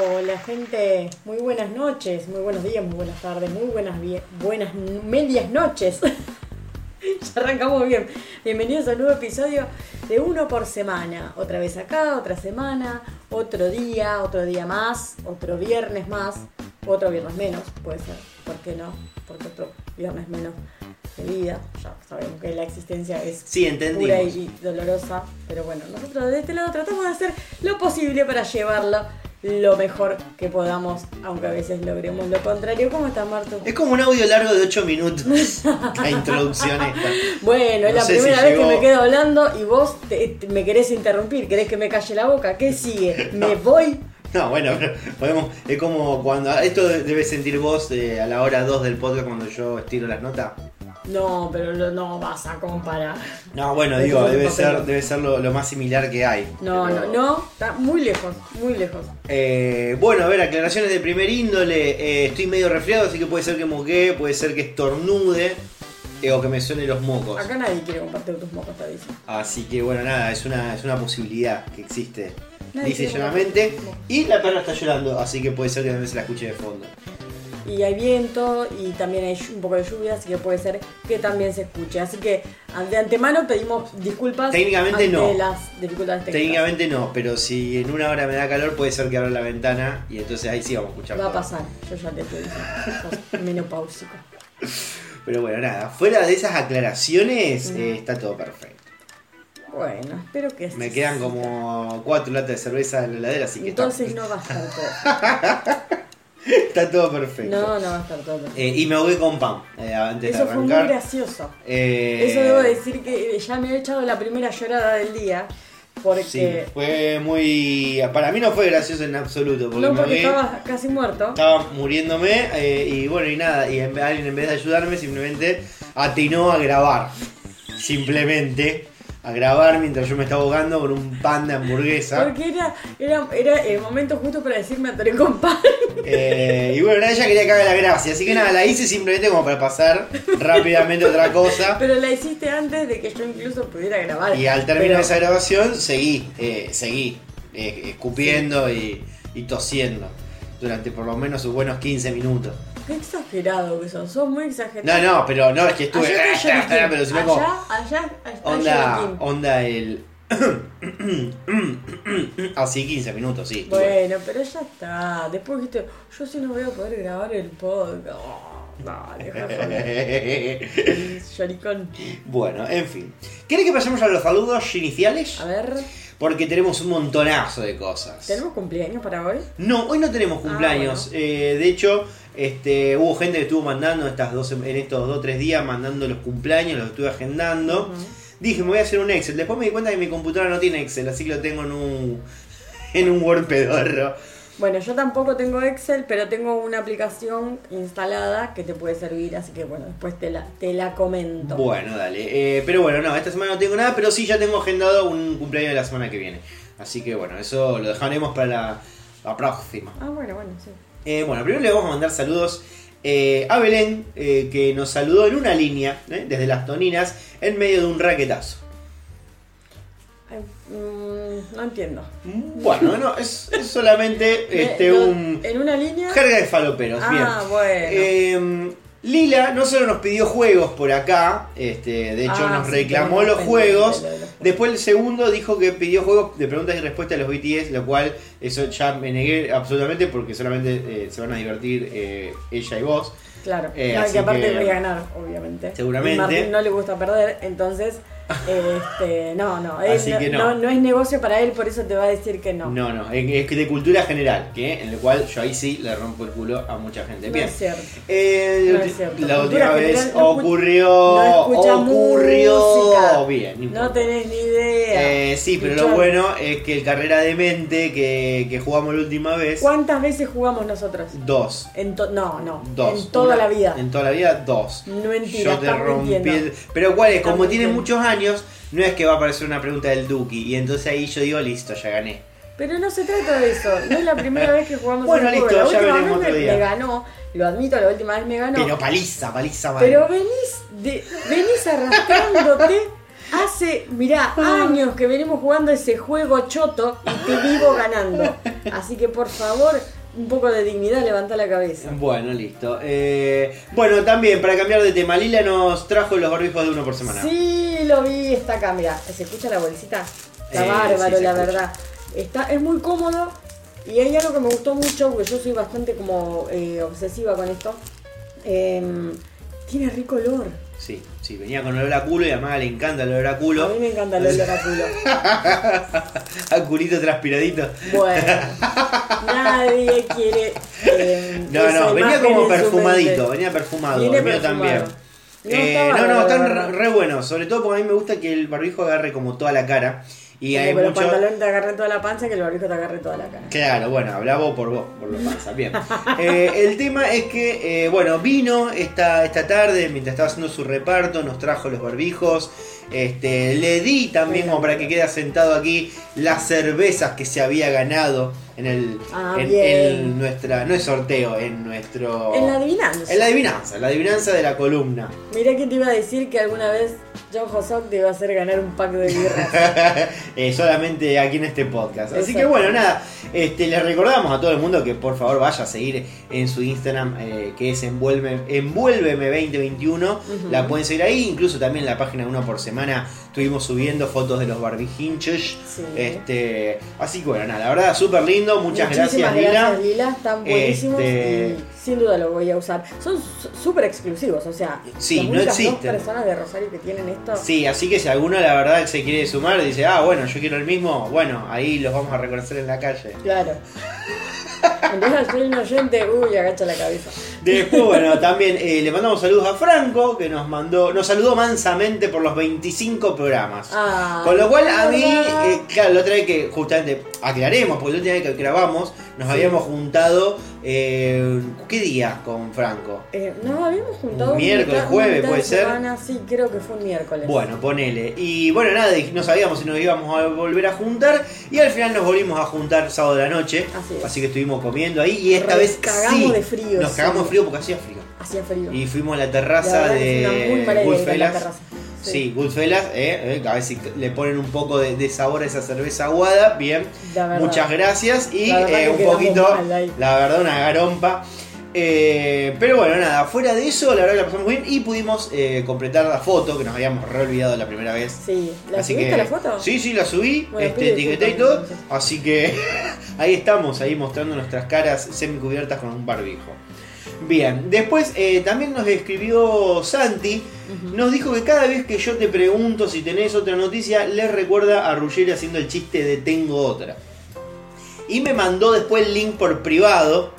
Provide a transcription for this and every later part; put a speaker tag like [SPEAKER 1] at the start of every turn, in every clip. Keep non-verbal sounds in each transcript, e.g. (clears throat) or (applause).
[SPEAKER 1] Hola gente, muy buenas noches, muy buenos días, muy buenas tardes, muy buenas, buenas medias noches. (laughs) ya arrancamos bien. Bienvenidos a un nuevo episodio de uno por semana. Otra vez acá, otra semana, otro día, otro día más, otro viernes más, otro viernes menos, puede ser. ¿Por qué no? Porque otro viernes menos de vida. Ya sabemos que la existencia es
[SPEAKER 2] Sí,
[SPEAKER 1] pura y dolorosa. Pero bueno, nosotros de este lado tratamos de hacer lo posible para llevarlo lo mejor que podamos, aunque a veces logremos lo contrario. ¿Cómo estás, Marto?
[SPEAKER 2] Es como un audio largo de 8 minutos. (laughs) La introducción esta.
[SPEAKER 1] Bueno, es
[SPEAKER 2] No
[SPEAKER 1] la
[SPEAKER 2] si
[SPEAKER 1] primera vez
[SPEAKER 2] llegó-
[SPEAKER 1] que me quedo hablando y vos te- te- me querés interrumpir, querés que me calle la boca. ¿Qué sigue? ¿Me voy?
[SPEAKER 2] No, bueno, pero podemos. Es como cuando. Esto debes sentir vos eh, a la hora 2 del podcast cuando yo estiro las notas.
[SPEAKER 1] No, pero no vas a comparar.
[SPEAKER 2] No, bueno,
[SPEAKER 1] Eso
[SPEAKER 2] digo, debe ser, debe ser lo, lo más similar que hay.
[SPEAKER 1] No,
[SPEAKER 2] Pero-
[SPEAKER 1] no, no, está muy lejos, muy lejos.
[SPEAKER 2] Eh, bueno, a ver, aclaraciones de primer índole. Eh, estoy medio resfriado, así que puede ser que moquee, puede ser que estornude eh, o que me suene los mocos.
[SPEAKER 1] Acá nadie quiere compartir tus mocos, te dice.
[SPEAKER 2] Así que bueno, nada, es una, es una posibilidad que existe.
[SPEAKER 1] Nadie
[SPEAKER 2] Dice llanamente. Y la perra está llorando, así que puede ser que también se la escuche de fondo.
[SPEAKER 1] Y hay viento y también hay un poco de lluvia, así que puede ser que también se escuche. Así que de antemano pedimos disculpas
[SPEAKER 2] Técnicamente
[SPEAKER 1] ante
[SPEAKER 2] no.
[SPEAKER 1] las dificultades técnicas.
[SPEAKER 2] Técnicamente no, pero si en una hora me da calor, puede ser que abra la ventana y entonces ahí sí vamos a escuchar.
[SPEAKER 1] Va a pasar, yo ya te diciendo. (laughs) Sos menopáusico.
[SPEAKER 2] Pero bueno, nada, fuera de esas aclaraciones,
[SPEAKER 1] Mm.
[SPEAKER 2] eh, está todo perfecto.
[SPEAKER 1] Bueno, espero que
[SPEAKER 2] Me quedan como cuatro latas de cerveza en la heladera, así que está-
[SPEAKER 1] Entonces no va a estar (laughs) todo.
[SPEAKER 2] Está, todo perfecto.
[SPEAKER 1] No, no va a estar todo.
[SPEAKER 2] Eh, y me ahogué con pan eh, antes
[SPEAKER 1] Eso
[SPEAKER 2] de
[SPEAKER 1] fue muy
[SPEAKER 2] arrancar.
[SPEAKER 1] gracioso.
[SPEAKER 2] Eh,
[SPEAKER 1] Eso debo decir que ya me he echado la primera llorada del día. Porque.
[SPEAKER 2] Sí, fue muy. Para mí no fue gracioso en absoluto, porque
[SPEAKER 1] no
[SPEAKER 2] me
[SPEAKER 1] porque
[SPEAKER 2] ahogué,
[SPEAKER 1] estaba casi muerto.
[SPEAKER 2] estaba muriéndome y bueno, y nada, y en- alguien en vez de ayudarme simplemente atinó a grabar. Simplemente a grabar mientras yo me estaba ahogando con un pan de hamburguesa.
[SPEAKER 1] Porque era, era, era el momento justo para decirme atoré con pan.
[SPEAKER 2] Eh, y bueno, ella quería que haga la gracia, así que nada, la hice simplemente como para pasar rápidamente a otra cosa. (laughs)
[SPEAKER 1] Pero la hiciste antes de que yo incluso pudiera grabar.
[SPEAKER 2] Y al terminar
[SPEAKER 1] Pero-
[SPEAKER 2] esa grabación seguí, eh, seguí eh, escupiendo y, y tosiendo durante por lo menos sus buenos 15 minutos.
[SPEAKER 1] Qué exagerado que sos, sos muy exagerado.
[SPEAKER 2] No, no, pero no, es que estuve.
[SPEAKER 1] Allá está Yoriquín.
[SPEAKER 2] pero si no
[SPEAKER 1] allá,
[SPEAKER 2] como.
[SPEAKER 1] allá está
[SPEAKER 2] Onda, onda el. (coughs) Así 15 minutos, sí. estuve.
[SPEAKER 1] Bueno, pero ya está. Después dijiste, yo sí no voy a poder grabar el podcast. Oh, dale. (laughs) Lloricón.
[SPEAKER 2] bueno, en fin. ¿Querés que pasemos a los saludos iniciales?
[SPEAKER 1] A ver,
[SPEAKER 2] Porque tenemos un montonazo de cosas.
[SPEAKER 1] ¿tenemos cumpleaños para hoy?
[SPEAKER 2] No, hoy no tenemos cumpleaños.
[SPEAKER 1] Ah,
[SPEAKER 2] Eh, de hecho, este, hubo gente que estuvo mandando estas dos, en estos dos o tres días, mandando los cumpleaños, los estuve agendando. Dije, me voy a hacer un Excel. Después me di cuenta que mi computadora no tiene Excel, así que lo tengo en un, (laughs) en un Word pedorro.
[SPEAKER 1] Bueno, yo tampoco tengo Excel, pero tengo una aplicación instalada que te puede servir, así que bueno, después te la, te la comento.
[SPEAKER 2] Bueno, dale. Eh, pero bueno, no, esta semana no tengo nada, pero sí ya tengo agendado un cumpleaños de la semana que viene. Así que bueno, eso lo dejaremos para la, la próxima.
[SPEAKER 1] Ah, bueno, bueno, sí.
[SPEAKER 2] Eh, bueno, primero le vamos a mandar saludos eh, a Belén, eh, que nos saludó en una línea, ¿eh? desde las Toninas, en medio de un raquetazo.
[SPEAKER 1] Mm, no entiendo.
[SPEAKER 2] Bueno, no, es, es solamente (laughs) este,
[SPEAKER 1] no,
[SPEAKER 2] un
[SPEAKER 1] ¿En una línea?
[SPEAKER 2] jerga de faloperos.
[SPEAKER 1] Ah,
[SPEAKER 2] bien.
[SPEAKER 1] bueno.
[SPEAKER 2] Eh, Lila no solo nos pidió juegos por acá, este, de hecho
[SPEAKER 1] Ah,
[SPEAKER 2] nos reclamó los juegos.
[SPEAKER 1] de los.
[SPEAKER 2] Después el segundo dijo que pidió juegos de preguntas y respuestas a los BTS, lo cual eso ya me negué absolutamente porque solamente eh, se van a divertir eh, ella y vos.
[SPEAKER 1] Claro,
[SPEAKER 2] Eh,
[SPEAKER 1] no,
[SPEAKER 2] así
[SPEAKER 1] que aparte
[SPEAKER 2] que-
[SPEAKER 1] voy a ganar, obviamente.
[SPEAKER 2] Seguramente.
[SPEAKER 1] Y Martín no le gusta perder, entonces, este, no, no,
[SPEAKER 2] Así
[SPEAKER 1] no,
[SPEAKER 2] que no.
[SPEAKER 1] no, no es negocio para él, por eso te va a decir que no.
[SPEAKER 2] No, no, es es de cultura general, que en el cual yo ahí sí le rompo el culo a mucha gente.
[SPEAKER 1] No
[SPEAKER 2] Bien.
[SPEAKER 1] es cierto.
[SPEAKER 2] Eh,
[SPEAKER 1] No es cierto.
[SPEAKER 2] La última vez ocurrió. ocurrió.
[SPEAKER 1] música.
[SPEAKER 2] Bien, no
[SPEAKER 1] tenés ni idea.
[SPEAKER 2] Eh, sí, pero lo bueno es que el carrera de mente que, que jugamos la última vez.
[SPEAKER 1] ¿Cuántas veces jugamos nosotros?
[SPEAKER 2] Dos.
[SPEAKER 1] En no, no,
[SPEAKER 2] Dos.
[SPEAKER 1] en toda
[SPEAKER 2] Una-
[SPEAKER 1] la vida.
[SPEAKER 2] En toda la vida, dos.
[SPEAKER 1] No mentira,
[SPEAKER 2] Yo te rompí el... Pero cuál es, como tiene muchos años, no es que va a aparecer una pregunta del Duki. Y entonces ahí yo digo, listo, ya gané.
[SPEAKER 1] Pero no se trata de eso. No es la primera vez que jugamos
[SPEAKER 2] Bueno, listo,
[SPEAKER 1] La
[SPEAKER 2] ya
[SPEAKER 1] última
[SPEAKER 2] veremos
[SPEAKER 1] vez
[SPEAKER 2] otro
[SPEAKER 1] me,
[SPEAKER 2] día.
[SPEAKER 1] me ganó. Lo admito, la última vez me ganó.
[SPEAKER 2] Pero paliza, paliza mal.
[SPEAKER 1] Pero venís, de, venís arrastrándote Hace, mirá, años que venimos jugando ese juego choto y te vivo ganando. Así que por favor, un poco de dignidad, levanta la cabeza.
[SPEAKER 2] Bueno, listo. Eh, bueno, también, para cambiar de tema, Lila nos trajo los barbijos de uno por semana.
[SPEAKER 1] Sí, lo vi, está acá, mirá. ¿Se escucha la bolsita? Está
[SPEAKER 2] Eh,
[SPEAKER 1] bárbaro,
[SPEAKER 2] sí,
[SPEAKER 1] la
[SPEAKER 2] escucha.
[SPEAKER 1] verdad. Está, es muy cómodo y hay algo que me gustó mucho, porque yo soy bastante como eh, obsesiva con esto. Em, tiene rico olor.
[SPEAKER 2] Sí, sí, venía con olor a culo y a Maga le encanta el olor a
[SPEAKER 1] A
[SPEAKER 2] culo.
[SPEAKER 1] mí me encanta el olor a culo. (laughs)
[SPEAKER 2] a culito transpiradito.
[SPEAKER 1] Bueno, nadie quiere. eh,
[SPEAKER 2] No, no, venía como perfumadito, venía perfumado, el mío también.
[SPEAKER 1] No,
[SPEAKER 2] Eh, no, no, están re, re buenos, sobre todo porque a mí me gusta que el barbijo agarre como toda la cara. Y hay mucho...
[SPEAKER 1] pantalones te agarren toda la panza que el barbijo te agarre toda la cara.
[SPEAKER 2] Claro, bueno, habla vos por vos, por lo pasa, bien. Eh, el tema es que, eh, bueno, vino esta, esta tarde, mientras estaba haciendo su reparto, nos trajo los barbijos. Este, le di también, como para que quede sentado aquí, las cervezas que se había ganado en el.
[SPEAKER 1] Ah,
[SPEAKER 2] en, en nuestra. No es sorteo, en nuestro.
[SPEAKER 1] En la adivinanza.
[SPEAKER 2] En la adivinanza, en la adivinanza de la columna.
[SPEAKER 1] Mirá que te iba a decir que alguna vez John Hosok te iba a hacer ganar un pack de birras. (laughs)
[SPEAKER 2] Eh, solamente aquí en este podcast. Así que bueno, nada, este, les recordamos a todo el mundo que por favor vaya a seguir en su Instagram, eh, que es envuelve, envuélveme2021.
[SPEAKER 1] Ujú.
[SPEAKER 2] La pueden seguir ahí, incluso también en la página de uno por semana estuvimos subiendo fotos de los barbijinchos.
[SPEAKER 1] Sí.
[SPEAKER 2] Este, así que bueno, nada, la verdad, súper lindo. Muchas
[SPEAKER 1] Muchísimas
[SPEAKER 2] gracias, Lila.
[SPEAKER 1] gracias, Lila. Están buenísimos
[SPEAKER 2] Este-
[SPEAKER 1] y sin duda lo voy a usar. Son súper exclusivos, o sea,
[SPEAKER 2] Sí, no
[SPEAKER 1] únicas dos
[SPEAKER 2] existen.
[SPEAKER 1] personas de Rosario que tienen esto.
[SPEAKER 2] Sí, así que si alguno la verdad se quiere sumar, dice, ah, bueno, yo quiero el mismo, bueno, ahí los vamos a reconocer en la calle.
[SPEAKER 1] Claro. (laughs) Entonces soy un oyente, uy, agacha la cabeza.
[SPEAKER 2] Después, (laughs) bueno, también eh, le mandamos saludos a Franco, que nos mandó, nos saludó mansamente por los 25 programas.
[SPEAKER 1] Ah,
[SPEAKER 2] Con lo cual a mí, eh, claro, la otra vez que justamente aclaremos, porque la última vez que grabamos nos
[SPEAKER 1] Sí.
[SPEAKER 2] habíamos juntado, eh, ¿qué día con Franco?
[SPEAKER 1] Eh, no, habíamos juntado
[SPEAKER 2] Un miércoles,
[SPEAKER 1] mitad-
[SPEAKER 2] jueves, ¿puede ser?
[SPEAKER 1] semana, Sí, creo que fue un miércoles.
[SPEAKER 2] Bueno, ponele. Y bueno, nada, no sabíamos si nos íbamos a volver a juntar y al final nos volvimos a juntar sábado de la noche.
[SPEAKER 1] Así es.
[SPEAKER 2] que estuvimos comiendo ahí y esta
[SPEAKER 1] Nos
[SPEAKER 2] vez
[SPEAKER 1] cagamos
[SPEAKER 2] sí,
[SPEAKER 1] de frío,
[SPEAKER 2] Nos
[SPEAKER 1] sí.
[SPEAKER 2] cagamos de frío porque hacía frío.
[SPEAKER 1] Hacía frío.
[SPEAKER 2] Y fuimos a la terraza
[SPEAKER 1] muy
[SPEAKER 2] de
[SPEAKER 1] la terraza.
[SPEAKER 2] Sí, Goodfellas, eh, eh, a ver si le ponen un poco de, de sabor a esa cerveza aguada. Bien, muchas gracias. Y eh, un poquito,
[SPEAKER 1] mal
[SPEAKER 2] la verdad, una garompa. Eh, pero bueno, nada, fuera de eso, la verdad que la pasamos bien y pudimos eh, completar la foto que nos habíamos re olvidado la primera vez.
[SPEAKER 1] Sí, ¿la
[SPEAKER 2] Así
[SPEAKER 1] subiste
[SPEAKER 2] que,
[SPEAKER 1] la foto?
[SPEAKER 2] Sí, sí, la subí,
[SPEAKER 1] Bueno,
[SPEAKER 2] este, etiqueté y todo. Así que (laughs) ahí estamos, ahí mostrando nuestras caras semicubiertas con un barbijo. Bien, después eh, también nos escribió Santi, nos dijo que cada vez que yo te pregunto si tenés otra noticia, le recuerda a Ruggeri haciendo el chiste de tengo otra. Y me mandó después el link por privado,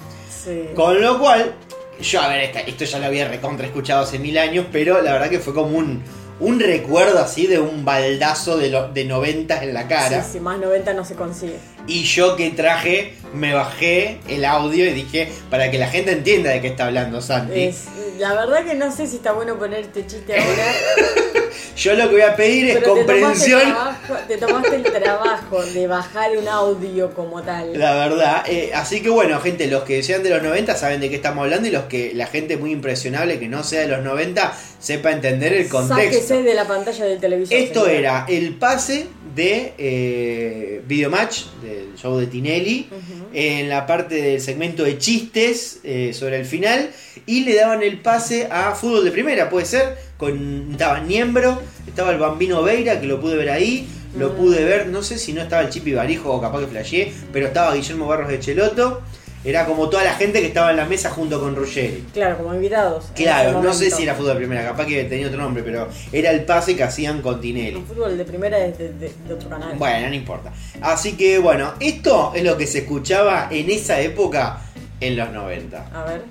[SPEAKER 1] Sí.
[SPEAKER 2] con lo cual, yo, a ver, esta- esto ya lo había recontra escuchado hace mil años, pero la verdad que fue como un, un recuerdo así de un baldazo de, lo- de 90 en la cara.
[SPEAKER 1] Sí, sí, más 90 no se consigue.
[SPEAKER 2] Y yo que traje, me bajé el audio y dije, para que la gente entienda de qué está hablando Santi.
[SPEAKER 1] Es- la verdad que no sé si está bueno poner este chiste ahora. (laughs)
[SPEAKER 2] Yo lo que voy a pedir es
[SPEAKER 1] pero te tomaste,
[SPEAKER 2] comprensión.
[SPEAKER 1] trabajo, te tomaste el trabajo de bajar un audio como tal.
[SPEAKER 2] La verdad, eh, así que bueno, gente, los que sean de los 90 saben de qué estamos hablando y los que la gente muy impresionable que no sea de los 90 sepa entender el contexto.
[SPEAKER 1] Sáquese de la pantalla del televisor.
[SPEAKER 2] Esto
[SPEAKER 1] señor.
[SPEAKER 2] era el pase de eh, Videomatch, del show de Tinelli, en la parte del segmento de chistes eh, sobre el final, y le daban el pase a fútbol de primera, puede ser, con estaba Niembro, estaba el Bambino Veira, que lo pude ver ahí, lo
[SPEAKER 1] Mm.
[SPEAKER 2] pude ver, no sé si no estaba el Chipi Barijo o capaz que flasheé, pero estaba Guillermo Barros de Cheloto, era como toda la gente que estaba en la mesa junto con Ruggeri.
[SPEAKER 1] Claro, como invitados.
[SPEAKER 2] Claro, no sé si era fútbol de primera, capaz que tenía otro nombre, pero era el pase que hacían con Tinelli.
[SPEAKER 1] El fútbol de primera es de, de- de otro canal.
[SPEAKER 2] Bueno, no importa. Así que bueno, esto es lo que se escuchaba en esa época en los 90.
[SPEAKER 1] A ver.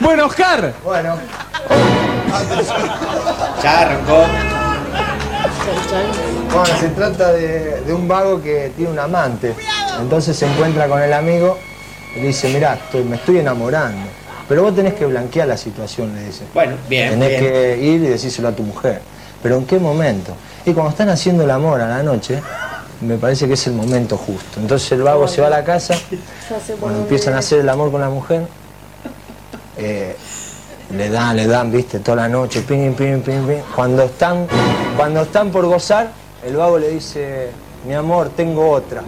[SPEAKER 3] Bueno, Oscar.
[SPEAKER 4] Bueno, (laughs)
[SPEAKER 2] Ya arrancó.
[SPEAKER 1] Chan, chan.
[SPEAKER 4] bueno, se trata de, de un vago que tiene un amante. Entonces se encuentra con el amigo y le dice, mirá, estoy- me estoy enamorando. Pero vos tenés que blanquear la situación, le dice.
[SPEAKER 2] Bueno, bien,
[SPEAKER 4] Tenés
[SPEAKER 2] bien.
[SPEAKER 4] que ir y decírselo a tu mujer. Pero ¿en qué momento? Y cuando están haciendo el amor a la noche, me parece que es el momento justo. Entonces el vago se va a la casa, (laughs) cuando empiezan a hacer el amor con la mujer, eh, Le dan, le dan, viste, toda la noche, ping, ping, ping, ping. Cuando están, cuando están por gozar, el vago le dice, mi amor, tengo otra.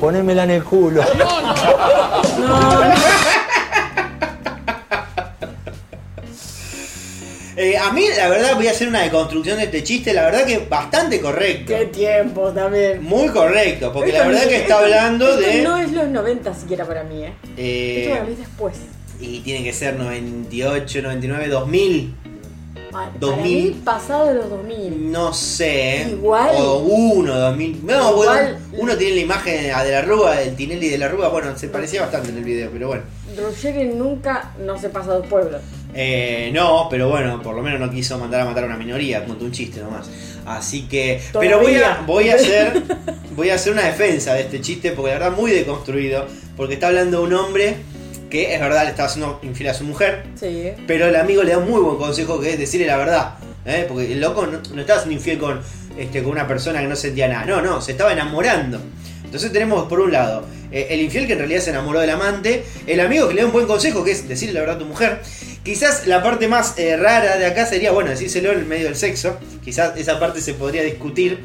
[SPEAKER 4] Ponémela en el culo. (laughs)
[SPEAKER 2] Eh, a mí, la verdad, voy a hacer una deconstrucción de este chiste, la verdad que bastante correcto.
[SPEAKER 1] Qué tiempo también.
[SPEAKER 2] Muy correcto, porque la verdad que está
[SPEAKER 1] esto-
[SPEAKER 2] hablando
[SPEAKER 1] esto
[SPEAKER 2] de...
[SPEAKER 1] No es los 90 siquiera para mí, ¿eh?
[SPEAKER 2] eh,
[SPEAKER 1] Esto lo vi después.
[SPEAKER 2] y tiene que ser 98, 99, 2000.
[SPEAKER 1] Para,
[SPEAKER 2] 2000.
[SPEAKER 1] Para mí, pasado de los 2000.
[SPEAKER 2] No sé.
[SPEAKER 1] Igual.
[SPEAKER 2] O uno, 2000. No,
[SPEAKER 1] Igual.
[SPEAKER 2] bueno, uno tiene la imagen de la Rúa, del Tinelli de la Rúa. Bueno, se parecía bastante en el video, pero bueno.
[SPEAKER 1] Ruggeri nunca no se pasa a dos pueblos.
[SPEAKER 2] Eh, no, pero bueno, por lo menos no quiso mandar a matar a una minoría, contó un chiste nomás. Así que.
[SPEAKER 1] Todavía.
[SPEAKER 2] Pero voy a, voy a hacer. (laughs) Voy a hacer una defensa de este chiste, porque la verdad muy deconstruido. Porque está hablando un hombre que es verdad le estaba haciendo infiel a su mujer.
[SPEAKER 1] Sí.
[SPEAKER 2] Pero el amigo le da un muy buen consejo que es decirle la verdad. ¿eh? Porque el loco no, no estaba siendo infiel con, este, con una persona que no sentía nada. No, no, se estaba enamorando. Entonces tenemos por un lado eh, el infiel que en realidad se enamoró del amante. El amigo que le da un buen consejo que es decirle la verdad a tu mujer. Quizás la parte más eh, rara de acá sería, bueno, decírselo en el medio del sexo. Quizás esa parte se podría discutir.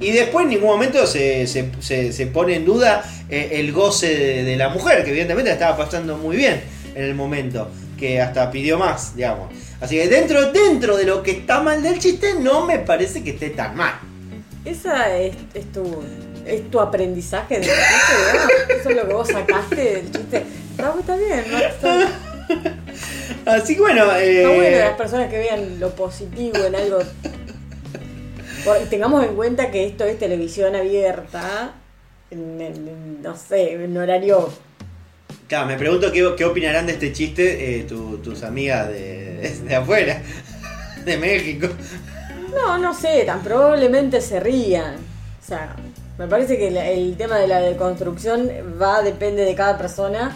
[SPEAKER 2] Y después en ningún momento se, se- se- se pone en duda eh, el goce de, de la mujer, que evidentemente la estaba pasando muy bien en el momento, que hasta pidió más, digamos. Así que dentro, dentro de lo que está mal del chiste, no me parece que esté tan mal.
[SPEAKER 1] Esa es, es tu, es tu aprendizaje del chiste, digamos. Eso es lo que vos sacaste del chiste. Está, está bien, ¿no? Está, (laughs)
[SPEAKER 2] Así que bueno, eh,
[SPEAKER 1] está bueno las personas que vean lo positivo en algo. Por- tengamos en cuenta que esto es televisión abierta, en, no sé, en horario.
[SPEAKER 2] claro, me pregunto qué, qué opinarán de este chiste eh, tu- tus amigas de, de afuera, (laughs) de México.
[SPEAKER 1] No, no sé, tan probablemente se rían. O sea, me parece que el tema de la deconstrucción va, depende de cada persona,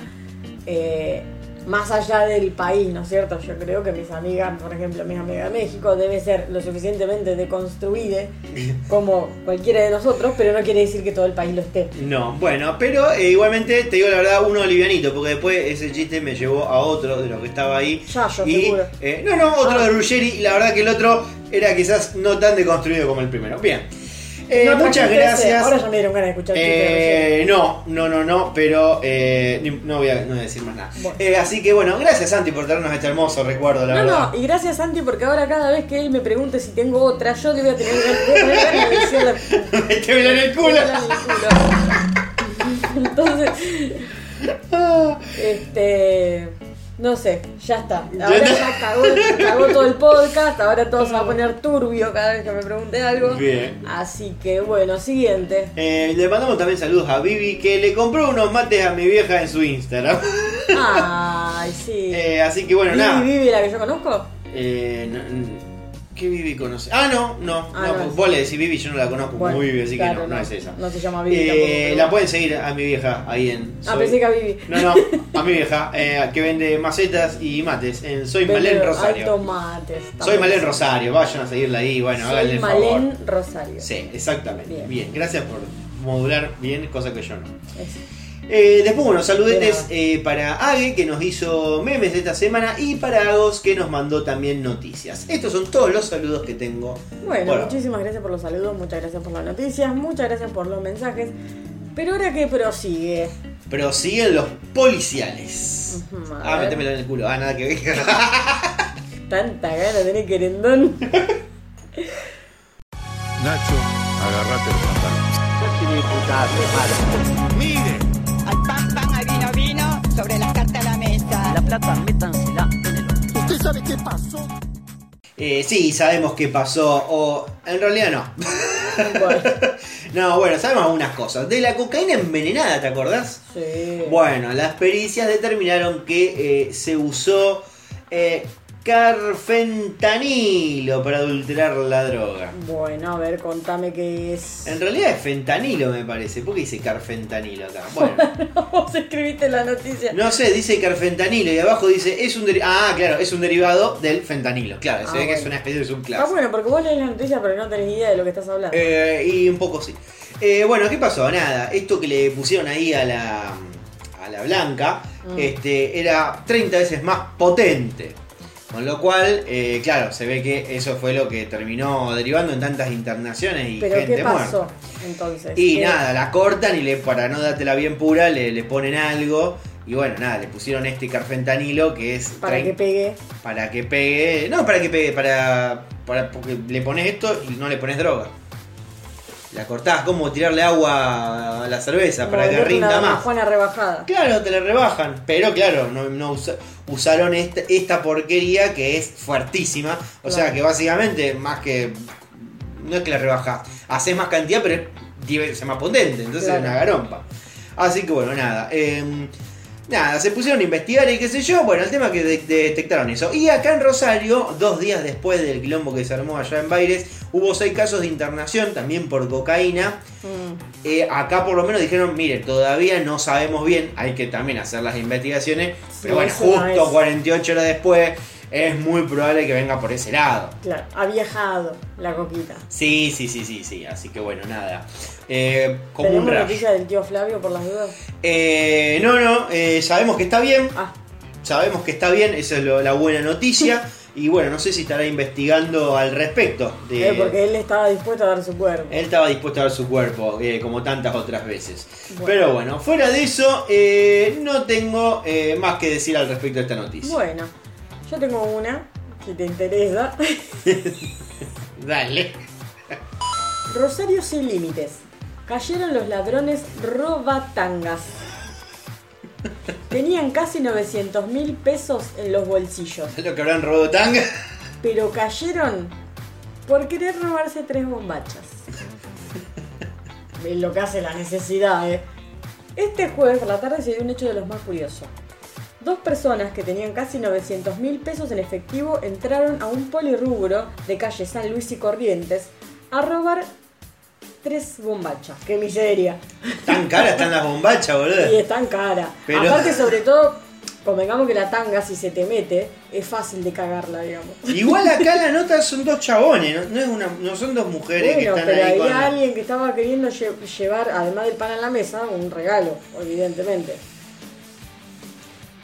[SPEAKER 1] eh, más allá del país, ¿no es cierto? Yo creo que mis amigas, por ejemplo, mis amigas de México, debe ser lo suficientemente deconstruida (laughs) como cualquiera de nosotros, pero no quiere decir que todo el país lo esté.
[SPEAKER 2] No, bueno, pero eh, igualmente te digo la verdad, uno livianito, porque después ese chiste me llevó a otro de lo que estaba ahí.
[SPEAKER 1] Yayo,
[SPEAKER 2] y,
[SPEAKER 1] seguro.
[SPEAKER 2] eh, no, no, otro
[SPEAKER 1] Ah.
[SPEAKER 2] de Ruggeri, y la verdad que el otro era quizás no tan deconstruido como el primero. Bien. Eh,
[SPEAKER 1] ¿No
[SPEAKER 2] muchas gracias.
[SPEAKER 1] Ahora ya me dieron ganas de escuchar.
[SPEAKER 2] Eh, no, no, no, no, pero eh, no, voy a, no voy a decir más nada.
[SPEAKER 1] Bueno.
[SPEAKER 2] Eh, así que bueno, gracias Santi por traernos este hermoso recuerdo, la
[SPEAKER 1] No,
[SPEAKER 2] verdad.
[SPEAKER 1] no, y gracias Santi porque ahora cada vez que él me pregunte si tengo otra, yo le voy a tener, ganas de decirle
[SPEAKER 2] Métemela en el culo. (laughs) (laughs)
[SPEAKER 1] Entonces, (laughs) este, no sé, ya está. Ahora ya cagó, cagó todo el podcast, ahora todo se va a poner turbio cada vez que me pregunte algo.
[SPEAKER 2] Bien.
[SPEAKER 1] Así que bueno, siguiente.
[SPEAKER 2] Eh, le mandamos también saludos a Vivi que le compró unos mates a mi vieja en su Instagram.
[SPEAKER 1] Ay, sí. (laughs)
[SPEAKER 2] Eh, así que bueno,
[SPEAKER 1] Vivi,
[SPEAKER 2] nada.
[SPEAKER 1] Vivi, la que yo conozco.
[SPEAKER 2] Eh, no- ¿Qué Vivi conoce? Ah, no, no.
[SPEAKER 1] Ah,
[SPEAKER 2] no,
[SPEAKER 1] no es.
[SPEAKER 2] vos le decís Vivi, yo no la conozco
[SPEAKER 1] Bueno,
[SPEAKER 2] como Vivi, así
[SPEAKER 1] claro,
[SPEAKER 2] que no, no, es esa.
[SPEAKER 1] No se llama Vivi
[SPEAKER 2] Eh,
[SPEAKER 1] tampoco. pero-
[SPEAKER 2] la pueden seguir a mi vieja ahí en.
[SPEAKER 1] Ah, pensé que a Vivi.
[SPEAKER 2] No, no, a mi vieja, eh, que vende macetas y mates en Soy
[SPEAKER 1] Vende
[SPEAKER 2] Malén
[SPEAKER 1] Alto
[SPEAKER 2] Rosario.
[SPEAKER 1] mates.
[SPEAKER 2] Soy. Malén Rosario, vayan a seguirla ahí, bueno, háganle
[SPEAKER 1] Soy
[SPEAKER 2] el favor.
[SPEAKER 1] Malén Rosario.
[SPEAKER 2] Sí, exactamente. Bien.
[SPEAKER 1] Bien.
[SPEAKER 2] gracias por modular bien, cosa que yo no. Eh, después, bueno,
[SPEAKER 1] De
[SPEAKER 2] saludetes eh, para Age, que nos hizo memes de esta semana, y para Agos, que nos mandó también noticias. Estos son todos los saludos que tengo.
[SPEAKER 1] Bueno,
[SPEAKER 2] Bueno.
[SPEAKER 1] muchísimas gracias por los saludos, muchas gracias por las noticias, muchas gracias por los mensajes. Pero ahora que prosigue.
[SPEAKER 2] Pero siguen los policiales. Ah, métemelo en el culo. Ah, nada que ver. (laughs)
[SPEAKER 1] Tanta gana tener querendón. (laughs)
[SPEAKER 3] Nacho, agarrate el pantalón.
[SPEAKER 5] Mire,
[SPEAKER 6] sobre las cartas a la mesa.
[SPEAKER 7] La plata, métansela en el.
[SPEAKER 5] ¿usted sabe qué pasó?
[SPEAKER 2] Eh, sí, sabemos qué pasó. O en realidad no.
[SPEAKER 1] bueno, (laughs)
[SPEAKER 2] No, bueno, sabemos algunas cosas. De la cocaína envenenada, ¿te acordás?
[SPEAKER 1] sí.
[SPEAKER 2] Bueno, las pericias determinaron que eh, se usó eh, carfentanilo para adulterar la droga.
[SPEAKER 1] Bueno, a ver, contame qué es.
[SPEAKER 2] En realidad es fentanilo, me parece. ¿Por qué dice carfentanilo acá? (laughs) Bueno,
[SPEAKER 1] Vos escribiste la noticia.
[SPEAKER 2] no sé, dice carfentanilo y abajo dice es un Ah, claro, es un derivado del fentanilo. Claro, se
[SPEAKER 1] Ah,
[SPEAKER 2] ve que es una especie de
[SPEAKER 1] Ah,
[SPEAKER 2] subclase.
[SPEAKER 1] bueno, porque vos lees la noticia, pero no tenés idea de lo que estás hablando.
[SPEAKER 2] Eh, y un poco sí. Eh, bueno, ¿qué pasó? Nada, esto que le pusieron ahí a la, a la blanca
[SPEAKER 1] Mm.
[SPEAKER 2] este, era 30 veces más potente. Con lo cual, eh, claro, se ve que eso fue lo que terminó derivando en tantas internaciones y
[SPEAKER 1] Pero
[SPEAKER 2] gente
[SPEAKER 1] ¿qué pasó
[SPEAKER 2] muerta.
[SPEAKER 1] entonces?
[SPEAKER 2] Y
[SPEAKER 1] ¿Qué-
[SPEAKER 2] nada, la cortan y le, para no dártela bien pura le, le ponen algo. Y bueno, nada, le pusieron este carfentanilo que es
[SPEAKER 1] Para que pegue.
[SPEAKER 2] para que pegue. No, para que pegue, para, para. Porque le pones esto y no le pones droga. La cortás, como tirarle agua a la cerveza para que rinda
[SPEAKER 1] una
[SPEAKER 2] más.
[SPEAKER 1] Juana rebajada.
[SPEAKER 2] Claro, te la rebajan. Pero claro, no, no usa- usaron esta, esta porquería que es fuertísima. O sea que básicamente, más que. No es que la rebajas, haces más cantidad, pero es 10 veces más potente. Entonces
[SPEAKER 1] Claro.
[SPEAKER 2] es una garompa. Así que bueno, nada. em, nada, se pusieron a investigar y qué sé yo. Bueno, el tema es que de- detectaron eso. Y acá en Rosario, dos días después del quilombo que se armó allá en Baires, hubo seis casos de internación también por cocaína.
[SPEAKER 1] Mm.
[SPEAKER 2] Eh, acá por lo menos dijeron, mire, todavía no sabemos bien, hay que también hacer las investigaciones, pero bueno,
[SPEAKER 1] no
[SPEAKER 2] justo
[SPEAKER 1] es.
[SPEAKER 2] 48 horas después es muy probable que venga por ese lado.
[SPEAKER 1] Claro, ha viajado la coquita.
[SPEAKER 2] Sí, sí, sí, sí, sí, así que bueno, nada. Eh, como un
[SPEAKER 1] ¿Tenemos
[SPEAKER 2] rayo.
[SPEAKER 1] noticia del tío Flavio por las dudas?
[SPEAKER 2] Eh, no, no, eh, sabemos que está bien,
[SPEAKER 1] Ah,
[SPEAKER 2] sabemos que está bien, esa es lo- la buena noticia. (laughs) Y bueno, no sé si estará investigando al respecto. De,
[SPEAKER 1] eh, porque él estaba dispuesto a dar su cuerpo.
[SPEAKER 2] Él estaba dispuesto a dar su cuerpo, eh, como tantas otras veces.
[SPEAKER 1] Bueno.
[SPEAKER 2] Pero bueno, fuera de eso, eh, no tengo más que decir al respecto de esta noticia.
[SPEAKER 1] Bueno, yo tengo una, si te interesa. (laughs)
[SPEAKER 2] Dale.
[SPEAKER 1] Rosario sin límites. Cayeron los ladrones robatangas. Tenían casi 900 mil pesos en los bolsillos,
[SPEAKER 2] Lo que habrán robado
[SPEAKER 1] pero cayeron por querer robarse tres bombachas. Es lo que hace la necesidad, ¿eh? Este jueves por la tarde se dio un hecho de los más curiosos. Dos personas que tenían casi 900 mil pesos en efectivo entraron a un polirrubro de calle San Luis y Corrientes a robar tres bombachas. ¡Qué miseria!
[SPEAKER 2] Tan caras están las bombachas,
[SPEAKER 1] Y
[SPEAKER 2] boludo.
[SPEAKER 1] están cara.
[SPEAKER 2] Pero-
[SPEAKER 1] Aparte, sobre todo, convengamos que la tanga, si se te mete, es fácil de cagarla, digamos.
[SPEAKER 2] Igual acá la nota son dos chabones, no, no es una, no son dos mujeres que
[SPEAKER 1] Bueno,
[SPEAKER 2] están
[SPEAKER 1] pero
[SPEAKER 2] ahí
[SPEAKER 1] había
[SPEAKER 2] con.
[SPEAKER 1] alguien que estaba queriendo lle- llevar, además del pan en la mesa, un regalo, evidentemente.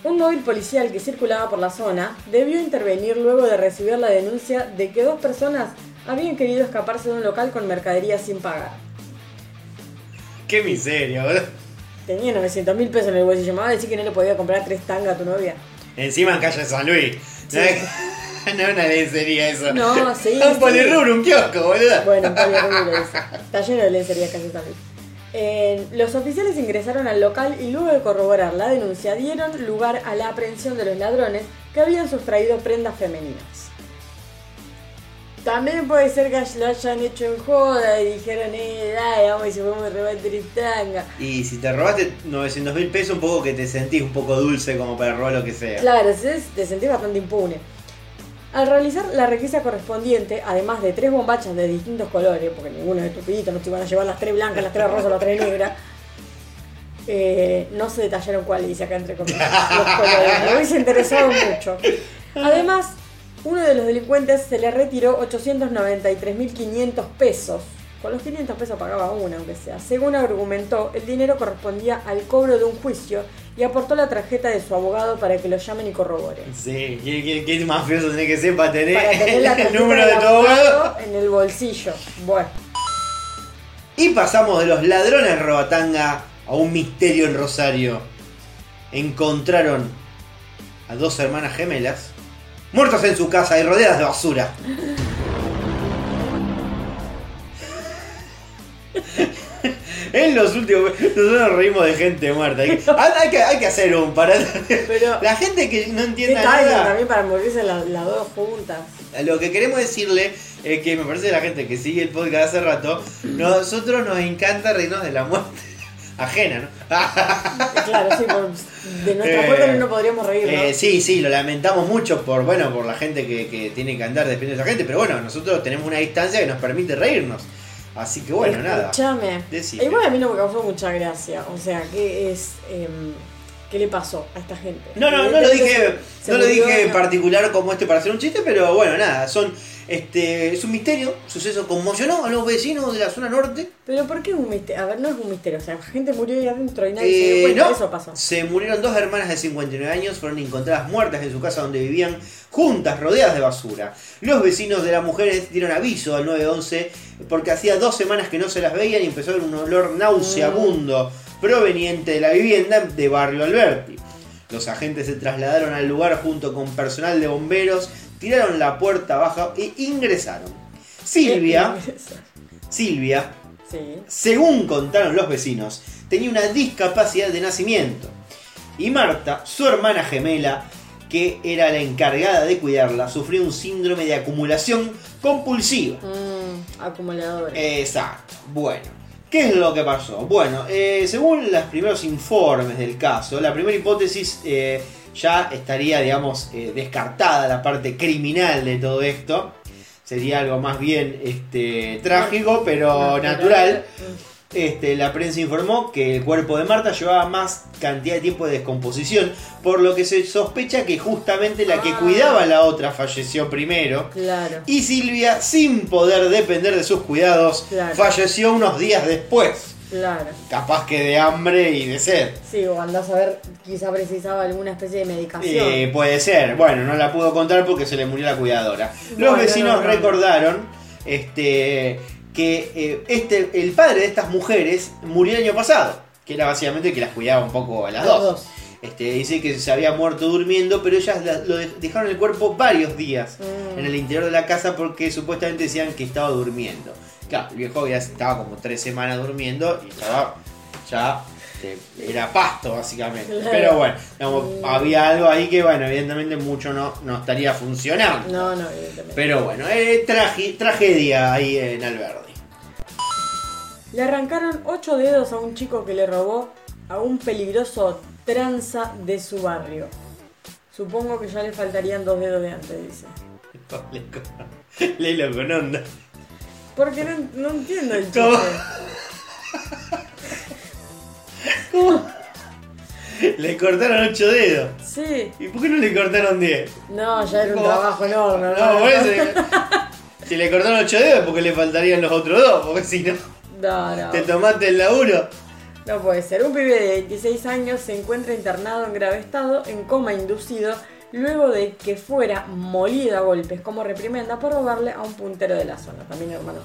[SPEAKER 1] Un móvil policial que circulaba por la zona debió intervenir luego de recibir la denuncia de que dos personas habían querido escaparse de un local con mercadería sin pagar.
[SPEAKER 2] Qué miseria, boludo.
[SPEAKER 1] Tenía 900 mil pesos en el bolsillo. Me va a decir que no le podía comprar tres tangas a tu novia.
[SPEAKER 2] Encima en calle San Luis. No es (laughs) no es una lencería eso.
[SPEAKER 1] No, sí,
[SPEAKER 2] Un
[SPEAKER 1] sí.
[SPEAKER 2] polirrubro, un kiosco, boludo.
[SPEAKER 1] Bueno, un polirrubro eso. Está lleno de lencería casi también. Eh, los oficiales ingresaron al local y luego de corroborar la denuncia dieron lugar a la aprehensión de los ladrones que habían sustraído prendas femeninas. También puede ser que lo hayan hecho en joda y dijeron, eh, dale, vamos y se podemos robar tres tangas.
[SPEAKER 2] Y si te robaste 900 mil pesos, un poco que te sentís un poco dulce como para robar lo que sea.
[SPEAKER 1] Claro, te sentís bastante impune. Al realizar la requisa correspondiente, además de tres bombachas de distintos colores, porque ninguno es estupidito, no te iban a llevar las tres blancas, las tres rosas, las tres negras, eh, no se detallaron cuáles, dice acá entre comillas, los colores. Me hubiese interesado mucho. Además, uno de los delincuentes se le retiró 893.500 pesos. Con los 500 pesos pagaba una, aunque sea. Según argumentó, el dinero correspondía al cobro de un juicio y aportó la tarjeta de su abogado para que lo llamen y corroboren.
[SPEAKER 2] Sí, ¿qué, qué, qué mafioso tenés que ser para tener,
[SPEAKER 1] Para tener la (laughs)
[SPEAKER 2] el número de tu abogado
[SPEAKER 1] en el bolsillo. Bueno,
[SPEAKER 2] Y pasamos de los ladrones robatanga a un misterio en Rosario. Encontraron a dos hermanas gemelas muertas en su casa y rodeadas de basura. (laughs) En los últimos. Nosotros nos reímos de gente muerta. Hay, hay que, hay que hacer un para.
[SPEAKER 1] Pero- (laughs)
[SPEAKER 2] La gente que no
[SPEAKER 1] ¿qué
[SPEAKER 2] entienda nada.
[SPEAKER 1] también para morirse las dos juntas?
[SPEAKER 2] Lo que queremos decirle es que me parece la gente que sigue el podcast hace rato, nosotros nos encanta reírnos de la muerte (laughs) ajena, ¿no?
[SPEAKER 1] Claro, sí, por- de nuestra
[SPEAKER 2] Eh,
[SPEAKER 1] parte no podríamos reírnos.
[SPEAKER 2] Eh, sí, sí, lo lamentamos mucho por, bueno, por la gente que, que tiene que andar despidiendo a esa gente, pero bueno, nosotros tenemos una distancia que nos permite reírnos. Así que bueno, nada.
[SPEAKER 1] Escúchame. Igual a mí no me causó mucha gracia. O sea, ¿qué es. em, ¿Qué le pasó a esta gente?
[SPEAKER 2] No, no, no lo dije,
[SPEAKER 1] se- se
[SPEAKER 2] no lo dije en particular como este para hacer un chiste, pero bueno, nada, son Este, es un misterio, suceso conmocionó a los vecinos de la zona norte.
[SPEAKER 1] Pero ¿por qué es un misterio? A ver, no es un misterio. O sea, gente murió ahí adentro y nadie se
[SPEAKER 2] Eh,
[SPEAKER 1] cuenta.
[SPEAKER 2] no,
[SPEAKER 1] Eso pasó.
[SPEAKER 2] se murieron dos hermanas de 59 años, fueron encontradas muertas en su casa donde vivían juntas, rodeadas de basura. Los vecinos de las mujeres dieron aviso al 911 porque hacía dos semanas que no se las veían y empezó a un olor nauseabundo proveniente de la vivienda de Barrio Alberti. Los agentes se trasladaron al lugar junto con personal de bomberos, tiraron la puerta baja e ingresaron. Silvia, Silvia,
[SPEAKER 1] Sí.
[SPEAKER 2] según contaron los vecinos, tenía una discapacidad de nacimiento. Y Marta, su hermana gemela, que era la encargada de cuidarla, sufrió un síndrome de acumulación compulsiva.
[SPEAKER 1] Mm, acumuladores.
[SPEAKER 2] Exacto. Bueno, ¿qué es lo que pasó? Bueno, eh, según los primeros informes del caso, la primera hipótesis eh, ya estaría, digamos, eh, descartada la parte criminal de todo esto. Sería algo más bien este, trágico, pero natural. Este, la prensa informó que el cuerpo de Marta llevaba más cantidad de tiempo de descomposición, por lo que se sospecha que justamente la que
[SPEAKER 1] Ah.
[SPEAKER 2] cuidaba a la otra falleció primero.
[SPEAKER 1] Claro.
[SPEAKER 2] Y Silvia, sin poder depender de sus cuidados,
[SPEAKER 1] Claro.
[SPEAKER 2] falleció unos días después.
[SPEAKER 1] Claro.
[SPEAKER 2] Capaz que de hambre y de sed.
[SPEAKER 1] Sí, o andás a ver, quizá precisaba alguna especie de medicación.
[SPEAKER 2] Eh, puede ser. Bueno, no la pudo contar porque se le murió la cuidadora. Los vecinos
[SPEAKER 1] no, no, no.
[SPEAKER 2] recordaron este, que eh, este, el padre de estas mujeres murió el año pasado. Que era básicamente que las cuidaba un poco a las dos. Este, dice que se había muerto durmiendo, pero ellas la- lo de- dejaron el cuerpo varios días
[SPEAKER 1] Mm.
[SPEAKER 2] en el interior de la casa porque supuestamente decían que estaba durmiendo. Claro, el viejo ya estaba como tres semanas durmiendo y estaba ya este, era pasto básicamente.
[SPEAKER 1] Claro.
[SPEAKER 2] Pero bueno, digamos, había algo ahí que bueno, evidentemente mucho no, no estaría funcionando.
[SPEAKER 1] No, no, evidentemente.
[SPEAKER 2] Pero bueno, eh, tragi- tragedia ahí en Alberdi.
[SPEAKER 1] Le arrancaron ocho dedos a un chico que le robó a un peligroso tranza de su barrio. Supongo que ya le faltarían dos dedos de antes, dice. (laughs)
[SPEAKER 2] Léelo con onda.
[SPEAKER 1] Porque no, no entiendo el chiste.
[SPEAKER 2] ¿Cómo? Le cortaron ocho dedos.
[SPEAKER 1] Sí.
[SPEAKER 2] ¿Y por qué no le cortaron 10?
[SPEAKER 1] No, ya era un trabajo enorme.
[SPEAKER 2] No, por eso. Si le cortaron 8 dedos, porque le faltarían los otros dos, porque si no,
[SPEAKER 1] No, no.
[SPEAKER 2] te tomaste el laburo.
[SPEAKER 1] No puede ser. Un pibe de 26 años se encuentra internado en grave estado, en coma inducido, luego de que fuera molido a golpes como reprimenda por robarle a un puntero de la zona. También, hermano.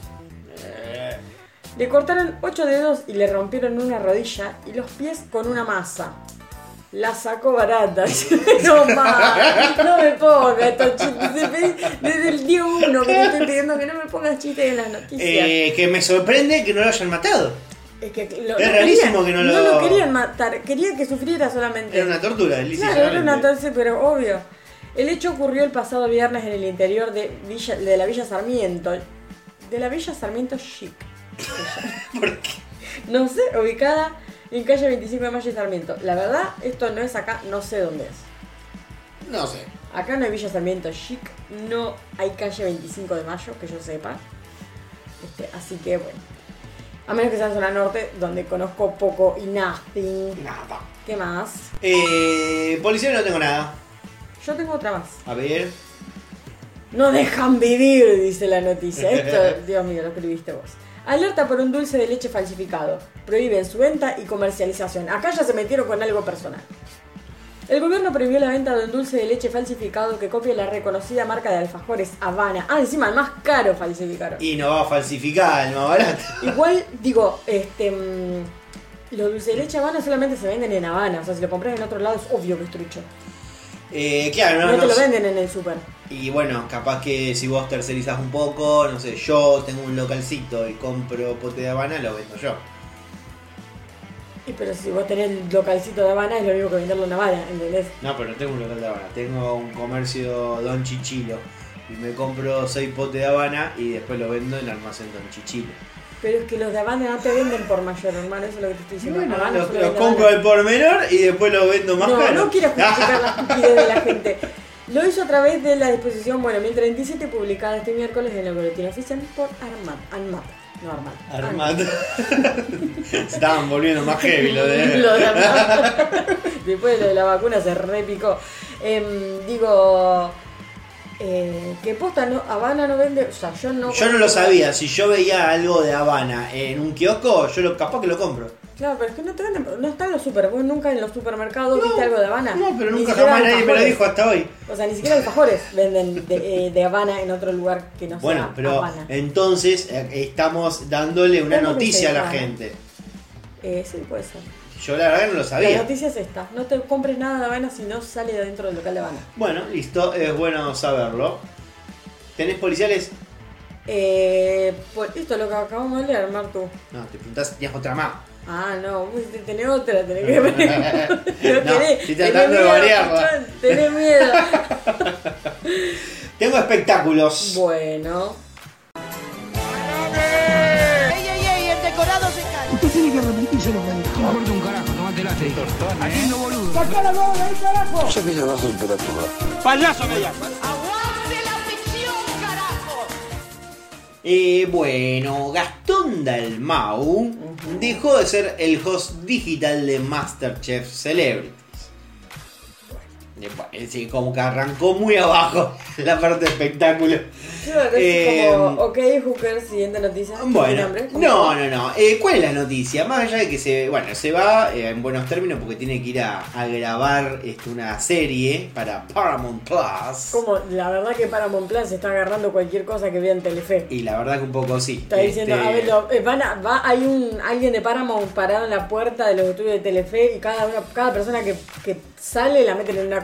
[SPEAKER 1] Le cortaron 8 dedos y le rompieron una rodilla y los pies con una masa. La sacó barata. (laughs) no más. No me pongas estos chistes. Desde el día 1 que te estoy pidiendo que no me pongas chistes en las noticias.
[SPEAKER 2] eh, que me sorprende que no lo hayan matado.
[SPEAKER 1] es que lo,
[SPEAKER 2] es
[SPEAKER 1] no
[SPEAKER 2] rarísimo
[SPEAKER 1] querían-
[SPEAKER 2] que no lo-
[SPEAKER 1] No lo querían matar. Quería que sufriera solamente.
[SPEAKER 2] Era una tortura.
[SPEAKER 1] Claro, era una torce, pero obvio. El hecho ocurrió el pasado viernes en el interior de, Villa, de la Villa Sarmiento. De la Villa Sarmiento Chic. (laughs)
[SPEAKER 2] ¿Por qué?
[SPEAKER 1] No sé, ubicada en calle 25 de Mayo y Sarmiento. La verdad, esto no es acá, no sé dónde es.
[SPEAKER 2] No sé.
[SPEAKER 1] Acá no hay Villa Sarmiento Chic, no hay calle 25 de Mayo, que yo sepa. Este, así que bueno. A menos que sea en zona norte, donde conozco poco y nothing.
[SPEAKER 2] Nada.
[SPEAKER 1] ¿Qué más?
[SPEAKER 2] Eh, policía no tengo nada.
[SPEAKER 1] Yo tengo otra más.
[SPEAKER 2] A ver.
[SPEAKER 1] No dejan vivir, dice la noticia. Esto, (laughs) Dios mío, lo escribiste vos. Alerta por un dulce de leche falsificado. Prohíben su venta y comercialización. Acá ya se metieron con algo personal. El gobierno prohibió la venta de un dulce de leche falsificado que copia la reconocida marca de alfajores Habana. Ah, encima el más caro falsificaron.
[SPEAKER 2] Y no va a falsificar el más barato. (laughs)
[SPEAKER 1] Igual, digo, este. mm, los dulces de leche Habana solamente se venden en Habana. O sea, si lo compras en otro lado es obvio que es trucho.
[SPEAKER 2] Eh, claro,
[SPEAKER 1] No,
[SPEAKER 2] no,
[SPEAKER 1] te lo venden en el super.
[SPEAKER 2] Y bueno, capaz que si vos tercerizás un poco, no sé, yo tengo un localcito y compro pote de Habana, lo vendo yo.
[SPEAKER 1] Y pero si vos tenés el localcito de Habana es lo mismo que venderlo en Habana, ¿entendés?
[SPEAKER 2] No, pero no tengo un local de Habana, tengo un comercio Don Chichilo. Y me compro 6 potes de Habana y después lo vendo en el almacén Don Chichilo.
[SPEAKER 1] Pero es que los de no te venden por mayor, hermano, eso es lo que te estoy diciendo.
[SPEAKER 2] Los, los
[SPEAKER 1] vende
[SPEAKER 2] compro al por menor y después lo vendo más
[SPEAKER 1] No,
[SPEAKER 2] caro.
[SPEAKER 1] no quiero (laughs) justificar la estupidez de la gente. Lo hizo a través de la disposición, bueno, 1037, publicada este miércoles en el boletín oficial por Armat. Armat. No Armat.
[SPEAKER 2] Armando. (laughs) Se estaban volviendo más heavy lo de. (laughs)
[SPEAKER 1] Lo de Armat. Después de lo de la vacuna se repicó. Em, digo, Eh, que posta, no, Habana no vende. O sea, yo no.
[SPEAKER 2] Yo no lo sabía, si yo veía algo de Habana en un kiosco, yo lo, capaz que lo compro.
[SPEAKER 1] Claro, pero es que no te venden. No está en los super. Vos nunca en los supermercados viste algo de Habana.
[SPEAKER 2] No, pero nunca jamás nadie me lo dijo hasta hoy.
[SPEAKER 1] O sea, ni siquiera alfajores venden de, eh, de Habana en otro lugar que no sea
[SPEAKER 2] Bueno, pero
[SPEAKER 1] Habana.
[SPEAKER 2] entonces eh, estamos dándole una noticia a la
[SPEAKER 1] Habana.
[SPEAKER 2] gente.
[SPEAKER 1] Eh, sí, puede ser.
[SPEAKER 2] Yo la verdad que no lo
[SPEAKER 1] La
[SPEAKER 2] sabía.
[SPEAKER 1] noticia es esta: no te compres nada de Habana si no sale de adentro del local de Habana.
[SPEAKER 2] Bueno, listo, es bueno saberlo. ¿Tenés policiales?
[SPEAKER 1] Eh, pues esto es lo que acabamos de leer, Martu.
[SPEAKER 2] No, te preguntás si tenías otra más.
[SPEAKER 1] Ah, no, tenés otra, tenés que ver. (laughs)
[SPEAKER 2] No, estoy tratando de variarla.
[SPEAKER 1] Tenés miedo. (laughs)
[SPEAKER 2] Tengo espectáculos.
[SPEAKER 1] bueno.
[SPEAKER 6] ¡Ey, ey, ey! El decorado se cae.
[SPEAKER 7] Usted tiene que arrepentirse lo que carajo, tomate la Aquí no boludo.
[SPEAKER 6] ¡Aguante la ficción, carajo!
[SPEAKER 2] Eh, bueno, Gastón Dalmau dejó de ser el host digital de Masterchef Celebrities. Eh, es decir, como que arrancó muy abajo la parte de espectáculo.
[SPEAKER 1] Claro, es
[SPEAKER 2] Eh,
[SPEAKER 1] como, ok, Hooker, siguiente noticia. ¿Tiene
[SPEAKER 2] Bueno, no, no, no. Eh, ¿Cuál es la noticia? Más allá de que se, bueno, se va eh, en buenos términos porque tiene que ir a, a grabar este, una serie para Paramount Plus.
[SPEAKER 1] Como, la verdad que Paramount Plus está agarrando cualquier cosa que vea en Telefe.
[SPEAKER 2] Y la verdad que un poco sí.
[SPEAKER 1] Está diciendo,
[SPEAKER 2] Este,
[SPEAKER 1] a ver, lo- eh, van a- va, hay un alguien de Paramount parado en la puerta de los estudios de Telefe y cada, una- cada persona que, que sale la meten en una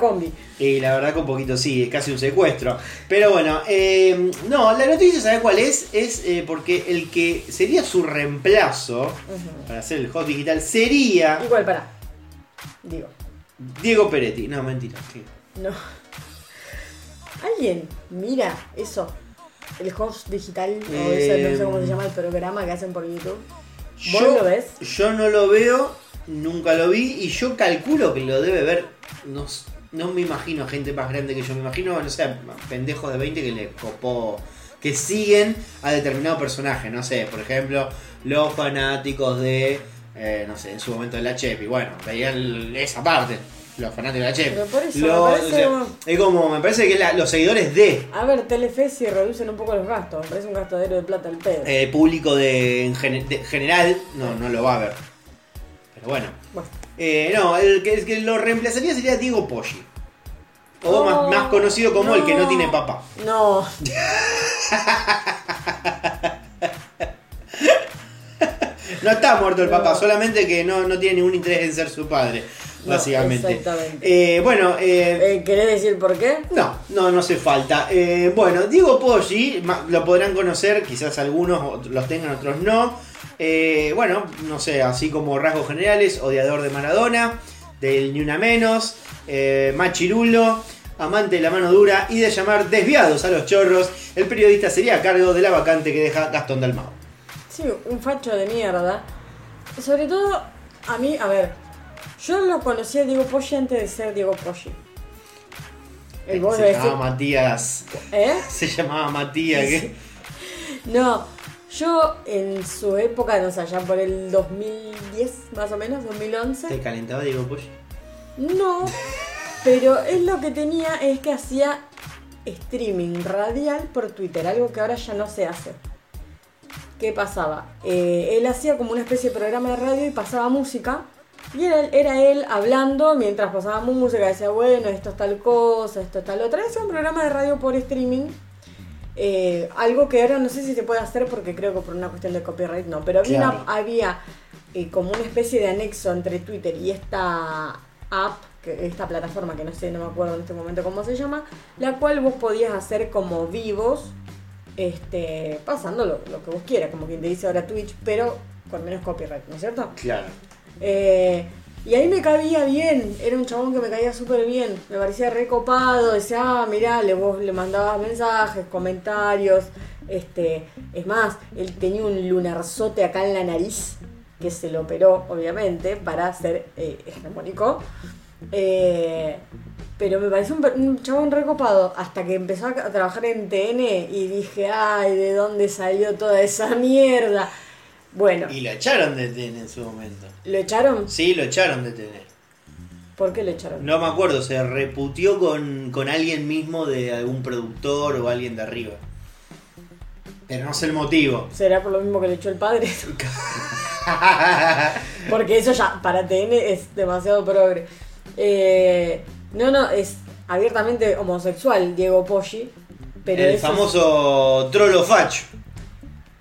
[SPEAKER 2] Y la verdad que un poquito sí, es casi un secuestro. Pero bueno, eh, no, la noticia, ¿sabe cuál es? Es eh, porque el que sería su reemplazo para ser el host digital sería
[SPEAKER 1] Igual, para. Digo,
[SPEAKER 2] Diego Peretti. No, mentira. ¿qué?
[SPEAKER 1] no. ¿Alguien mira eso? El host digital, o no sé cómo se llama el programa que hacen por YouTube. ¿Vos
[SPEAKER 2] Yo-
[SPEAKER 1] lo ves?
[SPEAKER 2] Yo no lo veo, nunca lo vi y yo calculo que lo debe ver. No, no me imagino gente más grande que yo, me imagino, no sé, pendejos de 20 que le copó, que siguen a determinado personaje, no sé, por ejemplo, los fanáticos de, eh, no sé, en su momento de la Chepi, bueno, veían esa parte. Los fanáticos de la Chepi.
[SPEAKER 1] Pero por eso,
[SPEAKER 2] Los-
[SPEAKER 1] me parece
[SPEAKER 2] o sea,
[SPEAKER 1] como-
[SPEAKER 2] es como, me parece que es la- los seguidores de
[SPEAKER 1] A ver, Telefe si reducen un poco los gastos. Me parece un gastadero de plata al pedo.
[SPEAKER 2] eh, público de, en gene- de general, no, no lo va a ver. Pero bueno.
[SPEAKER 1] Bueno.
[SPEAKER 2] Eh, no, el que, el que lo reemplazaría sería Diego Poggi. O más,
[SPEAKER 1] No,
[SPEAKER 2] más conocido como el que no tiene papá.
[SPEAKER 1] No, (laughs)
[SPEAKER 2] No está muerto el papá,
[SPEAKER 1] No.
[SPEAKER 2] solamente que no, no tiene ningún interés en ser su padre, básicamente.
[SPEAKER 1] exactamente.
[SPEAKER 2] Eh, bueno, eh,
[SPEAKER 1] Eh, ¿querés decir por qué?
[SPEAKER 2] no, no, no hace falta. Eh, bueno, Diego Poggi, lo podrán conocer, quizás algunos los tengan, otros no. Eh, bueno, no sé, así como rasgos generales, odiador de Maradona, del Ni Una Menos, eh, machirulo, amante de la mano dura y de llamar desviados a los chorros, el periodista sería a cargo de la vacante que deja Gastón Dalmau.
[SPEAKER 1] Sí, un facho de mierda. Sobre todo, a mí, a ver, yo lo conocí a Diego Poggi antes de ser Diego Poggi. El vos (laughs)
[SPEAKER 2] Se llamaba Matías.
[SPEAKER 1] ¿Eh?
[SPEAKER 2] Se llamaba Matías. ¿qué?
[SPEAKER 1] No, yo en su época, no sé, allá por el 2010 más o menos, 2011.
[SPEAKER 2] ¿Te calentaba Diego Poggi?
[SPEAKER 1] No, pero él lo que tenía es que hacía streaming radial por Twitter, algo que ahora ya no se hace. ¿Qué pasaba? Eh, él hacía como una especie de programa de radio y pasaba música. Y era, era él hablando mientras pasaba música, decía, bueno, esto es tal cosa, esto es tal otra. Hacía un programa de radio por streaming. Eh, algo que ahora no sé si se puede hacer porque creo que por una cuestión de copyright no. Pero había,
[SPEAKER 2] Claro.
[SPEAKER 1] una- había eh, como una especie de anexo entre Twitter y esta app, que, esta plataforma que no sé, no me acuerdo en este momento cómo se llama, la cual vos podías hacer como vivos, este, pasando lo, lo que vos quieras, como quien te dice ahora Twitch, pero con menos copyright, ¿no es cierto?
[SPEAKER 2] Claro.
[SPEAKER 1] Eh, y ahí me cabía bien, era un chabón que me caía súper bien, me parecía recopado, decía, ah, mirá, le, vos le mandabas mensajes, comentarios, este, es más, él tenía un lunarzote acá en la nariz, que se lo operó, obviamente, para ser eh, hegemónico. Eh, pero me pareció un, chabón recopado hasta que empezó a trabajar en TN y dije, ay, ¿de dónde salió toda esa mierda? Bueno,
[SPEAKER 2] Y lo echaron de TN en su momento.
[SPEAKER 1] ¿lo echaron?
[SPEAKER 2] Sí, lo echaron de TN.
[SPEAKER 1] ¿Por qué le echaron?
[SPEAKER 2] No me acuerdo, se reputió con, con alguien mismo de algún productor o alguien de arriba. Pero no sé el motivo.
[SPEAKER 1] ¿Será por lo mismo que le echó el padre? (laughs) Porque eso ya, para TN es demasiado progre. Eh, no, no, es abiertamente homosexual Diego Poggi. Pero
[SPEAKER 2] el
[SPEAKER 1] eso es-
[SPEAKER 2] famoso trolo facho.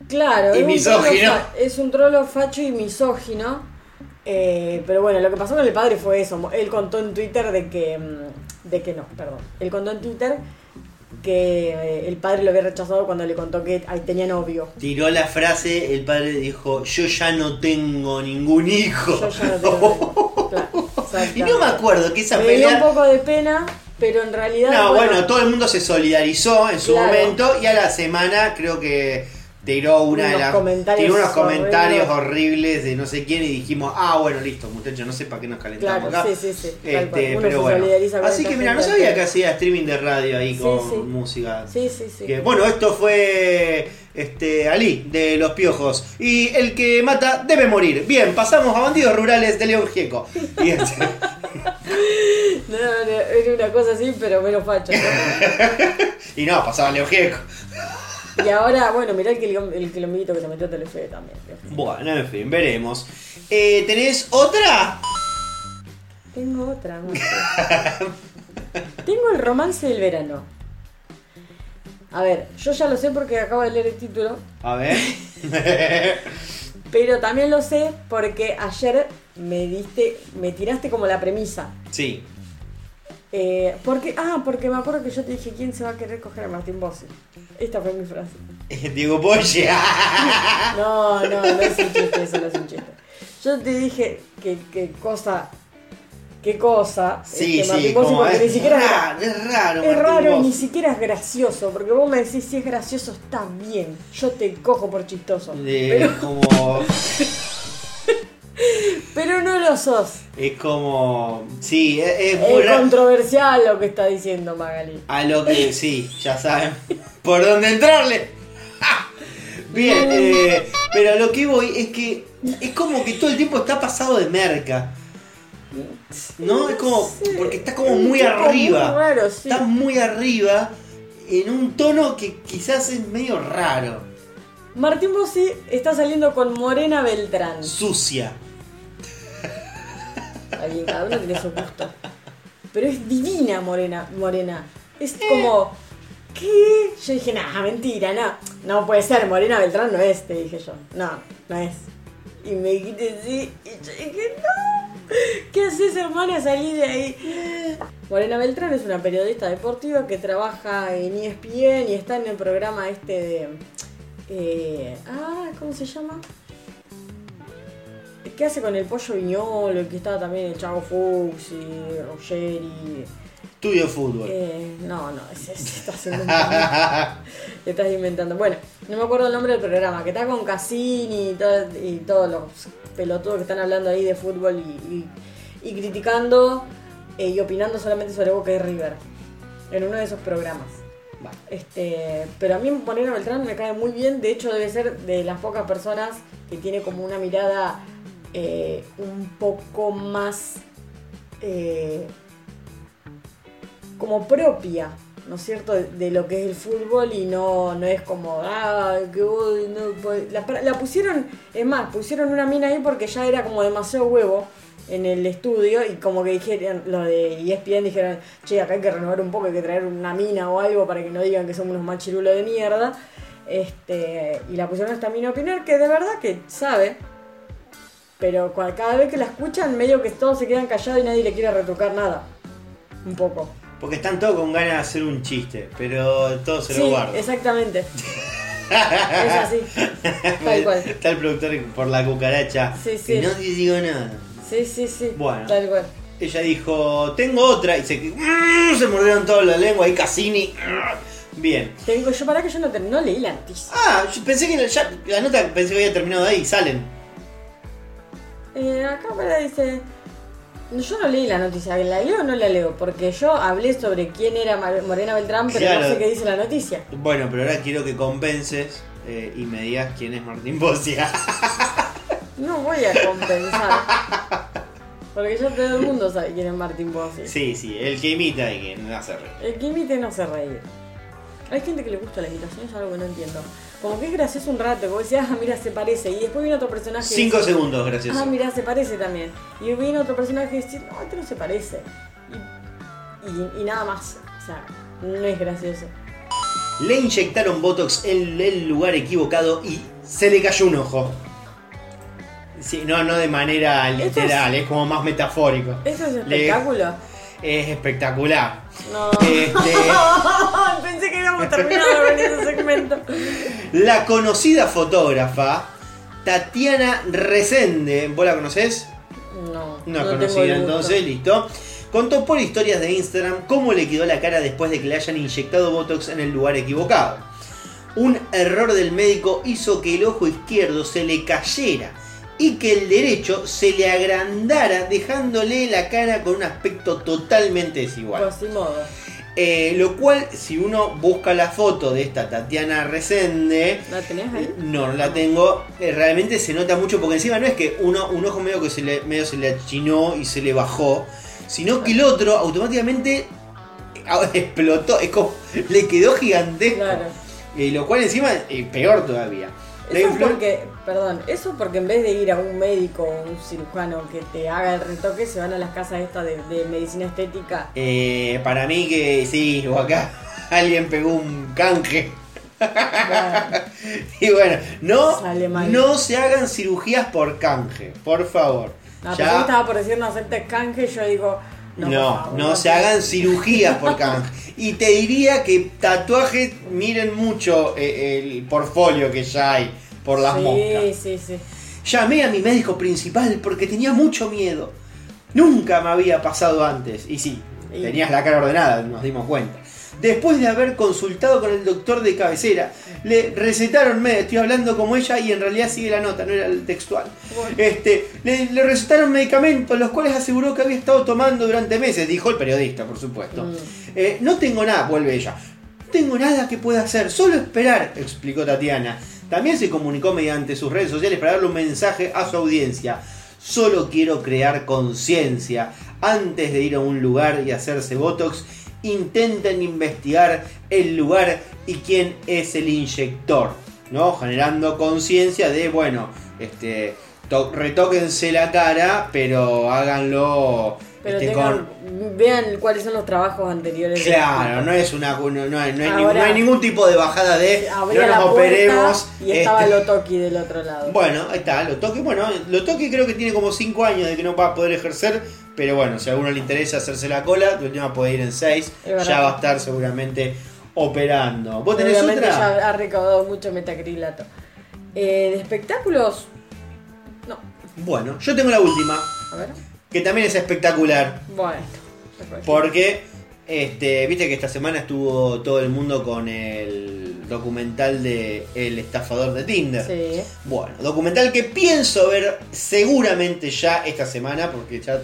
[SPEAKER 1] Claro,
[SPEAKER 2] Y
[SPEAKER 1] es un trolo fa- es un trolo facho y misógino. Eh, pero bueno, lo que pasó con el padre fue eso. Él contó en Twitter de que. mm, De que no, perdón. Él contó en Twitter que eh, el padre lo había rechazado cuando le contó que tenía novio.
[SPEAKER 2] Tiró la frase, el padre dijo, yo ya no tengo ningún hijo.
[SPEAKER 1] Yo ya no tengo. (laughs) Claro,
[SPEAKER 2] y no me acuerdo que esa
[SPEAKER 1] Me dio un
[SPEAKER 2] pelea...
[SPEAKER 1] poco de pena, pero en realidad.
[SPEAKER 2] No, bueno, todo el mundo se solidarizó en su
[SPEAKER 1] Claro.
[SPEAKER 2] momento y a la semana creo que tiró una de
[SPEAKER 1] Unos
[SPEAKER 2] las
[SPEAKER 1] comentarios
[SPEAKER 2] tiró unos comentarios
[SPEAKER 1] horribles.
[SPEAKER 2] de no sé quién y dijimos, ah bueno, listo, muchachos, no sé para qué nos calentamos
[SPEAKER 1] Claro,
[SPEAKER 2] acá.
[SPEAKER 1] sí, sí, sí.
[SPEAKER 2] Este, pero bueno. Así que mira, no sabía
[SPEAKER 1] que-
[SPEAKER 2] que hacía streaming de radio ahí
[SPEAKER 1] Sí,
[SPEAKER 2] con
[SPEAKER 1] sí.
[SPEAKER 2] música.
[SPEAKER 1] Sí, sí, sí.
[SPEAKER 2] Que, bueno, esto fue este Ali de Los Piojos. Y el que mata debe morir. Bien, pasamos a bandidos rurales de León Gieco. (laughs) Y este-
[SPEAKER 1] No, no, era una cosa así, pero menos facha. ¿no? (laughs)
[SPEAKER 2] y no, pasaba León Gieco.
[SPEAKER 1] Y ahora, bueno, mirá el, el quilombito que se metió a Telefe también.
[SPEAKER 2] Bueno, en fin, veremos. Eh, ¿Tenés otra?
[SPEAKER 1] Tengo otra. no. Tengo el romance del verano. A ver, yo ya lo sé porque acabo de leer el título,
[SPEAKER 2] A ver. (laughs)
[SPEAKER 1] pero también lo sé porque ayer me diste, me tiraste como la premisa.
[SPEAKER 2] sí.
[SPEAKER 1] Eh, porque, ah, porque me acuerdo que yo te dije quién se va a querer coger a Martín Bossi. Esta fue mi frase. (laughs)
[SPEAKER 2] Diego Polle. (laughs)
[SPEAKER 1] No, no, no es un chiste, eso no es un chiste. Yo te dije que, que cosa, qué cosa,
[SPEAKER 2] Sí,
[SPEAKER 1] este,
[SPEAKER 2] sí,
[SPEAKER 1] Martín Bossi, porque
[SPEAKER 2] es
[SPEAKER 1] ni siquiera
[SPEAKER 2] raro, es raro.
[SPEAKER 1] es raro y ni siquiera es gracioso, porque vos me decís si es gracioso está bien, yo te cojo por chistoso,
[SPEAKER 2] Eh,
[SPEAKER 1] pero,
[SPEAKER 2] como. (laughs)
[SPEAKER 1] pero no lo sos.
[SPEAKER 2] Es como. Sí, es, es muy
[SPEAKER 1] Es controversial lo que está diciendo Magali.
[SPEAKER 2] A lo que sí, ya saben (laughs) por dónde entrarle. ¡Ah! Bien, eh, pero a lo que voy es que es como que todo el tiempo está pasado de merca. ¿No? Es como. Porque está como muy arriba.
[SPEAKER 1] muy raro, sí.
[SPEAKER 2] Está muy arriba en un tono que quizás es medio raro.
[SPEAKER 1] Martín Bossi está saliendo con Morena Beltrán.
[SPEAKER 2] Sucia.
[SPEAKER 1] Bien, cada uno tiene su gusto. Pero es divina Morena, Morena. Es como. ¿Qué? Yo dije, nah, mentira, no. No puede ser, Morena Beltrán no es, te dije yo. No, no es. Y me dijiste sí, y yo dije, no. ¿Qué haces, hermana? Salí de ahí. Morena Beltrán es una periodista deportiva que trabaja en ESPN y está en el programa este de. eh, ah, ¿cómo se llama? ¿Qué hace con el pollo viñolo? El que estaba también el Chavo Fuchs y Ruggeri.
[SPEAKER 2] Estudio fútbol.
[SPEAKER 1] Eh, no, no, ese se está haciendo un (laughs) Te estás inventando. Bueno, no me acuerdo el nombre del programa, que está con Cassini y, todo- y todos los pelotudos que están hablando ahí de fútbol y, y- y criticando eh, y opinando solamente sobre Boca y River. En uno de esos programas. Este, pero a mí Moreno Beltrán me cae muy bien, de hecho debe ser de las pocas personas que tiene como una mirada eh, un poco más eh, como propia, ¿no es cierto?, de, lo que es el fútbol y no, no es como, ah, que no podés". la, pusieron, es más, pusieron una mina ahí porque ya era como demasiado huevo en el estudio y como que dijeron, lo de ESPN dijeron, che, acá hay que renovar un poco, hay que traer una mina o algo para que no digan que somos unos machirulos de mierda. Este, y la pusieron a esta mina opinar que de verdad que sabe, pero cada vez que la escuchan medio que todos se quedan callados y nadie le quiere retocar nada. Un poco.
[SPEAKER 2] Porque están todos con ganas de hacer un chiste, pero todos se lo
[SPEAKER 1] Sí,
[SPEAKER 2] guardan.
[SPEAKER 1] exactamente. (laughs) es así. Tal cual.
[SPEAKER 2] Está el productor por la cucaracha.
[SPEAKER 1] Sí, sí.
[SPEAKER 2] Que no digo nada.
[SPEAKER 1] Sí, sí, sí.
[SPEAKER 2] Bueno.
[SPEAKER 1] Tal cual.
[SPEAKER 2] Ella dijo, tengo otra. Y se, se mordieron toda la lengua. Ahí Cassini. Bien.
[SPEAKER 1] Tengo yo para que yo no, te- no leí la noticia.
[SPEAKER 2] Ah, yo pensé que la, ya- la nota pensé que había terminado ahí. Salen.
[SPEAKER 1] Eh, acá para dice. Yo no leí la noticia, ¿la leo o no la leo? Porque yo hablé sobre quién era Morena Beltrán, pero
[SPEAKER 2] Claro.
[SPEAKER 1] no sé qué dice la noticia.
[SPEAKER 2] Bueno, pero ahora quiero que compenses eh, y me digas quién es Martín Bosia. (laughs)
[SPEAKER 1] No voy a compensar. Porque ya todo el mundo sabe quién es Martín Bossi.
[SPEAKER 2] Sí, sí, el que imita y que no hace reír.
[SPEAKER 1] El que imite no hace reír. Hay gente que le gusta la imitación, es algo que no entiendo. Como que es gracioso un rato, como decía, ah, mira, se parece. Y después viene otro personaje.
[SPEAKER 2] Cinco
[SPEAKER 1] dice,
[SPEAKER 2] segundos, gracioso.
[SPEAKER 1] Ah, mira, se parece también. Y viene otro personaje y dice, no, este no se parece. Y, y- y nada más. O sea, no es gracioso.
[SPEAKER 2] Le inyectaron Botox en el lugar equivocado y se le cayó un ojo. Sí, no, no de manera
[SPEAKER 1] es-
[SPEAKER 2] literal, es como más metafórico.
[SPEAKER 1] ¿Eso es
[SPEAKER 2] Le-
[SPEAKER 1] espectáculo?
[SPEAKER 2] Es espectacular.
[SPEAKER 1] No.
[SPEAKER 2] Este, (laughs)
[SPEAKER 1] Pensé que íbamos a terminar con ese segmento.
[SPEAKER 2] la conocida fotógrafa Tatiana Resende, ¿vos la conocés?
[SPEAKER 1] No,
[SPEAKER 2] No,
[SPEAKER 1] tengo
[SPEAKER 2] conocida entonces, listo. Contó por historias de Instagram cómo le quedó la cara después de que le hayan inyectado Botox en el lugar equivocado. Un error del médico hizo que el ojo izquierdo se le cayera y que el derecho se le agrandara dejándole la cara con un aspecto totalmente desigual.
[SPEAKER 1] Quasimodo.
[SPEAKER 2] Eh, lo cual, si uno busca la foto de esta Tatiana Resende,
[SPEAKER 1] ¿La tenés ahí?
[SPEAKER 2] no, no la tengo. Eh, realmente se nota mucho porque encima no es que uno, un ojo medio que se le, medio se le achinó y se le bajó, sino que el otro automáticamente eh, (laughs) explotó, es como, le quedó gigantesco.
[SPEAKER 1] Claro.
[SPEAKER 2] Eh, lo cual encima es peor todavía.
[SPEAKER 1] Eso porque, perdón, eso porque en vez de ir a un médico o un cirujano que te haga el retoque, se van a las casas estas de, de medicina estética.
[SPEAKER 2] Eh, para mí que sí, o acá (laughs) alguien pegó un canje. (laughs) Y bueno, no,
[SPEAKER 1] Sale mal.
[SPEAKER 2] no se hagan cirugías por canje, por favor.
[SPEAKER 1] la
[SPEAKER 2] Ya-
[SPEAKER 1] persona estaba por decir no aceptes canje, yo digo, no,
[SPEAKER 2] No, no, se hagan cirugías por (laughs) canje. Y te diría que tatuajes, miren mucho eh, el portfolio que ya hay por las
[SPEAKER 1] sí,
[SPEAKER 2] moscas.
[SPEAKER 1] Sí, sí,
[SPEAKER 2] Llamé a mi médico principal porque tenía mucho miedo. Nunca me había pasado antes. Y sí,
[SPEAKER 1] Y-
[SPEAKER 2] tenías la cara ordenada, nos dimos cuenta. Después de haber consultado con el doctor de cabecera, le recetaron, me estoy hablando como ella y en realidad sigue la nota, no era el textual.
[SPEAKER 1] Bueno.
[SPEAKER 2] Este, le, le recetaron medicamentos, los cuales aseguró que había estado tomando durante meses, dijo el periodista, por supuesto.
[SPEAKER 1] Mm.
[SPEAKER 2] Eh, no tengo nada, vuelve ella. No tengo nada que pueda hacer, solo esperar, explicó Tatiana. También se comunicó mediante sus redes sociales para darle un mensaje a su audiencia. Solo quiero crear conciencia. Antes de ir a un lugar y hacerse Botox, intenten investigar el lugar y quién es el inyector. ¿No? Generando conciencia de, bueno, este, retóquense la cara, pero háganlo
[SPEAKER 1] Pero
[SPEAKER 2] este,
[SPEAKER 1] tengan- vean cuáles son los trabajos anteriores.
[SPEAKER 2] Claro, no es una no, no hay, no hay ningún,
[SPEAKER 1] Ahora-
[SPEAKER 2] no hay ningún tipo de bajada de no nos operemos.
[SPEAKER 1] y estaba
[SPEAKER 2] este,
[SPEAKER 1] Lotoki del otro lado.
[SPEAKER 2] Bueno, ahí está, lo toque, bueno, lo toque creo que tiene como 5 años de que no va a poder ejercer, pero bueno, si a alguno le interesa hacerse la cola, de última puede ir en 6,
[SPEAKER 1] Es verdad.
[SPEAKER 2] ya va a estar seguramente operando. ¿Vos tenés
[SPEAKER 1] Obviamente
[SPEAKER 2] otra?
[SPEAKER 1] ya ha recaudado mucho metacrilato. Eh, de espectáculos, no.
[SPEAKER 2] Bueno, yo tengo la última,
[SPEAKER 1] A ver.
[SPEAKER 2] Que también es espectacular,
[SPEAKER 1] Bueno.
[SPEAKER 2] porque este, viste que esta semana estuvo todo el mundo con el documental de El estafador de Tinder.
[SPEAKER 1] Sí.
[SPEAKER 2] Bueno, documental que pienso ver seguramente ya esta semana, porque ya,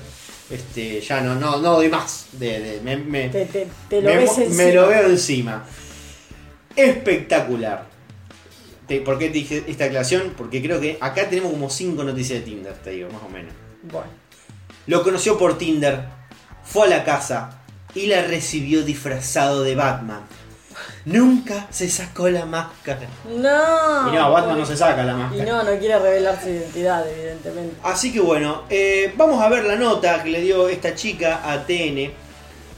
[SPEAKER 2] este, ya no, no, no doy más. De, de- me, me-
[SPEAKER 1] Te, te- te lo
[SPEAKER 2] me-
[SPEAKER 1] ves
[SPEAKER 2] me
[SPEAKER 1] encima.
[SPEAKER 2] lo veo encima. Espectacular. Te- ¿Por qué te dije esta aclaración? Porque creo que acá tenemos como 5 noticias de Tinder, te digo, más o menos.
[SPEAKER 1] Bueno.
[SPEAKER 2] Lo conoció por Tinder, fue a la casa y la recibió disfrazado de Batman. Nunca se sacó la máscara.
[SPEAKER 1] No.
[SPEAKER 2] y no, Batman no se saca la
[SPEAKER 1] Y
[SPEAKER 2] máscara.
[SPEAKER 1] no, no quiere revelar su identidad, evidentemente.
[SPEAKER 2] Así que bueno, eh, vamos a ver la nota que le dio esta chica a TN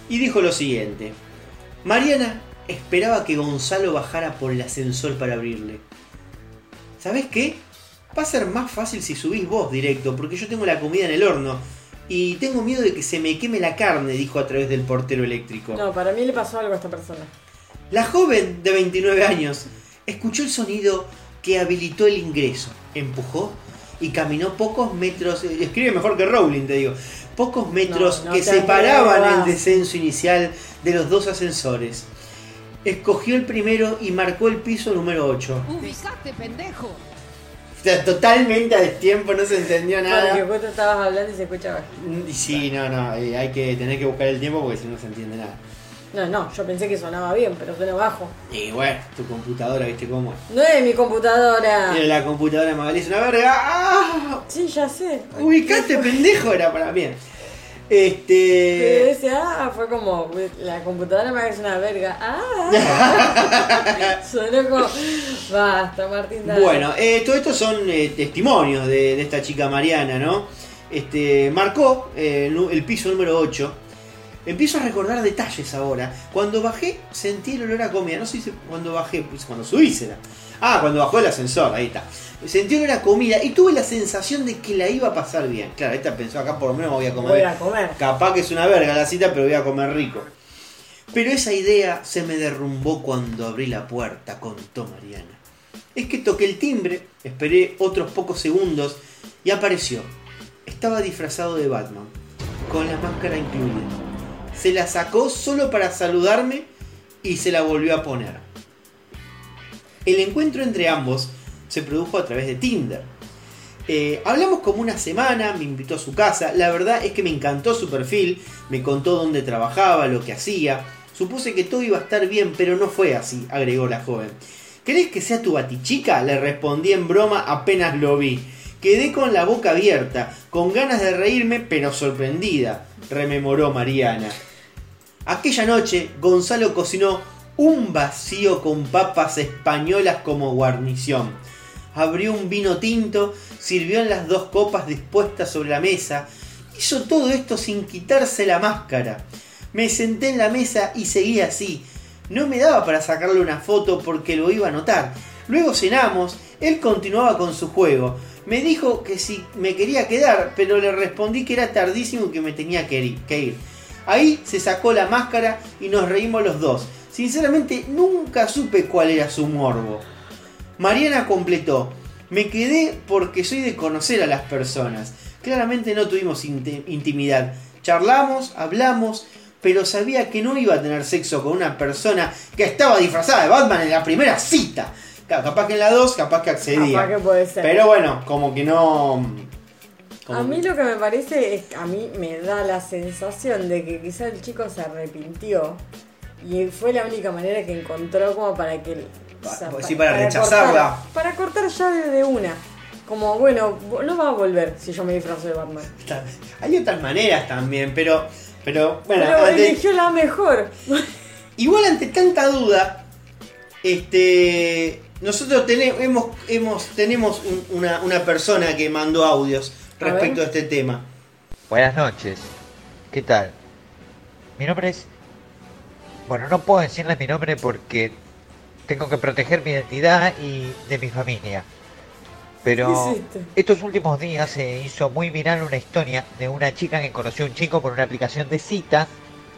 [SPEAKER 2] y dijo lo siguiente. Mariana esperaba que Gonzalo bajara por el ascensor para abrirle. ¿Sabes qué? Va a ser más fácil si subís vos directo, porque yo tengo la comida en el horno y tengo miedo de que se me queme la carne, dijo a través del portero eléctrico.
[SPEAKER 1] No, para mí le pasó algo a esta persona.
[SPEAKER 2] La joven de 29 años escuchó el sonido que habilitó el ingreso, empujó y caminó pocos metros, eh, escribe mejor que Rowling te digo, pocos metros
[SPEAKER 1] No, no
[SPEAKER 2] que separaban el descenso inicial de los dos ascensores. Escogió el primero y marcó el piso número 8.
[SPEAKER 6] Ubicate, pendejo.
[SPEAKER 2] O sea, totalmente a destiempo, no se entendió
[SPEAKER 1] Porque
[SPEAKER 2] nada.
[SPEAKER 1] justo estabas hablando y se escuchaba.
[SPEAKER 2] Y Sí, no, no, eh, hay que tener que buscar el tiempo porque si no se entiende nada.
[SPEAKER 1] No, no, yo pensé que sonaba bien, pero suena bajo.
[SPEAKER 2] Y bueno, tu computadora, ¿viste cómo es?
[SPEAKER 1] No es mi computadora.
[SPEAKER 2] Mira, la computadora de Magalí es una verga. ¡Ah!
[SPEAKER 1] Sí, ya sé.
[SPEAKER 2] Ubicaste, pendejo, era para mí. Este.
[SPEAKER 1] ese ah fue como la computadora me es una verga. Ah. (laughs) Sonó como basta, Martín. dale.
[SPEAKER 2] Bueno, eh, todo esto son eh, testimonios de, de esta chica Mariana, ¿no? Este, marcó eh, el piso número 8. Empiezo a recordar detalles ahora. Cuando bajé, sentí el olor a comida. No sé si cuando bajé, pues cuando subí será. Ah, cuando bajó el ascensor, ahí está. Sentí olor a comida y tuve la sensación de que la iba a pasar bien. Claro, esta pensó acá por lo menos voy a comer.
[SPEAKER 1] Voy a comer.
[SPEAKER 2] Capaz que es una verga la cita, pero voy a comer rico. Pero esa idea se me derrumbó cuando abrí la puerta, contó Mariana. Es que toqué el timbre, esperé otros pocos segundos y apareció. Estaba disfrazado de Batman, con la máscara incluida. Se la sacó solo para saludarme y se la volvió a poner. El encuentro entre ambos se produjo a través de Tinder. Eh, hablamos como una semana, me invitó a su casa, la verdad es que me encantó su perfil, me contó dónde trabajaba, lo que hacía, supuse que todo iba a estar bien, pero no fue así, agregó la joven. ¿Crees que sea tu batichica? Le respondí en broma apenas lo vi. Quedé con la boca abierta, con ganas de reírme, pero sorprendida, rememoró Mariana. Aquella noche, Gonzalo cocinó un vacío con papas españolas como guarnición. Abrió un vino tinto, sirvió en las dos copas dispuestas sobre la mesa. Hizo todo esto sin quitarse la máscara. Me senté en la mesa y seguí así. No me daba para sacarle una foto porque lo iba a notar. Luego cenamos, él continuaba con su juego. Me dijo que si me quería quedar, pero le respondí que era tardísimo y que me tenía que ir. Ahí se sacó la máscara y nos reímos los dos. Sinceramente nunca supe cuál era su morbo. Mariana completó. Me quedé porque soy de conocer a las personas. Claramente no tuvimos intimidad. Charlamos, hablamos, pero sabía que no iba a tener sexo con una persona que estaba disfrazada de Batman en la primera cita. Capaz que en la 2, capaz que accedía.
[SPEAKER 1] Capaz que puede ser.
[SPEAKER 2] Pero bueno, como que no... como
[SPEAKER 1] A mí
[SPEAKER 2] que-
[SPEAKER 1] lo que me parece es que a mí me da la sensación de que quizá el chico se arrepintió y fue la única manera que encontró como para que
[SPEAKER 2] Pa- sí, para rechazarla.
[SPEAKER 1] cortar- para cortar ya desde una. Como bueno, no va a volver si yo me disfrazo de Batman. (laughs)
[SPEAKER 2] Hay otras maneras también, pero... Pero bueno,
[SPEAKER 1] Pero
[SPEAKER 2] ante-
[SPEAKER 1] eligió la mejor. (laughs)
[SPEAKER 2] Igual ante tanta duda, este, nosotros tenemos, hemos, tenemos un- una, una persona que mandó audios
[SPEAKER 1] A
[SPEAKER 2] respecto
[SPEAKER 1] ver.
[SPEAKER 2] a este tema.
[SPEAKER 5] Buenas noches. ¿Qué tal? Mi nombre es... Bueno, no puedo decirles mi nombre porque tengo que proteger mi identidad y de mi familia. Pero estos últimos días se hizo muy viral una historia de una chica que conoció a un chico por una aplicación de citas,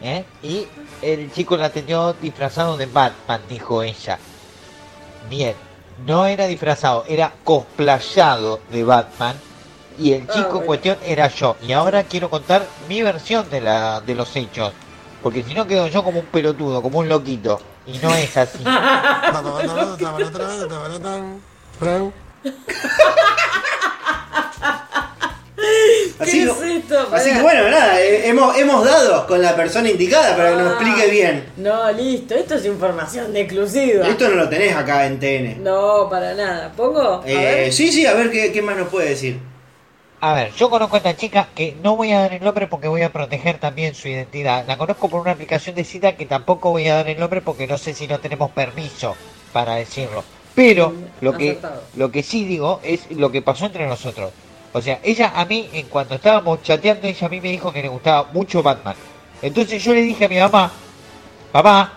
[SPEAKER 5] ¿eh? Y el chico la atendió disfrazado de Batman, dijo ella. Bien, no era disfrazado, era cosplayado de Batman. Y el
[SPEAKER 1] Ah,
[SPEAKER 5] chico en
[SPEAKER 1] bueno.
[SPEAKER 5] cuestión era yo. Y ahora quiero contar mi versión de, la, de los hechos. Porque si no quedo yo como un pelotudo, como un loquito. Y no es así. (laughs)
[SPEAKER 2] Así
[SPEAKER 1] ¿Qué
[SPEAKER 2] que,
[SPEAKER 1] es esto?
[SPEAKER 2] así que bueno, nada, eh, hemos, hemos dado con la persona indicada para que nos
[SPEAKER 1] Ah.
[SPEAKER 2] explique bien.
[SPEAKER 1] No, listo, esto es información de exclusiva.
[SPEAKER 2] Esto no lo tenés acá en TN.
[SPEAKER 1] No, para nada. ¿Pongo? A
[SPEAKER 2] Eh,
[SPEAKER 1] ver.
[SPEAKER 2] sí, sí, a ver qué, qué más nos puede decir.
[SPEAKER 5] A ver, yo conozco a esta chica que no voy a dar el nombre porque voy a proteger también su identidad. La conozco por una aplicación de cita que tampoco voy a dar el nombre porque no sé si no tenemos permiso para decirlo. Pero lo que, lo que sí digo es lo que pasó entre nosotros. O sea, ella a mí, en cuando estábamos chateando, ella a mí me dijo que le gustaba mucho Batman. Entonces yo le dije a mi mamá, papá,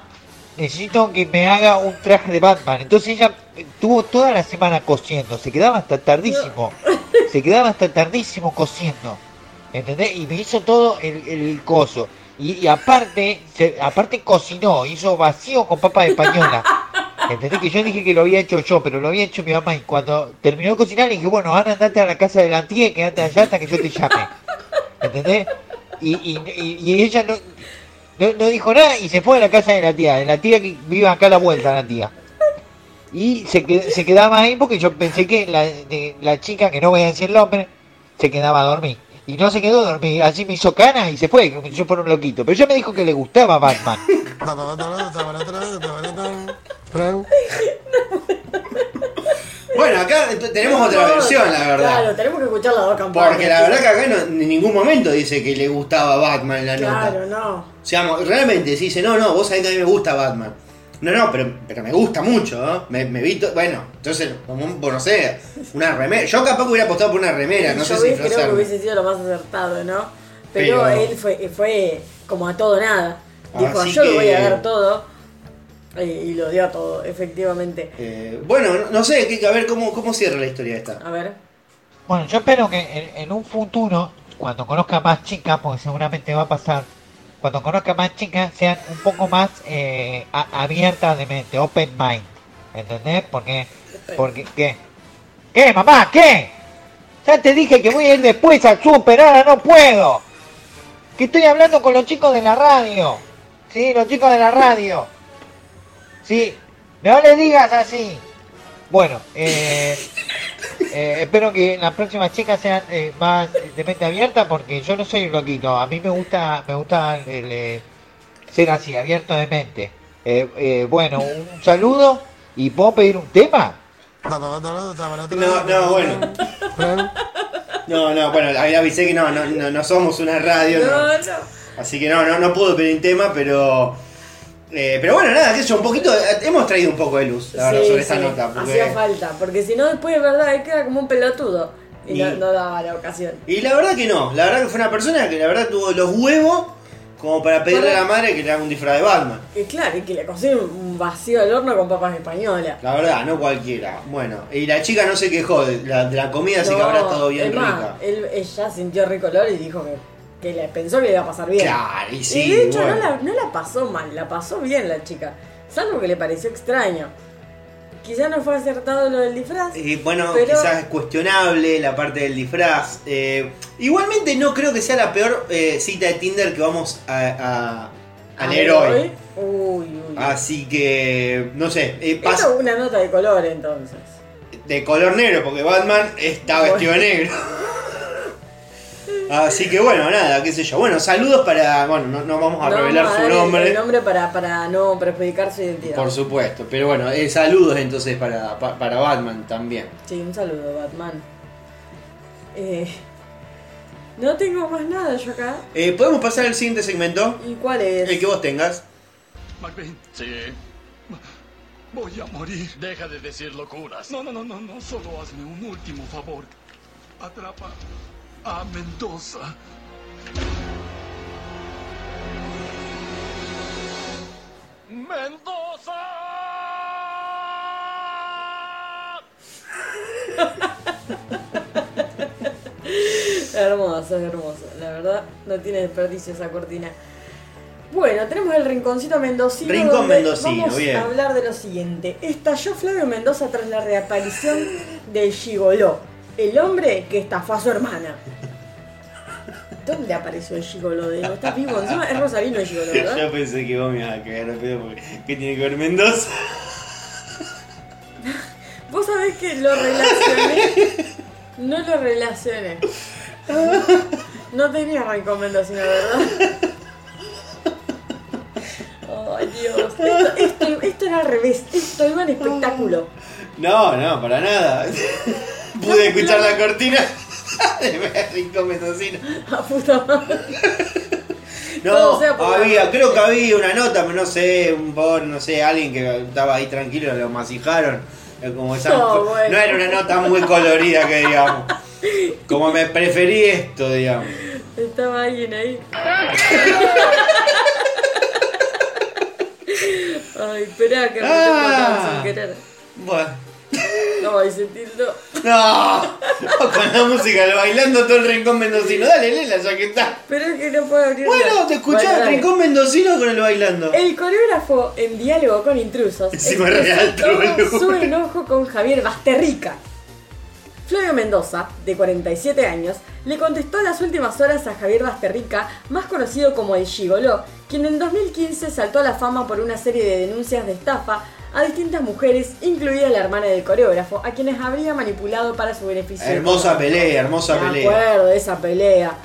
[SPEAKER 5] necesito que me haga un traje de Batman. Entonces ella eh, tuvo toda la semana cosiendo, se quedaba hasta tardísimo. Se quedaba hasta tardísimo cosiendo. ¿Entendés? Y me hizo todo el, el coso. Y, y aparte, se- aparte cocinó, hizo vacío con papa de española. (laughs) ¿Entendés? Que yo dije que lo había hecho yo, pero lo había hecho mi mamá. Y cuando terminó de cocinar, le dije, bueno, ahora andate a la casa de la tía y quédate allá hasta que yo te llame. ¿Entendés? Y, y, y- y ella no, no, no dijo nada y se fue a la casa de la tía. De la tía que vive acá a la vuelta, la tía. Y se, qued- se quedaba ahí porque yo pensé que la, de, la chica, que no voy a decir el nombre, se quedaba a dormir. Y no se quedó a dormir, así me hizo cana y se fue, yo fuera un loquito. Pero ella me dijo que le gustaba Batman. (laughs)
[SPEAKER 2] Bueno, acá tenemos otra versión, la verdad.
[SPEAKER 1] Claro, tenemos que escuchar las dos campanas.
[SPEAKER 2] Porque la verdad que acá no- en ningún momento dice que le gustaba Batman en la nota.
[SPEAKER 1] Claro, no.
[SPEAKER 2] O sea, realmente si dice, no, no, vos sabés que a mí me gusta Batman. No, no, pero, pero me gusta mucho, ¿no? Me, me vi Bueno, entonces, como un, bueno, no sé, una remera. Yo capaz que hubiera apostado por una remera, no sé
[SPEAKER 1] Yo
[SPEAKER 2] si
[SPEAKER 1] ves, creo que hubiese sido lo más acertado, ¿no? Pero,
[SPEAKER 2] Pero-
[SPEAKER 1] él fue, fue como a todo nada. Dijo,
[SPEAKER 2] Así
[SPEAKER 1] yo lo voy a
[SPEAKER 2] que-
[SPEAKER 1] dar todo. Y, y lo dio todo, efectivamente.
[SPEAKER 2] Eh, bueno, no, no sé, que- a ver cómo, cómo cierra la historia esta.
[SPEAKER 1] A ver.
[SPEAKER 5] Bueno, yo espero que en, en un futuro, cuando conozca más chicas, porque seguramente va a pasar, cuando conozca más chicas, sean un poco más eh, abiertas de mente, open mind. ¿Entendés? Porque, porque, ¿qué? ¿Qué, mamá? ¿Qué? Ya te dije que voy a ir después al super, ahora no puedo. Que estoy hablando con los chicos de la radio. Sí, los chicos de la radio. Sí, no le digas así. Bueno, eh, eh, espero que las próximas chicas sean eh, más de mente abierta porque yo no soy un loquito. A mí me gusta, me gusta el, eh, ser así, abierto de mente. Eh, eh, bueno, un saludo y puedo pedir un tema.
[SPEAKER 2] No, no, bueno. No, no, bueno, ahí avisé que no, no, no, no somos una radio, no.
[SPEAKER 1] No, no.
[SPEAKER 2] Así que no, no, no puedo pedir un tema, pero. Eh, pero bueno, nada, sé yo, un poquito. hemos traído un poco de luz, la verdad,
[SPEAKER 1] Sí,
[SPEAKER 2] sobre esta
[SPEAKER 1] sí,
[SPEAKER 2] nota. Porque...
[SPEAKER 1] Hacía falta, porque si no después de verdad él queda como un pelotudo. Y, no,
[SPEAKER 2] Y-
[SPEAKER 1] no daba la ocasión.
[SPEAKER 2] Y la verdad que no, la verdad que fue una persona que la verdad tuvo los huevos como para pedirle a la madre que le haga un disfraz de Batman.
[SPEAKER 1] Y claro, y que le cocine un vacío al horno con papas españolas.
[SPEAKER 2] La verdad, no cualquiera. Bueno, y la chica no se quejó de la, de la comida, así que
[SPEAKER 1] No,
[SPEAKER 2] habrá estado bien
[SPEAKER 1] es más,
[SPEAKER 2] rica.
[SPEAKER 1] Él, ella sintió rico olor y dijo que, que le pensó que le iba a pasar bien.
[SPEAKER 2] Claro, y sí,
[SPEAKER 1] y de hecho
[SPEAKER 2] bueno.
[SPEAKER 1] no, la, no la pasó mal, la pasó bien la chica. Salvo que le pareció extraño. Quizá no fue acertado lo del disfraz.
[SPEAKER 2] Y bueno,
[SPEAKER 1] Pero-
[SPEAKER 2] quizás es cuestionable la parte del disfraz. Eh, igualmente no creo que sea la peor eh, cita de Tinder que vamos a, a- leer hoy.
[SPEAKER 1] Uy, uy.
[SPEAKER 2] Así que, no sé, eh,
[SPEAKER 1] Esto
[SPEAKER 2] pasa
[SPEAKER 1] es una nota de color entonces.
[SPEAKER 2] de color negro porque Batman está vestido de negro. (laughs) Así que bueno, nada, qué sé yo. Bueno, saludos para... Bueno, no, no vamos a
[SPEAKER 1] No
[SPEAKER 2] revelar
[SPEAKER 1] vamos a
[SPEAKER 2] su nombre.
[SPEAKER 1] El nombre para, para no perjudicar su identidad.
[SPEAKER 2] Por supuesto, pero bueno, eh, saludos entonces para, pa- para Batman también.
[SPEAKER 1] Sí, un saludo, Batman. Eh, no tengo más nada yo acá.
[SPEAKER 2] Eh, ¿Podemos pasar al siguiente segmento?
[SPEAKER 1] ¿Y cuál es?
[SPEAKER 2] El que vos tengas.
[SPEAKER 8] McBain. Sí. Voy a morir. Deja de decir locuras. No, no, no, no, no. Solo hazme un último favor. Atrapa a Mendoza. ¡Mendoza! (laughs)
[SPEAKER 1] Hermoso, es hermoso. La verdad, no tiene desperdicio esa cortina. Bueno, tenemos el rinconcito mendocino.
[SPEAKER 2] Rincón
[SPEAKER 1] donde
[SPEAKER 2] mendocino,
[SPEAKER 1] vamos
[SPEAKER 2] bien.
[SPEAKER 1] a hablar de lo siguiente. Estalló Flavio Mendoza tras la reaparición del Gigoló, el hombre que estafó a su hermana. ¿Dónde apareció el Gigoló? De? ¿Estás vivo? Encima es Rosarino el Gigoló, ¿verdad?
[SPEAKER 2] Yo pensé que vos me ibas a cagar a pedo porque ¿qué tiene que ver Mendoza?
[SPEAKER 1] Vos sabés que lo relacioné. No lo relacioné. No tenía rincón mendocino, ¿verdad? Ay, Dios. Esto, esto, esto era al revés. Esto iba en espectáculo.
[SPEAKER 2] No, no, para nada. Pude escuchar la cortina (laughs) de Rincón Mendocino.
[SPEAKER 1] A puta madre. (laughs)
[SPEAKER 2] No, había, creo que había una nota, pero no sé, un por, no sé, alguien que estaba ahí tranquilo, lo masijaron. Como esa-
[SPEAKER 1] No, bueno.
[SPEAKER 2] no era una nota muy colorida que digamos. (laughs) Como me preferí esto, digamos.
[SPEAKER 1] Estaba alguien ahí. Ay, esperá que me
[SPEAKER 2] Ah.
[SPEAKER 1] sin querer.
[SPEAKER 2] Bueno.
[SPEAKER 1] Ay, se tildó.
[SPEAKER 2] No, con la música, lo bailando todo el rincón mendocino. Dale, Lela, ya que está.
[SPEAKER 1] Pero es que no puedo abrir
[SPEAKER 2] Bueno, te escuchás
[SPEAKER 1] Bueno, dale.
[SPEAKER 2] rincón mendocino con el bailando.
[SPEAKER 1] El coreógrafo en diálogo con intrusos
[SPEAKER 2] Encima
[SPEAKER 1] expresó
[SPEAKER 2] real,
[SPEAKER 1] todo su enojo con Javier Basterrica. Flavio Mendoza, de 47 años, le contestó en las últimas horas a Javier Basterrica, más conocido como el Gigoló, quien en 2015 saltó a la fama por una serie de denuncias de estafa a distintas mujeres, incluida la hermana del coreógrafo, a quienes habría manipulado para su beneficio.
[SPEAKER 2] Hermosa pelea, hermosa
[SPEAKER 1] Me
[SPEAKER 2] pelea.
[SPEAKER 1] acuerdo de esa pelea.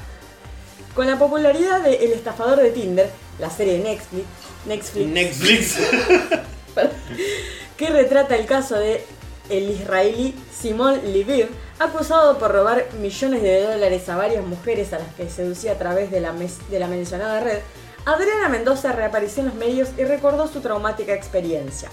[SPEAKER 1] Con la popularidad de El estafador de Tinder, la serie de Netflix, Netflix,
[SPEAKER 2] Netflix. (laughs)
[SPEAKER 1] que retrata el caso de el israelí Simón Leviev, acusado por robar millones de dólares a varias mujeres a las que seducía a través de la, de la mencionada red, Adriana Mendoza reapareció en los medios y recordó su traumática experiencia.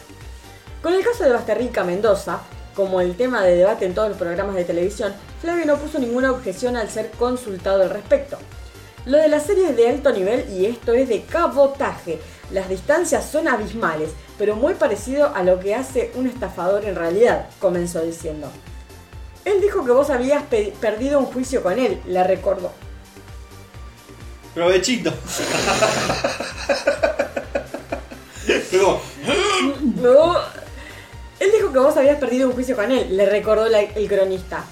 [SPEAKER 1] Con el caso de Basterrica Mendoza, como el tema de debate en todos los programas de televisión, Flavio no puso ninguna objeción al ser consultado al respecto. Lo de la serie es de alto nivel y esto es de cabotaje. Las distancias son abismales, pero muy parecido a lo que hace un estafador en realidad, comenzó diciendo. Él dijo que vos habías pe- perdido un juicio con él, le recordó.
[SPEAKER 2] Provechito. (laughs)
[SPEAKER 1] No. Él dijo que vos habías perdido un juicio con él, le recordó el cronista.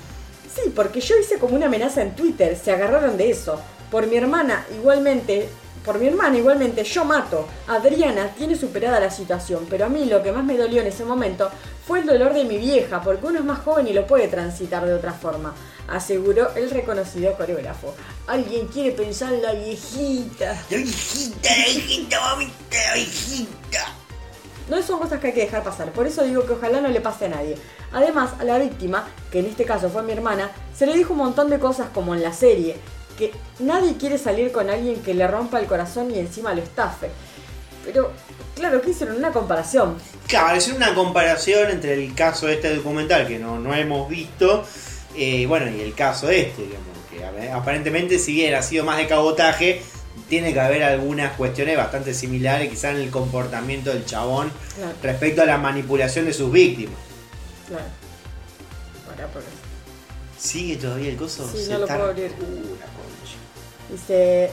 [SPEAKER 1] Sí, porque yo hice como una amenaza en Twitter, se agarraron de eso. Por mi hermana, igualmente, por mi hermana igualmente yo mato. Adriana tiene superada la situación, pero a mí lo que más me dolió en ese momento fue el dolor de mi vieja, porque uno es más joven y lo puede transitar de otra forma, aseguró el reconocido coreógrafo. Alguien quiere pensar en la viejita.
[SPEAKER 2] La viejita, la viejita, mamita, la viejita.
[SPEAKER 1] No son cosas que hay que dejar pasar, por eso digo que ojalá no le pase a nadie. Además, a la víctima, que en este caso fue mi hermana, se le dijo un montón de cosas como en la serie, que nadie quiere salir con alguien que le rompa el corazón y encima lo estafe. Pero, claro, ¿qué hicieron? Una comparación.
[SPEAKER 2] Claro, es una comparación entre el caso de este documental que no, no hemos visto, eh, bueno, y el caso este, digamos, que aparentemente si bien ha sido más de cabotaje, tiene que haber algunas cuestiones bastante similares quizás en el comportamiento del chabón
[SPEAKER 1] Claro,
[SPEAKER 2] respecto a la manipulación de sus víctimas.
[SPEAKER 1] claro. Pará, porque-
[SPEAKER 2] ¿Sigue todavía el coso?
[SPEAKER 1] Sí,
[SPEAKER 2] Se
[SPEAKER 1] no lo puedo abrir.
[SPEAKER 2] Uh.
[SPEAKER 1] Dice,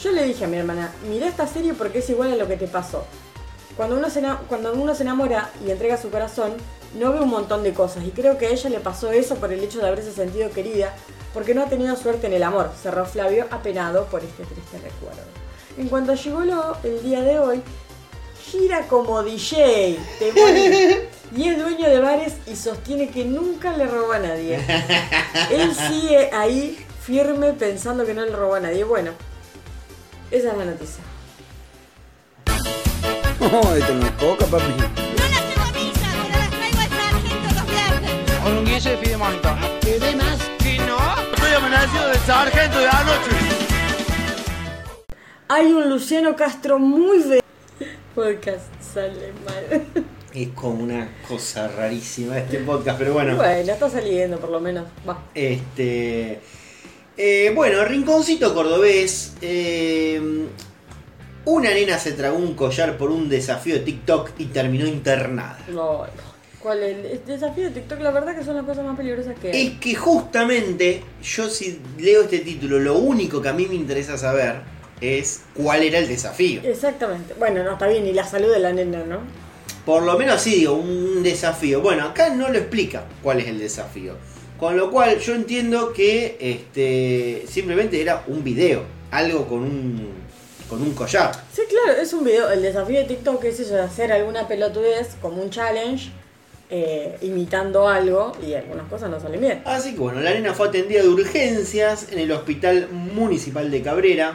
[SPEAKER 1] yo le dije a mi hermana, mira esta serie porque es igual a lo que te pasó. Cuando uno, se, cuando uno se enamora y entrega su corazón, no ve un montón de cosas. Y creo que a ella le pasó eso por el hecho de haberse sentido querida, porque no ha tenido suerte en el amor, cerró Flavio apenado por este triste recuerdo. En cuanto a Gigolo, el día de hoy, gira como DJ, te morís. Y es dueño de bares y sostiene que nunca le robó a nadie. Él sigue ahí firme pensando que no le robó a nadie. Bueno, esa es la noticia.
[SPEAKER 3] esto no es coca, papi.
[SPEAKER 9] No las tengo misas, pero las traigo al sargento los viernes.
[SPEAKER 7] Con un guille de fidemonito.
[SPEAKER 6] ¿Qué más?
[SPEAKER 7] Sargento de anoche.
[SPEAKER 1] Hay un Luciano Castro muy ve. Podcast sale mal. (laughs)
[SPEAKER 2] Es como una cosa rarísima este podcast, pero bueno.
[SPEAKER 1] Bueno, está saliendo por lo menos. Va.
[SPEAKER 2] Este. eh, bueno, Rinconcito Cordobés. eh, una nena se tragó un collar por un desafío de TikTok y terminó internada.
[SPEAKER 1] No, no. ¿Cuál es el, desafío de TikTok? La verdad que son las cosas más peligrosas que hay.
[SPEAKER 2] Es que justamente yo si leo este título, lo único que a mí me interesa saber es cuál era el desafío.
[SPEAKER 1] Exactamente. Bueno, no está bien, y la salud de la nena, ¿no?
[SPEAKER 2] Por lo menos sí digo, un desafío. Bueno, acá no lo explica cuál es el desafío. Con lo cual yo entiendo que este simplemente era un video, algo con un con un collar.
[SPEAKER 1] Sí, claro, es un video. El desafío de TikTok es eso, de hacer alguna pelotudez como un challenge, eh, imitando algo, y algunas cosas no salen bien.
[SPEAKER 2] Así que bueno, la nena fue atendida de urgencias en el Hospital Municipal de Cabrera.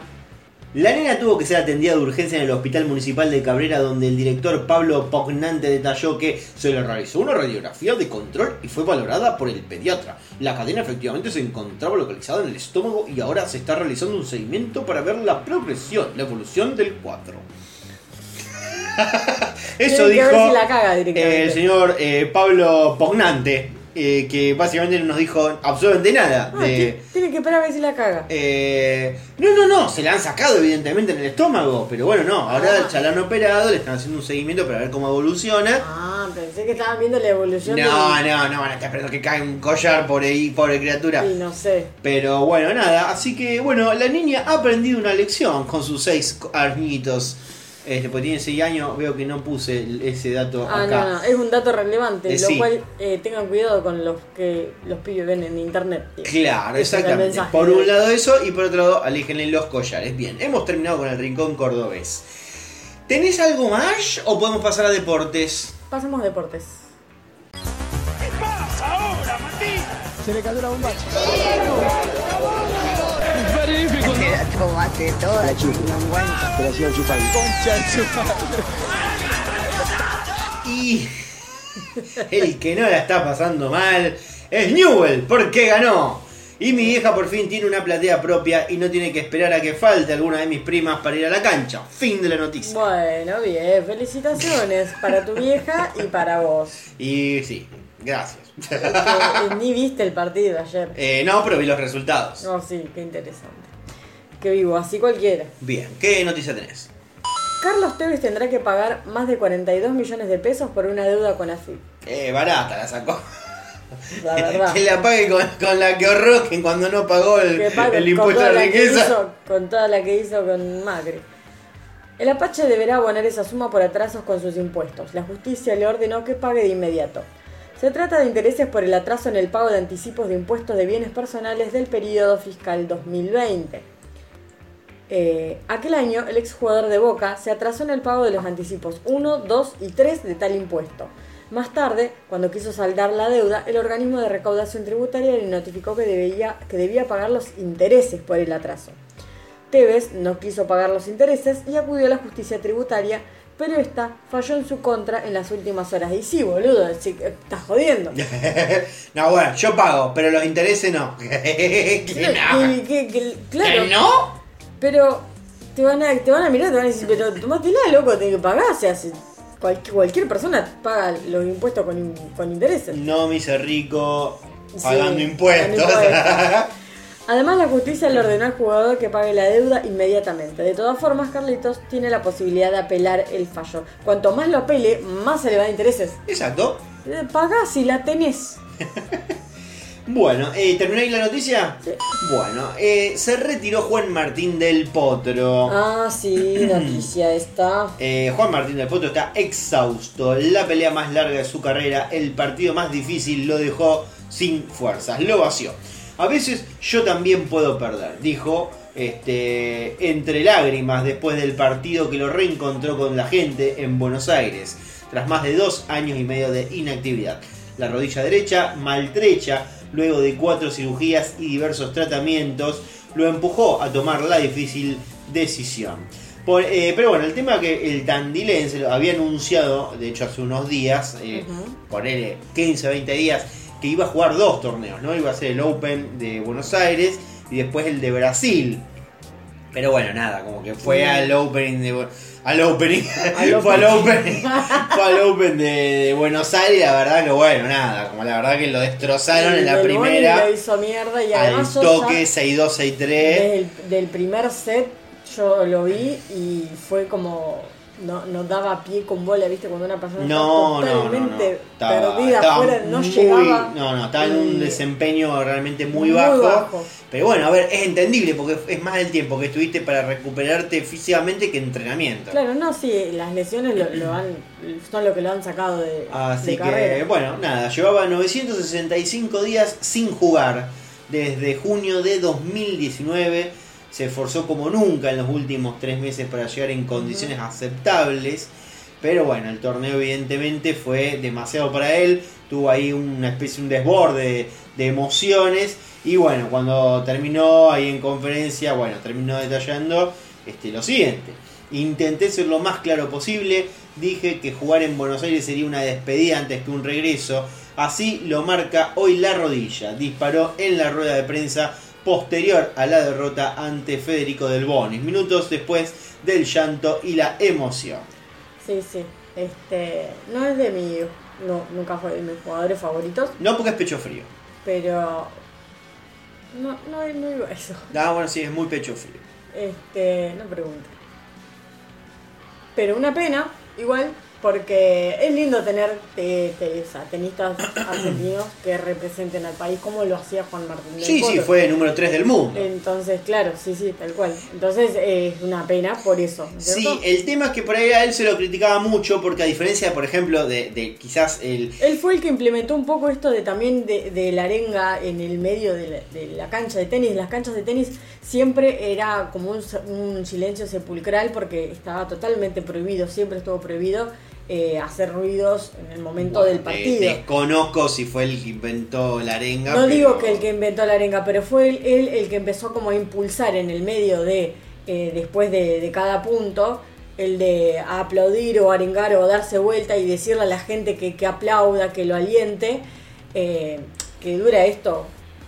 [SPEAKER 2] La nena tuvo que ser atendida de urgencia en el Hospital Municipal de Cabrera, donde el director Pablo Pognante detalló que se le realizó una radiografía de control y fue valorada por el pediatra. La cadena efectivamente se encontraba localizada en el estómago y ahora se está realizando un seguimiento para ver la progresión, la evolución del cuadro. (laughs) Eso
[SPEAKER 1] Tienen
[SPEAKER 2] dijo
[SPEAKER 1] si la caga directamente.
[SPEAKER 2] el señor eh, Pablo Pognante, eh, que básicamente no nos dijo absolutamente nada.
[SPEAKER 1] Ah,
[SPEAKER 2] de-
[SPEAKER 1] ti- tiene que esperar a ver si la caga.
[SPEAKER 2] eh, no, no, no, se la han sacado evidentemente en el estómago, pero bueno, no, ahora
[SPEAKER 1] Ah.
[SPEAKER 2] ya la han operado, le están haciendo un seguimiento para ver cómo evoluciona.
[SPEAKER 1] Ah, pensé que estaban viendo la evolución
[SPEAKER 2] No, no, no van a estar esperando que caiga un collar por ahí, pobre criatura.
[SPEAKER 1] Sí, no sé.
[SPEAKER 2] Pero bueno, nada, así que bueno, la niña ha aprendido una lección con sus seis añitos. Este, porque tiene seis años, veo que no puse ese dato
[SPEAKER 1] Ah,
[SPEAKER 2] acá.
[SPEAKER 1] no, no, es un dato relevante,
[SPEAKER 2] Eh,
[SPEAKER 1] lo
[SPEAKER 2] sí.
[SPEAKER 1] cual eh, tengan cuidado con los que los pibes ven en internet. tío.
[SPEAKER 2] Claro,
[SPEAKER 1] Ese
[SPEAKER 2] exactamente. Por un lado eso y por otro lado aléjenle los collares. Bien, hemos terminado con el rincón cordobés. ¿Tenés algo más o podemos pasar a deportes?
[SPEAKER 1] Pasemos a deportes.
[SPEAKER 7] Se le cayó la bomba.
[SPEAKER 6] La tomaste toda,
[SPEAKER 3] La chupa. Te la sigo chupando.
[SPEAKER 2] Y el que no la está pasando mal es Newell, porque ganó. Y mi vieja por fin tiene una platea propia y no tiene que esperar a que falte alguna de mis primas para ir a la cancha. Fin de la noticia.
[SPEAKER 1] Bueno, bien, felicitaciones para tu vieja y para vos.
[SPEAKER 2] Y sí, gracias.
[SPEAKER 1] Que, ni viste el partido ayer.
[SPEAKER 2] Eh, no, pero vi los resultados.
[SPEAKER 1] No, sí, qué interesante. Qué vivo, así cualquiera.
[SPEAKER 2] Bien, ¿qué noticia tenés?
[SPEAKER 1] Carlos Tevez tendrá que pagar más de 42 millones de pesos por una deuda con AFIP.
[SPEAKER 2] Eh, barata la sacó.
[SPEAKER 1] La verdad. (laughs)
[SPEAKER 2] que la pague con, con la que ahorró que cuando no pagó el,
[SPEAKER 1] Que pague
[SPEAKER 2] el
[SPEAKER 1] con
[SPEAKER 2] impuesto a
[SPEAKER 1] la que
[SPEAKER 2] riqueza.
[SPEAKER 1] hizo- con toda la que hizo con Macri. El Apache deberá abonar esa suma por atrasos con sus impuestos. La justicia le ordenó que pague de inmediato. Se trata de intereses por el atraso en el pago de anticipos de impuestos de bienes personales del periodo fiscal 2020. Eh, aquel año, el exjugador de Boca se atrasó en el pago de los anticipos 1, 2 y 3 de tal impuesto. Más tarde, cuando quiso saldar la deuda, el organismo de recaudación tributaria le notificó que debía, que debía pagar los intereses por el atraso. Tevez no quiso pagar los intereses y acudió a la justicia tributaria, pero esta falló en su contra en las últimas horas. Y sí, boludo, sí, que estás jodiendo. (laughs)
[SPEAKER 2] no, bueno, yo pago, pero los intereses no. (laughs) que no.
[SPEAKER 1] Que- claro,
[SPEAKER 2] ¿Que no?
[SPEAKER 1] Pero te van, a, te van a mirar, te van a decir, pero tomátela, loco, tenés que pagar. O sea, si cualquier, cualquier persona paga los impuestos con, con intereses.
[SPEAKER 2] No me hice rico
[SPEAKER 1] Sí,
[SPEAKER 2] pagando impuestos.
[SPEAKER 1] pagando. (laughs) Además, la justicia le ordenó al jugador que pague la deuda inmediatamente. De todas formas, Carlitos tiene la posibilidad de apelar el fallo. Cuanto más lo apele, más se le va de intereses.
[SPEAKER 2] Exacto.
[SPEAKER 1] Eh, Pagá si la tenés. (laughs)
[SPEAKER 2] Bueno, eh, ¿terminó ahí la noticia?
[SPEAKER 1] Sí.
[SPEAKER 2] Bueno, eh, se retiró Juan Martín del Potro.
[SPEAKER 1] Ah, sí, noticia esta.
[SPEAKER 2] Eh, Juan Martín del Potro está exhausto. La pelea más larga de su carrera, el partido más difícil, lo dejó sin fuerzas, lo vació. A veces yo también puedo perder, dijo este, entre lágrimas después del partido que lo reencontró con la gente en Buenos Aires, tras más de dos años y medio de inactividad. La rodilla derecha, maltrecha, luego de cuatro cirugías y diversos tratamientos, lo empujó a tomar la difícil decisión. Por- eh, pero bueno, el tema que el tandilense lo había anunciado, de hecho hace unos días, eh, ponele 15, 20 días, que iba a jugar dos torneos, ¿no? Iba a ser el Open de Buenos Aires y después el de Brasil. Pero bueno, nada, como que fue al Opening de al opening,
[SPEAKER 1] Al (laughs)
[SPEAKER 2] fue al
[SPEAKER 1] opening.
[SPEAKER 2] fue al Open de, de Buenos Aires la verdad que bueno, nada, como la verdad que lo destrozaron en la primera
[SPEAKER 1] Lo hizo mierda y
[SPEAKER 2] al
[SPEAKER 1] además Sosa,
[SPEAKER 2] toque 6-2, 6-3.
[SPEAKER 1] desde el- del primer set yo lo vi y fue como no, no daba pie con bola, viste, cuando una persona
[SPEAKER 2] No,
[SPEAKER 1] está
[SPEAKER 2] no, no, no.
[SPEAKER 1] totalmente perdida
[SPEAKER 2] estaba
[SPEAKER 1] afuera, no
[SPEAKER 2] muy-
[SPEAKER 1] llegaba.
[SPEAKER 2] No, no, estaba en un desempeño realmente muy,
[SPEAKER 1] Muy
[SPEAKER 2] bajo,
[SPEAKER 1] bajo.
[SPEAKER 2] Pero bueno, a ver, es entendible porque es más el tiempo que estuviste para recuperarte físicamente que entrenamiento.
[SPEAKER 1] Claro, no, sí, las lesiones lo, lo han, son lo que lo han sacado de,
[SPEAKER 2] Así
[SPEAKER 1] de
[SPEAKER 2] que,
[SPEAKER 1] carrera.
[SPEAKER 2] bueno, nada, llevaba 965 días sin jugar desde junio de 2019. Se esforzó como nunca en los últimos tres meses para llegar en condiciones aceptables. Pero bueno, el torneo evidentemente fue demasiado para él. Tuvo ahí una especie, un desborde de, de emociones. Y bueno, cuando terminó ahí en conferencia, bueno, terminó detallando este, lo siguiente. Intenté ser lo más claro posible. Dije que jugar en Buenos Aires sería una despedida antes que un regreso. Así lo marca hoy la rodilla. Disparó en la rueda de prensa posterior a la derrota ante Federico Del Bonis. Minutos después del llanto y la emoción.
[SPEAKER 1] Sí, sí. Este, no es de mi, no, nunca fue de mis jugadores favoritos,
[SPEAKER 2] No porque es pecho frío.
[SPEAKER 1] pero no, no, no digo eso.
[SPEAKER 2] Ah, bueno, sí, es muy pecho frío.
[SPEAKER 1] Este, no pregunto. Pero una pena, igual, porque es lindo tener te- te- o sea, tenistas (coughs) argentinos que representen al país como lo hacía Juan Martín del
[SPEAKER 2] Sí, sí, fue el número 3 del mundo.
[SPEAKER 1] Entonces, claro, sí, sí, tal cual. Entonces eh, es una pena por eso. ¿no es
[SPEAKER 2] Sí,
[SPEAKER 1] cierto?
[SPEAKER 2] el tema es que por ahí a él se lo criticaba mucho porque a diferencia, por ejemplo, de, de quizás el...
[SPEAKER 1] Él fue el que implementó un poco esto de también de, de la arenga en el medio de la, de la cancha de tenis. Las canchas de tenis siempre era como un, un silencio sepulcral porque estaba totalmente prohibido, siempre estuvo prohibido eh, hacer ruidos en el momento del partido.
[SPEAKER 2] desconozco si fue el que inventó la arenga.
[SPEAKER 1] No
[SPEAKER 2] pero-
[SPEAKER 1] digo que el que inventó la arenga, pero fue él, él el que empezó como a impulsar en el medio de, eh, después de, de cada punto, el de aplaudir o arengar o darse vuelta y decirle a la gente que, que aplauda, que lo aliente, eh, que dura esto,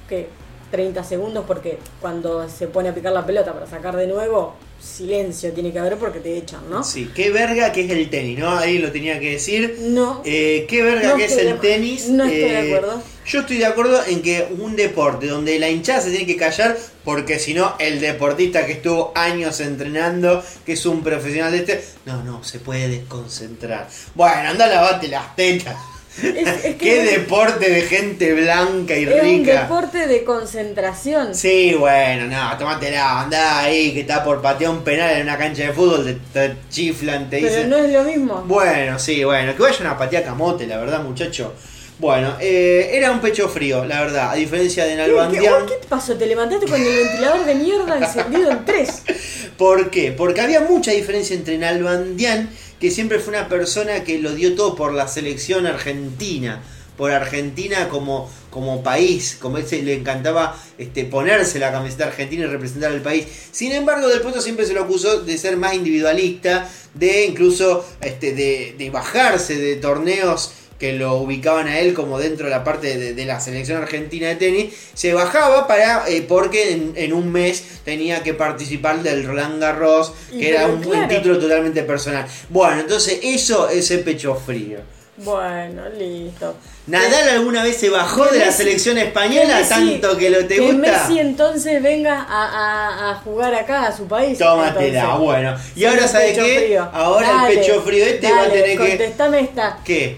[SPEAKER 1] que 30 segundos, porque cuando se pone a picar la pelota para sacar de nuevo, silencio tiene que haber porque te echan, ¿no?
[SPEAKER 2] Sí, qué verga que es el tenis, ¿no? Ahí lo tenía que decir.
[SPEAKER 1] No.
[SPEAKER 2] Eh, qué verga
[SPEAKER 1] No
[SPEAKER 2] que es el tenis.
[SPEAKER 1] no estoy de
[SPEAKER 2] Eh,
[SPEAKER 1] acuerdo.
[SPEAKER 2] Yo estoy de acuerdo en que un deporte donde la hinchada se tiene que callar porque si no el deportista que estuvo años entrenando, que es un profesional de este, no, no, se puede desconcentrar. Bueno, anda a lavarte las tetas.
[SPEAKER 1] Es, es que
[SPEAKER 2] Qué
[SPEAKER 1] es-
[SPEAKER 2] deporte de gente blanca y
[SPEAKER 1] es un
[SPEAKER 2] rica.
[SPEAKER 1] deporte de concentración.
[SPEAKER 2] Sí, bueno, no, tomátela, andá ahí que está por patear un penal en una cancha de fútbol, te, te chiflan, te
[SPEAKER 1] Pero
[SPEAKER 2] dicen.
[SPEAKER 1] no es lo mismo.
[SPEAKER 2] Bueno, sí, bueno, que vayan a patear camote, la verdad, muchacho. Bueno, eh, era un pecho frío, la verdad, a diferencia de
[SPEAKER 1] ¿Qué, qué,
[SPEAKER 2] Nalbandián.
[SPEAKER 1] ¿Qué te pasó? ¿Te levantaste con el ventilador de mierda encendido en tres? (laughs)
[SPEAKER 2] ¿Por qué? Porque había mucha diferencia entre Nalbandián, que siempre fue una persona que lo dio todo por la selección argentina, por Argentina como, como país, como ese le encantaba este, ponerse la camiseta argentina y representar al país. Sin embargo, Del Potro siempre se lo acusó de ser más individualista, de incluso este, de, de bajarse de torneos que lo ubicaban a él como dentro de la parte de, de la selección argentina de tenis, se bajaba para eh, porque en, en un mes tenía que participar del Roland Garros, que era
[SPEAKER 1] pero
[SPEAKER 2] un, un
[SPEAKER 1] claro.
[SPEAKER 2] título totalmente personal. Bueno, entonces eso es el pecho frío.
[SPEAKER 1] Bueno, listo.
[SPEAKER 2] ¿Nadal alguna vez se bajó de la
[SPEAKER 1] Messi-
[SPEAKER 2] selección
[SPEAKER 1] que
[SPEAKER 2] española
[SPEAKER 1] Messi-
[SPEAKER 2] tanto que lo te
[SPEAKER 1] que
[SPEAKER 2] gusta?
[SPEAKER 1] Messi entonces venga a, a- a jugar acá a su país.
[SPEAKER 2] Tómatela, bueno. Y
[SPEAKER 1] Sí,
[SPEAKER 2] ahora,
[SPEAKER 1] el
[SPEAKER 2] ¿sabe
[SPEAKER 1] pecho
[SPEAKER 2] qué?
[SPEAKER 1] frío.
[SPEAKER 2] Ahora
[SPEAKER 1] Dale,
[SPEAKER 2] el pecho frío este va a tener que.
[SPEAKER 1] Contestame esta.
[SPEAKER 2] ¿Qué?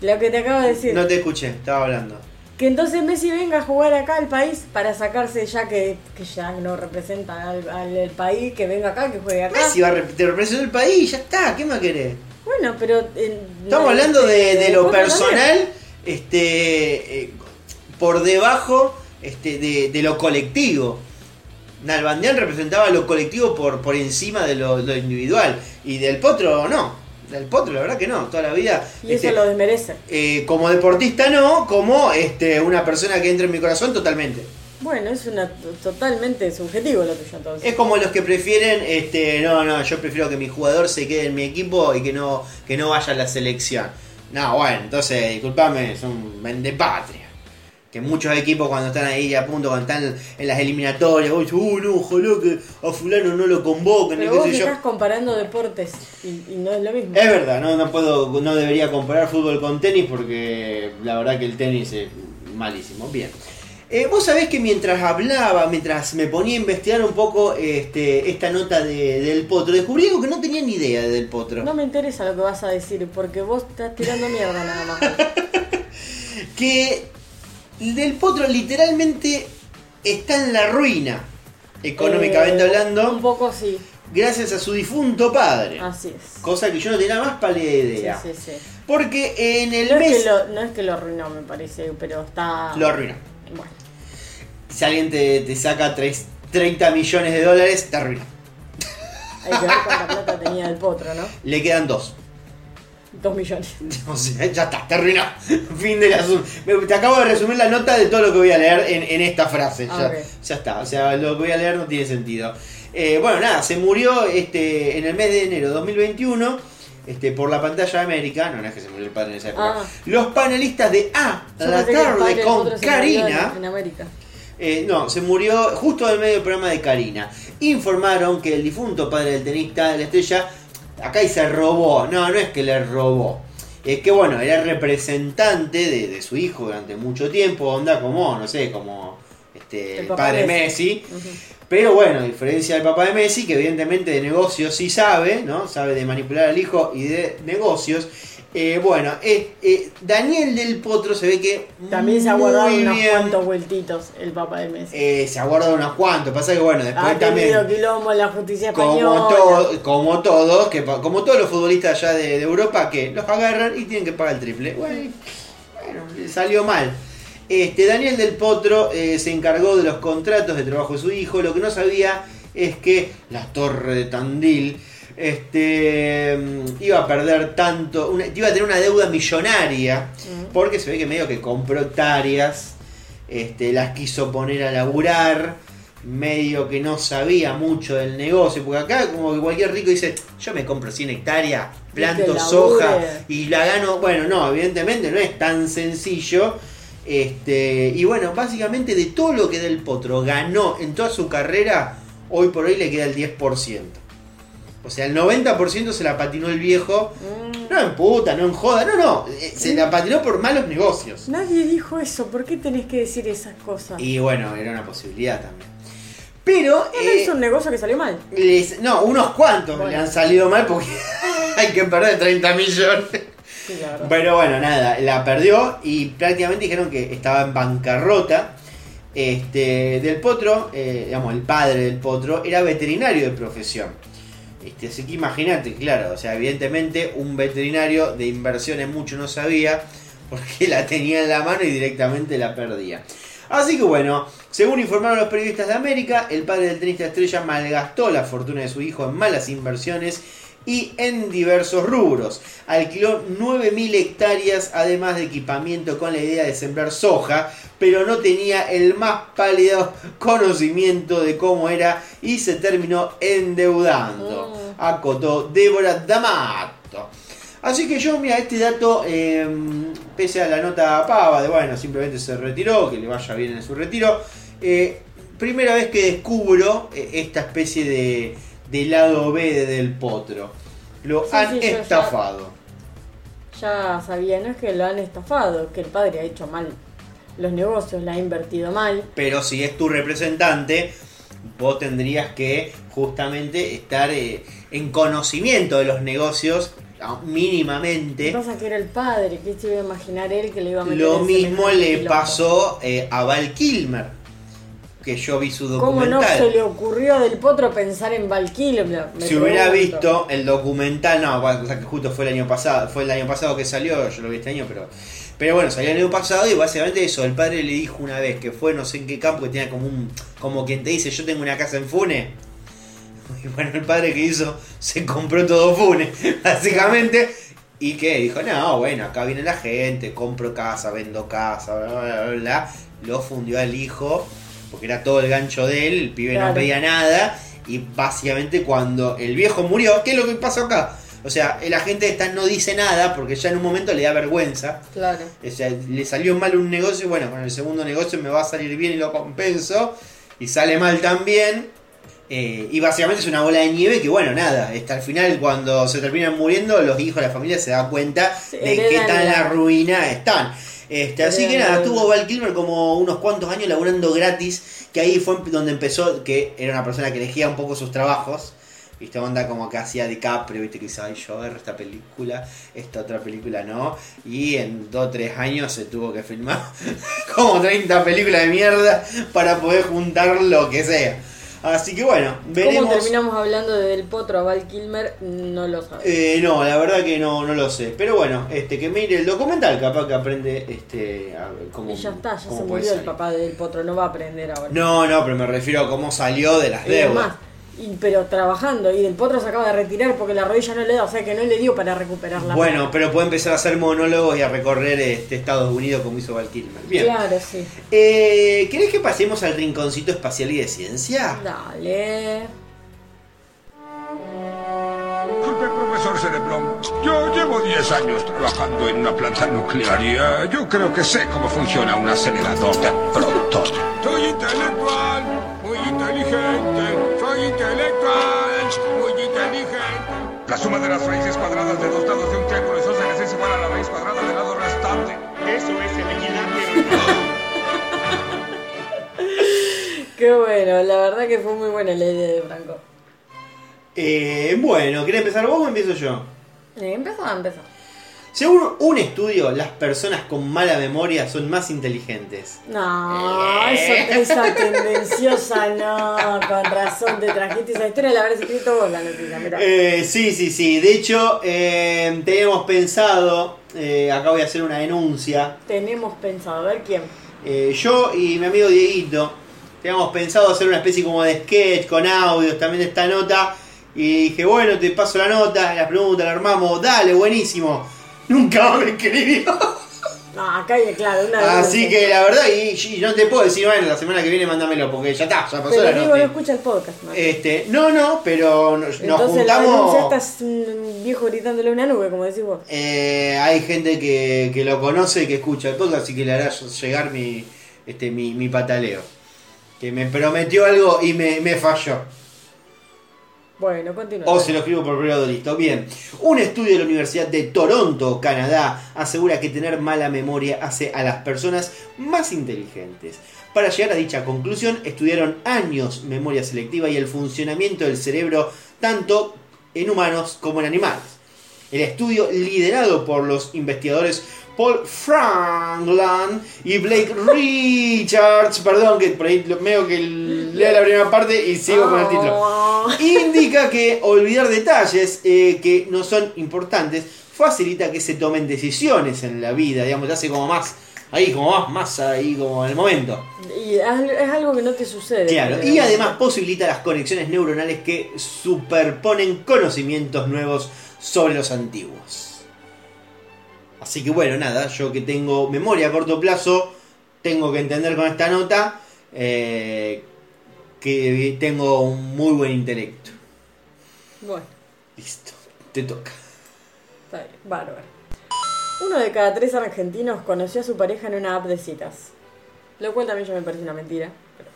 [SPEAKER 1] Lo que te acabo de decir.
[SPEAKER 2] No te escuché, estaba hablando.
[SPEAKER 1] Que entonces Messi venga a jugar acá al país para sacarse ya que, que ya no representa al, país, que venga acá, que juegue acá.
[SPEAKER 2] Messi va a te representó el país, ya está, ¿qué más querés?
[SPEAKER 1] Bueno, pero... eh,
[SPEAKER 2] Estamos
[SPEAKER 1] no,
[SPEAKER 2] hablando de,
[SPEAKER 1] este,
[SPEAKER 2] de lo personal, este, eh, por debajo este, de, de lo colectivo. Nalbandián representaba lo colectivo por, por encima de lo, lo individual. Y del Potro no. Del Potro, la verdad que no. Toda la vida.
[SPEAKER 1] Y eso
[SPEAKER 2] este,
[SPEAKER 1] lo desmerece.
[SPEAKER 2] eh, como deportista no, como este, una persona que entra en mi corazón totalmente.
[SPEAKER 1] Bueno, es una totalmente subjetivo lo tuyo entonces.
[SPEAKER 2] Es como los que prefieren, este, no, no, yo prefiero que mi jugador se quede en mi equipo y que no, que no vaya a la selección. No, bueno, entonces, disculpame, son vendepatria. Que muchos equipos cuando están ahí a punto, cuando están en las eliminatorias, uy, uh, no, ojalá que a fulano no lo convoquen, y
[SPEAKER 1] Pero
[SPEAKER 2] qué
[SPEAKER 1] vos
[SPEAKER 2] sé yo.
[SPEAKER 1] estás comparando deportes y, y no es lo mismo.
[SPEAKER 2] Es verdad, no, no puedo, no debería comparar fútbol con tenis porque la verdad que el tenis es malísimo. Bien. Eh, Vos sabés que mientras hablaba, mientras me ponía a investigar un poco este, esta nota de, del potro, descubrí algo que no tenía ni idea de del potro.
[SPEAKER 1] No me interesa lo que vas a decir porque vos estás tirando mierda nada más. (laughs)
[SPEAKER 2] Que del potro literalmente está en la ruina, económicamente
[SPEAKER 1] Eh,
[SPEAKER 2] hablando,
[SPEAKER 1] Un poco sí,
[SPEAKER 2] gracias a su difunto padre.
[SPEAKER 1] así es.
[SPEAKER 2] Cosa que yo no tenía más pálida idea.
[SPEAKER 1] Sí, sí, sí.
[SPEAKER 2] Porque en el
[SPEAKER 1] No es,
[SPEAKER 2] mes
[SPEAKER 1] que lo, no es que lo arruinó, me parece, pero está.
[SPEAKER 2] lo arruinó.
[SPEAKER 1] Bueno,
[SPEAKER 2] Si alguien te, te saca tres- 30 millones de dólares, te arruina.
[SPEAKER 1] hay que ver cuánta plata tenía el potro, ¿no?
[SPEAKER 2] Le quedan dos.
[SPEAKER 1] Dos millones. (laughs)
[SPEAKER 2] O sea, ya está, te arruinó. (laughs) fin del asunto. Te acabo de resumir la nota de todo lo que voy a leer en, en esta frase. Ya, ya está. O sea, lo que voy a leer no tiene sentido. Eh, bueno, nada, se murió este en el mes de enero de 2021 este, por la pantalla de América. No, no es que se murió el padre en esa época.
[SPEAKER 1] Ah.
[SPEAKER 2] Los panelistas de A,
[SPEAKER 1] Yo
[SPEAKER 2] la tarde con Karina.
[SPEAKER 1] En América.
[SPEAKER 2] Eh, no, se murió justo en medio del programa de Karina. Informaron que el difunto padre del tenista de la estrella, acá y se robó. No, no es que le robó. Es que bueno, era representante de, de su hijo durante mucho tiempo, onda como, no sé, como este,
[SPEAKER 1] El
[SPEAKER 2] el padre
[SPEAKER 1] Messi.
[SPEAKER 2] Messi. Pero bueno, a diferencia del papá de Messi, que evidentemente de negocios sí sabe, ¿no? Sabe de manipular al hijo y de negocios. Eh, bueno, eh, eh, Daniel del Potro se ve que.
[SPEAKER 1] También se ha guardado unos
[SPEAKER 2] bien-
[SPEAKER 1] cuantos vueltitos el papá de Messi.
[SPEAKER 2] eh, se ha guardado unos cuantos. Pasa que bueno, después
[SPEAKER 1] ha
[SPEAKER 2] también.
[SPEAKER 1] tenido quilombo la justicia española.
[SPEAKER 2] Como, to- como todos, que como todos los futbolistas allá de, de Europa, que los agarran y tienen que pagar el triple. Bueno, bueno, le salió mal. Este, Daniel del Potro se encargó de los contratos de trabajo de su hijo. Lo que no sabía es que la Torre de Tandil este mm, iba a perder tanto, una- iba a tener una deuda millonaria, porque se ve que medio que compró hectáreas, este, las quiso poner a laburar, medio que no sabía mucho del negocio, porque acá como que cualquier rico dice, yo me compro 100 hectáreas, planto soja y la gano, bueno, no, evidentemente no es tan sencillo. Este, y bueno, básicamente de todo lo que Del Potro ganó en toda su carrera, hoy por hoy le queda el 10%. O sea, el 90% se la patinó el viejo.
[SPEAKER 1] Mm.
[SPEAKER 2] No en puta, no en joda, no, no. eh, Se la patinó por malos negocios.
[SPEAKER 1] Nadie dijo eso, ¿por qué tenés que decir esas cosas?
[SPEAKER 2] Y bueno, era una posibilidad también. Pero.
[SPEAKER 1] No, no
[SPEAKER 2] eh,
[SPEAKER 1] hizo un negocio que salió mal.
[SPEAKER 2] les- no, unos cuantos
[SPEAKER 1] Bueno.
[SPEAKER 2] le han salido mal porque (laughs) hay que perder 30 millones.
[SPEAKER 1] Sí, la.
[SPEAKER 2] Pero bueno, nada, la perdió y prácticamente dijeron que estaba en bancarrota. Este, del Potro, eh, digamos, el padre del Potro, era veterinario de profesión. Este, así que imagínate, claro, o sea, evidentemente un veterinario de inversiones mucho no sabía porque (laughs) la tenía en la mano y directamente la perdía. Así que bueno, según informaron los periodistas de América, el padre del tenista estrella malgastó la fortuna de su hijo en malas inversiones y en diversos rubros. Alquiló 9.000 hectáreas además de equipamiento con la idea de sembrar soja, pero no tenía el más pálido conocimiento de cómo era y se terminó endeudando. Acotó Débora D'Amato. Así que yo, mira, este dato, eh, pese a la nota pava de, bueno, simplemente se retiró, que le vaya bien en su retiro, eh, primera vez que descubro eh, esta especie de, de lado B de Del Potro. Lo
[SPEAKER 1] Sí,
[SPEAKER 2] han
[SPEAKER 1] sí, yo ya-
[SPEAKER 2] estafado.
[SPEAKER 1] Ya sabía, no es que lo han estafado, que el padre ha hecho mal los negocios, la ha invertido mal.
[SPEAKER 2] Pero si es tu representante, vos tendrías que justamente estar eh, en conocimiento de los negocios mínimamente.
[SPEAKER 1] pasa que era el padre, que se iba a imaginar él que le iba a meter
[SPEAKER 2] Lo mismo le pasó eh, a Val Kilmer, que yo vi su
[SPEAKER 1] ¿Cómo no
[SPEAKER 2] documental.
[SPEAKER 1] se le ocurrió del potro pensar en Valkyrie?
[SPEAKER 2] Si hubiera visto el documental, no, o sea que justo fue el año pasado, fue el año pasado que salió, yo lo vi este año, pero pero bueno, salió el año pasado y básicamente eso, el padre le dijo una vez que fue no sé en qué campo que tenía como un como quien te dice, "Yo tengo una casa en Fune." (laughs) Y bueno, el padre que hizo se compró todo Fune, (laughs) básicamente. Y que dijo, no, bueno, acá viene la gente, compro casa, vendo casa, bla, bla, bla, bla. Lo fundió al hijo, porque era todo el gancho de él, el pibe no pedía nada. Y básicamente cuando el viejo murió, ¿qué es lo que pasó acá? O sea, la gente esta no dice nada porque ya en un momento le da vergüenza.
[SPEAKER 1] Claro.
[SPEAKER 2] O sea, le salió mal un negocio, bueno, con el segundo negocio me va a salir bien y lo compenso. Y sale mal también. Eh, y básicamente es una bola de nieve que, bueno, nada, hasta el final cuando se terminan muriendo, los hijos de la familia se dan cuenta
[SPEAKER 1] Sí,
[SPEAKER 2] de qué tan
[SPEAKER 1] la-
[SPEAKER 2] la ruina están. Este, así que nada,
[SPEAKER 1] la
[SPEAKER 2] tuvo Val Kilmer como unos cuantos años laburando gratis, que ahí fue donde empezó, que era una persona que elegía un poco sus trabajos. Viste, onda como que hacía DiCaprio, viste, que dice, ay, yo agarro esta película, esta otra película no. Y en 2 o 3 años se tuvo que filmar (laughs) como 30 películas de mierda para poder juntar lo que sea. Así que bueno, veremos.
[SPEAKER 1] ¿Cómo terminamos hablando de Del Potro a Val Kilmer? No lo sabemos.
[SPEAKER 2] Eh, no, la verdad que no, no lo sé. Pero bueno, este que mire el documental, capaz que aprende este a ver cómo.
[SPEAKER 1] y ya está, ya se murió el papá de Del Potro, no va a aprender ahora.
[SPEAKER 2] No, no, pero me refiero a cómo salió de las
[SPEAKER 1] Y
[SPEAKER 2] deudas.
[SPEAKER 1] además, y- pero trabajando, y Del Potro se acaba de retirar porque la rodilla no le da, o sea que no le dio para recuperar la
[SPEAKER 2] Bueno, pero puede empezar a hacer monólogos y a recorrer este Estados Unidos como hizo Val Kilmer. Bien.
[SPEAKER 1] Claro, sí.
[SPEAKER 2] Eh, ¿Querés que pasemos al rinconcito espacial y de ciencia?
[SPEAKER 1] Dale.
[SPEAKER 7] Disculpe, profesor Cerebrón. Yo llevo 10 años trabajando en una planta nuclear y eh, yo creo que sé cómo funciona un acelerador de protones. Soy intelectual, muy inteligente. Intelectual, muy inteligente. La suma de las raíces cuadradas de dos lados de un triángulo isósceles es igual a la raíz cuadrada del lado restante. Eso es el equilátero. (laughs)
[SPEAKER 1] Qué bueno, la verdad que fue muy buena la idea de Franco.
[SPEAKER 2] Eh, bueno, ¿querés empezar vos o empiezo yo?
[SPEAKER 1] Eh, empezó, empezó.
[SPEAKER 2] Según un estudio, las personas con mala memoria son más inteligentes.
[SPEAKER 1] No, esa, esa tendenciosa no, con razón te trajiste esa historia, la habrás escrito vos la noticia, mirá.
[SPEAKER 2] Eh, sí, sí, sí. De hecho, eh, teníamos pensado, eh, acá voy a hacer una denuncia.
[SPEAKER 1] Tenemos pensado, a ver quién.
[SPEAKER 2] Eh, yo y mi amigo Dieguito teníamos pensado hacer una especie como de sketch con audios también de esta nota Y dije, bueno, te paso la nota, la pregunta, la armamos, dale, buenísimo. Nunca más me escribió.
[SPEAKER 1] No, acá hay, claro, una vez.
[SPEAKER 2] Así que la verdad, y, y no te puedo decir, bueno, la semana que viene mándamelo, porque ya está, ya pasó
[SPEAKER 1] Pero
[SPEAKER 2] la
[SPEAKER 1] digo,
[SPEAKER 2] nota.
[SPEAKER 1] no escucha el podcast, man.
[SPEAKER 2] Este, no, no, pero nos, nos
[SPEAKER 1] Entonces
[SPEAKER 2] juntamos.
[SPEAKER 1] denuncia estás un viejo gritándole una nube, como decís vos.
[SPEAKER 2] Eh, hay gente que, que lo conoce y que escucha el podcast, así que le hará llegar mi, este, mi, mi pataleo. Que me prometió algo y me, me falló.
[SPEAKER 1] Bueno, continúa.
[SPEAKER 2] O se lo escribo por privado, listo. Bien. Un estudio de la Universidad de Toronto, Canadá, asegura que tener mala memoria hace a las personas más inteligentes. Para llegar a dicha conclusión, estudiaron años memoria selectiva y el funcionamiento del cerebro tanto en humanos como en animales. El estudio, liderado por los investigadores Paul Frankland y Blake Richards, perdón que por ahí veo que leo la primera parte y sigo con el título
[SPEAKER 1] Oh.
[SPEAKER 2] indica que olvidar detalles eh, que no son importantes facilita que se tomen decisiones en la vida, digamos, te hace como más ahí, como más, más ahí, como en el momento.
[SPEAKER 1] Y es algo que no te sucede.
[SPEAKER 2] Claro, y además posibilita las conexiones neuronales que superponen conocimientos nuevos sobre los antiguos. Así que bueno, nada, yo que tengo memoria a corto plazo, tengo que entender con esta nota eh, que tengo un muy buen intelecto.
[SPEAKER 1] Bueno,
[SPEAKER 2] Listo, te toca.
[SPEAKER 1] está bien, bárbaro. Uno de cada tres argentinos conoció a su pareja en una app de citas. Lo cual también ya me parece una mentira. pero-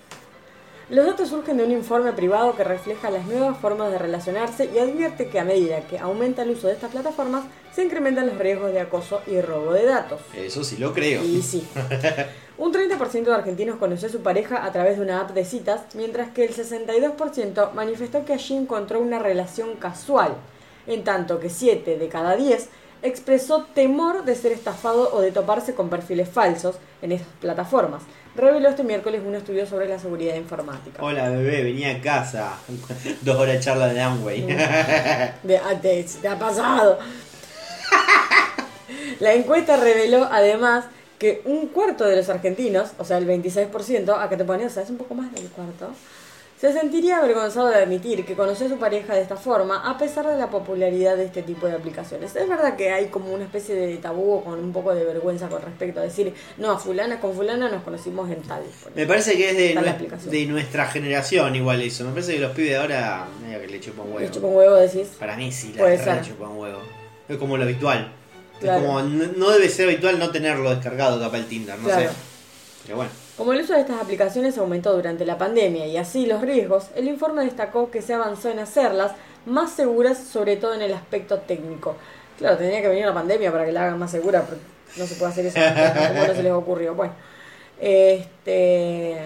[SPEAKER 1] Los datos surgen de un informe privado que refleja las nuevas formas de relacionarse y advierte que a medida que aumenta el uso de estas plataformas, se incrementan los riesgos de acoso y robo de datos.
[SPEAKER 2] Eso sí lo creo.
[SPEAKER 1] Y sí. (laughs) Un 30% de argentinos conoció a su pareja a través de una app de citas, mientras que el 62% manifestó que allí encontró una relación casual, en tanto que 7 de cada 10 expresó temor de ser estafado o de toparse con perfiles falsos en estas plataformas. Reveló este miércoles un estudio sobre la seguridad informática.
[SPEAKER 2] Hola bebé, venía a casa. (laughs) Dos horas de charla de Amway. (laughs)
[SPEAKER 1] De, ah, te, te ha pasado. La encuesta reveló además que un cuarto de los argentinos, o sea, el 26%, a que te pones, o sea, es un poco más del cuarto, se sentiría avergonzado de admitir que conoció a su pareja de esta forma, a pesar de la popularidad de este tipo de aplicaciones. Es verdad que hay como una especie de tabú con un poco de vergüenza con respecto a decir, no, a fulana con fulana nos conocimos en tal.
[SPEAKER 2] Me parece que es de, nue- nuestra generación igual eso. Me parece que los pibes de ahora medio que le chupan
[SPEAKER 1] Le
[SPEAKER 2] huevo.
[SPEAKER 1] chupa un huevo, decís.
[SPEAKER 2] Para mí sí, la verdad le chupan huevo. Es como lo habitual.
[SPEAKER 1] Claro.
[SPEAKER 2] Es como, no, no debe ser habitual no tenerlo descargado capaz el Tinder, no
[SPEAKER 1] Claro.
[SPEAKER 2] sé. Pero bueno.
[SPEAKER 1] Como el uso de estas aplicaciones aumentó durante la pandemia y así los riesgos, el informe destacó que se avanzó en hacerlas más seguras, sobre todo en el aspecto técnico. Claro, tendría que venir la pandemia para que la hagan más segura, porque no se puede hacer eso. (laughs) ¿Cómo no se les ocurrió? Bueno, este.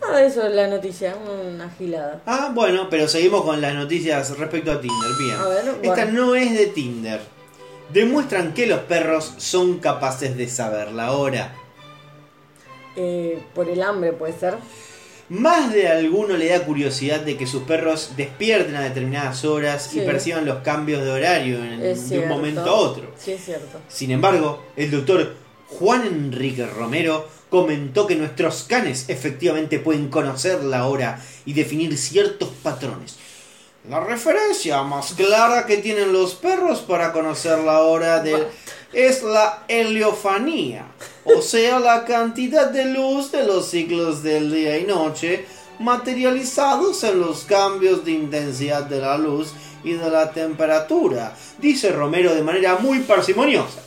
[SPEAKER 1] Nada de eso es la noticia, una gilada.
[SPEAKER 2] Ah, bueno, pero seguimos con las noticias respecto a Tinder. Bien.
[SPEAKER 1] A ver,
[SPEAKER 2] Esta
[SPEAKER 1] bueno.
[SPEAKER 2] no es de Tinder. Demuestran que los perros son capaces de saber la hora.
[SPEAKER 1] Eh, por el hambre puede ser.
[SPEAKER 2] Más de alguno le da curiosidad de que sus perros despierten a determinadas horas y perciban los cambios de horario en- de un momento a otro.
[SPEAKER 1] Sí, es cierto.
[SPEAKER 2] Sin embargo, el doctor Juan Enrique Romero comentó que nuestros canes efectivamente pueden conocer la hora y definir ciertos patrones. La referencia más clara que tienen los perros para conocer la hora del es la heliofanía, o sea, la cantidad de luz de los ciclos del día y noche materializados en los cambios de intensidad de la luz y de la temperatura, dice Romero de manera muy parsimoniosa.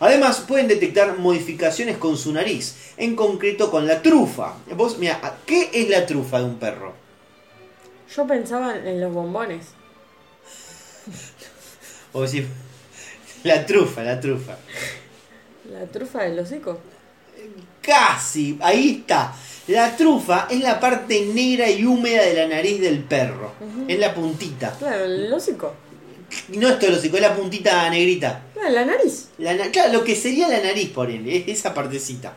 [SPEAKER 2] Además, pueden detectar modificaciones con su nariz, en concreto con la trufa. Vos, mira, ¿qué es la trufa de un perro?
[SPEAKER 1] Yo pensaba en los bombones.
[SPEAKER 2] O decir, la trufa, la trufa.
[SPEAKER 1] La trufa del hocico.
[SPEAKER 2] Casi, ahí está. La trufa es la parte negra y húmeda de la nariz del perro. Es la puntita.
[SPEAKER 1] Claro, el hocico.
[SPEAKER 2] No es todo el hocico, es la puntita negrita.
[SPEAKER 1] Claro, la nariz.
[SPEAKER 2] La na- claro, lo que sería la nariz, por él, es esa partecita.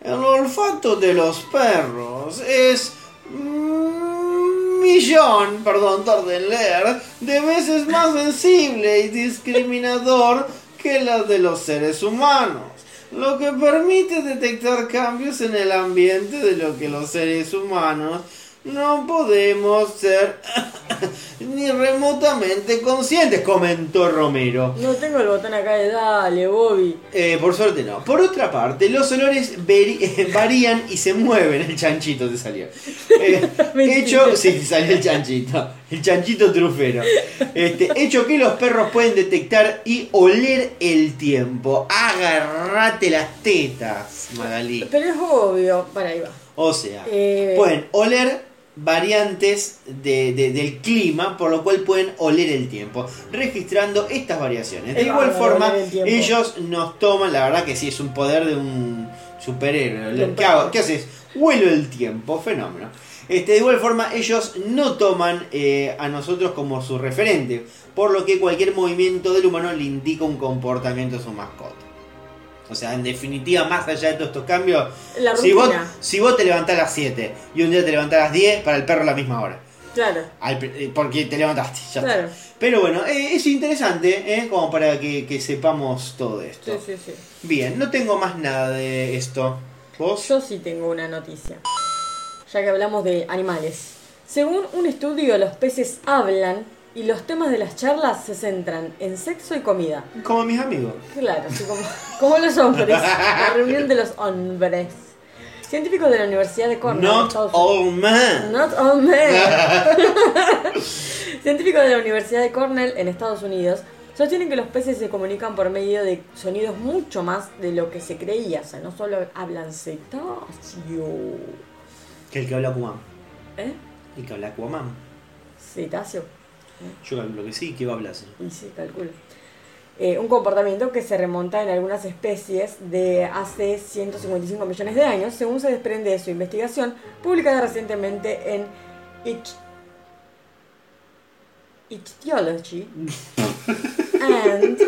[SPEAKER 2] El olfato de los perros es un millón, perdón, tarde en leer, de veces más sensible y discriminador que la de los seres humanos, lo que permite detectar cambios en el ambiente de lo que los seres humanos no podemos ser (laughs) ni remotamente conscientes, comentó Romero.
[SPEAKER 1] No tengo el botón acá de dale, Bobby.
[SPEAKER 2] Eh, por suerte no. Por otra parte, los olores (laughs) varían y se mueven. El chanchito te salió. (laughs) Eh, hecho, sí, salió el chanchito. El chanchito trufero. Este, hecho que los perros pueden detectar y oler el tiempo. Agarrate las tetas, Magalí.
[SPEAKER 1] Pero es obvio. Para ahí va.
[SPEAKER 2] O sea,
[SPEAKER 1] Eh.
[SPEAKER 2] pueden oler variantes de- de- del clima, por lo cual pueden oler el tiempo, registrando estas variaciones. De igual forma,
[SPEAKER 1] el
[SPEAKER 2] ellos nos toman, la verdad que sí, es un poder de un superhéroe. ¿Qué haces? Huelo el tiempo, fenómeno. Este, de igual forma, ellos no toman eh, a nosotros como su referente, por lo que cualquier movimiento del humano le indica un comportamiento a su mascota. O sea, en definitiva, más allá de todos estos cambios,
[SPEAKER 1] La
[SPEAKER 2] si vos, si vos te levantás a las 7 y un día te levantás a las 10, para el perro la misma hora.
[SPEAKER 1] Claro.
[SPEAKER 2] Al eh, porque te levantaste, ya está.
[SPEAKER 1] Claro.
[SPEAKER 2] Pero bueno, eh, es interesante, eh, como para que, que sepamos todo esto.
[SPEAKER 1] Sí, sí, sí.
[SPEAKER 2] Bien, no tengo más nada de esto. ¿Vos?
[SPEAKER 1] Yo sí tengo una noticia. Ya que hablamos de animales. Según un estudio, los peces hablan y los temas de las charlas se centran en sexo y comida.
[SPEAKER 2] Como mis amigos.
[SPEAKER 1] Claro, así como, como los hombres. La reunión de los hombres. Científicos de la Universidad de Cornell.
[SPEAKER 2] Not all men.
[SPEAKER 1] Not all men. (laughs) Científicos de la Universidad de Cornell en Estados Unidos sostienen que los peces se comunican por medio de sonidos mucho más de lo que se creía. O sea, no solo hablan cetáceo.
[SPEAKER 2] Que el que habla Aquaman.
[SPEAKER 1] ¿Eh?
[SPEAKER 2] El que habla Aquaman.
[SPEAKER 1] Cetáceo.
[SPEAKER 2] Yo calculo que sí, que va a hablar.
[SPEAKER 1] Y sí, calculo. Eh, un comportamiento que se remonta en algunas especies de hace 155 millones de años, según se desprende de su investigación, publicada recientemente en Ich- Ichthyology (laughs) and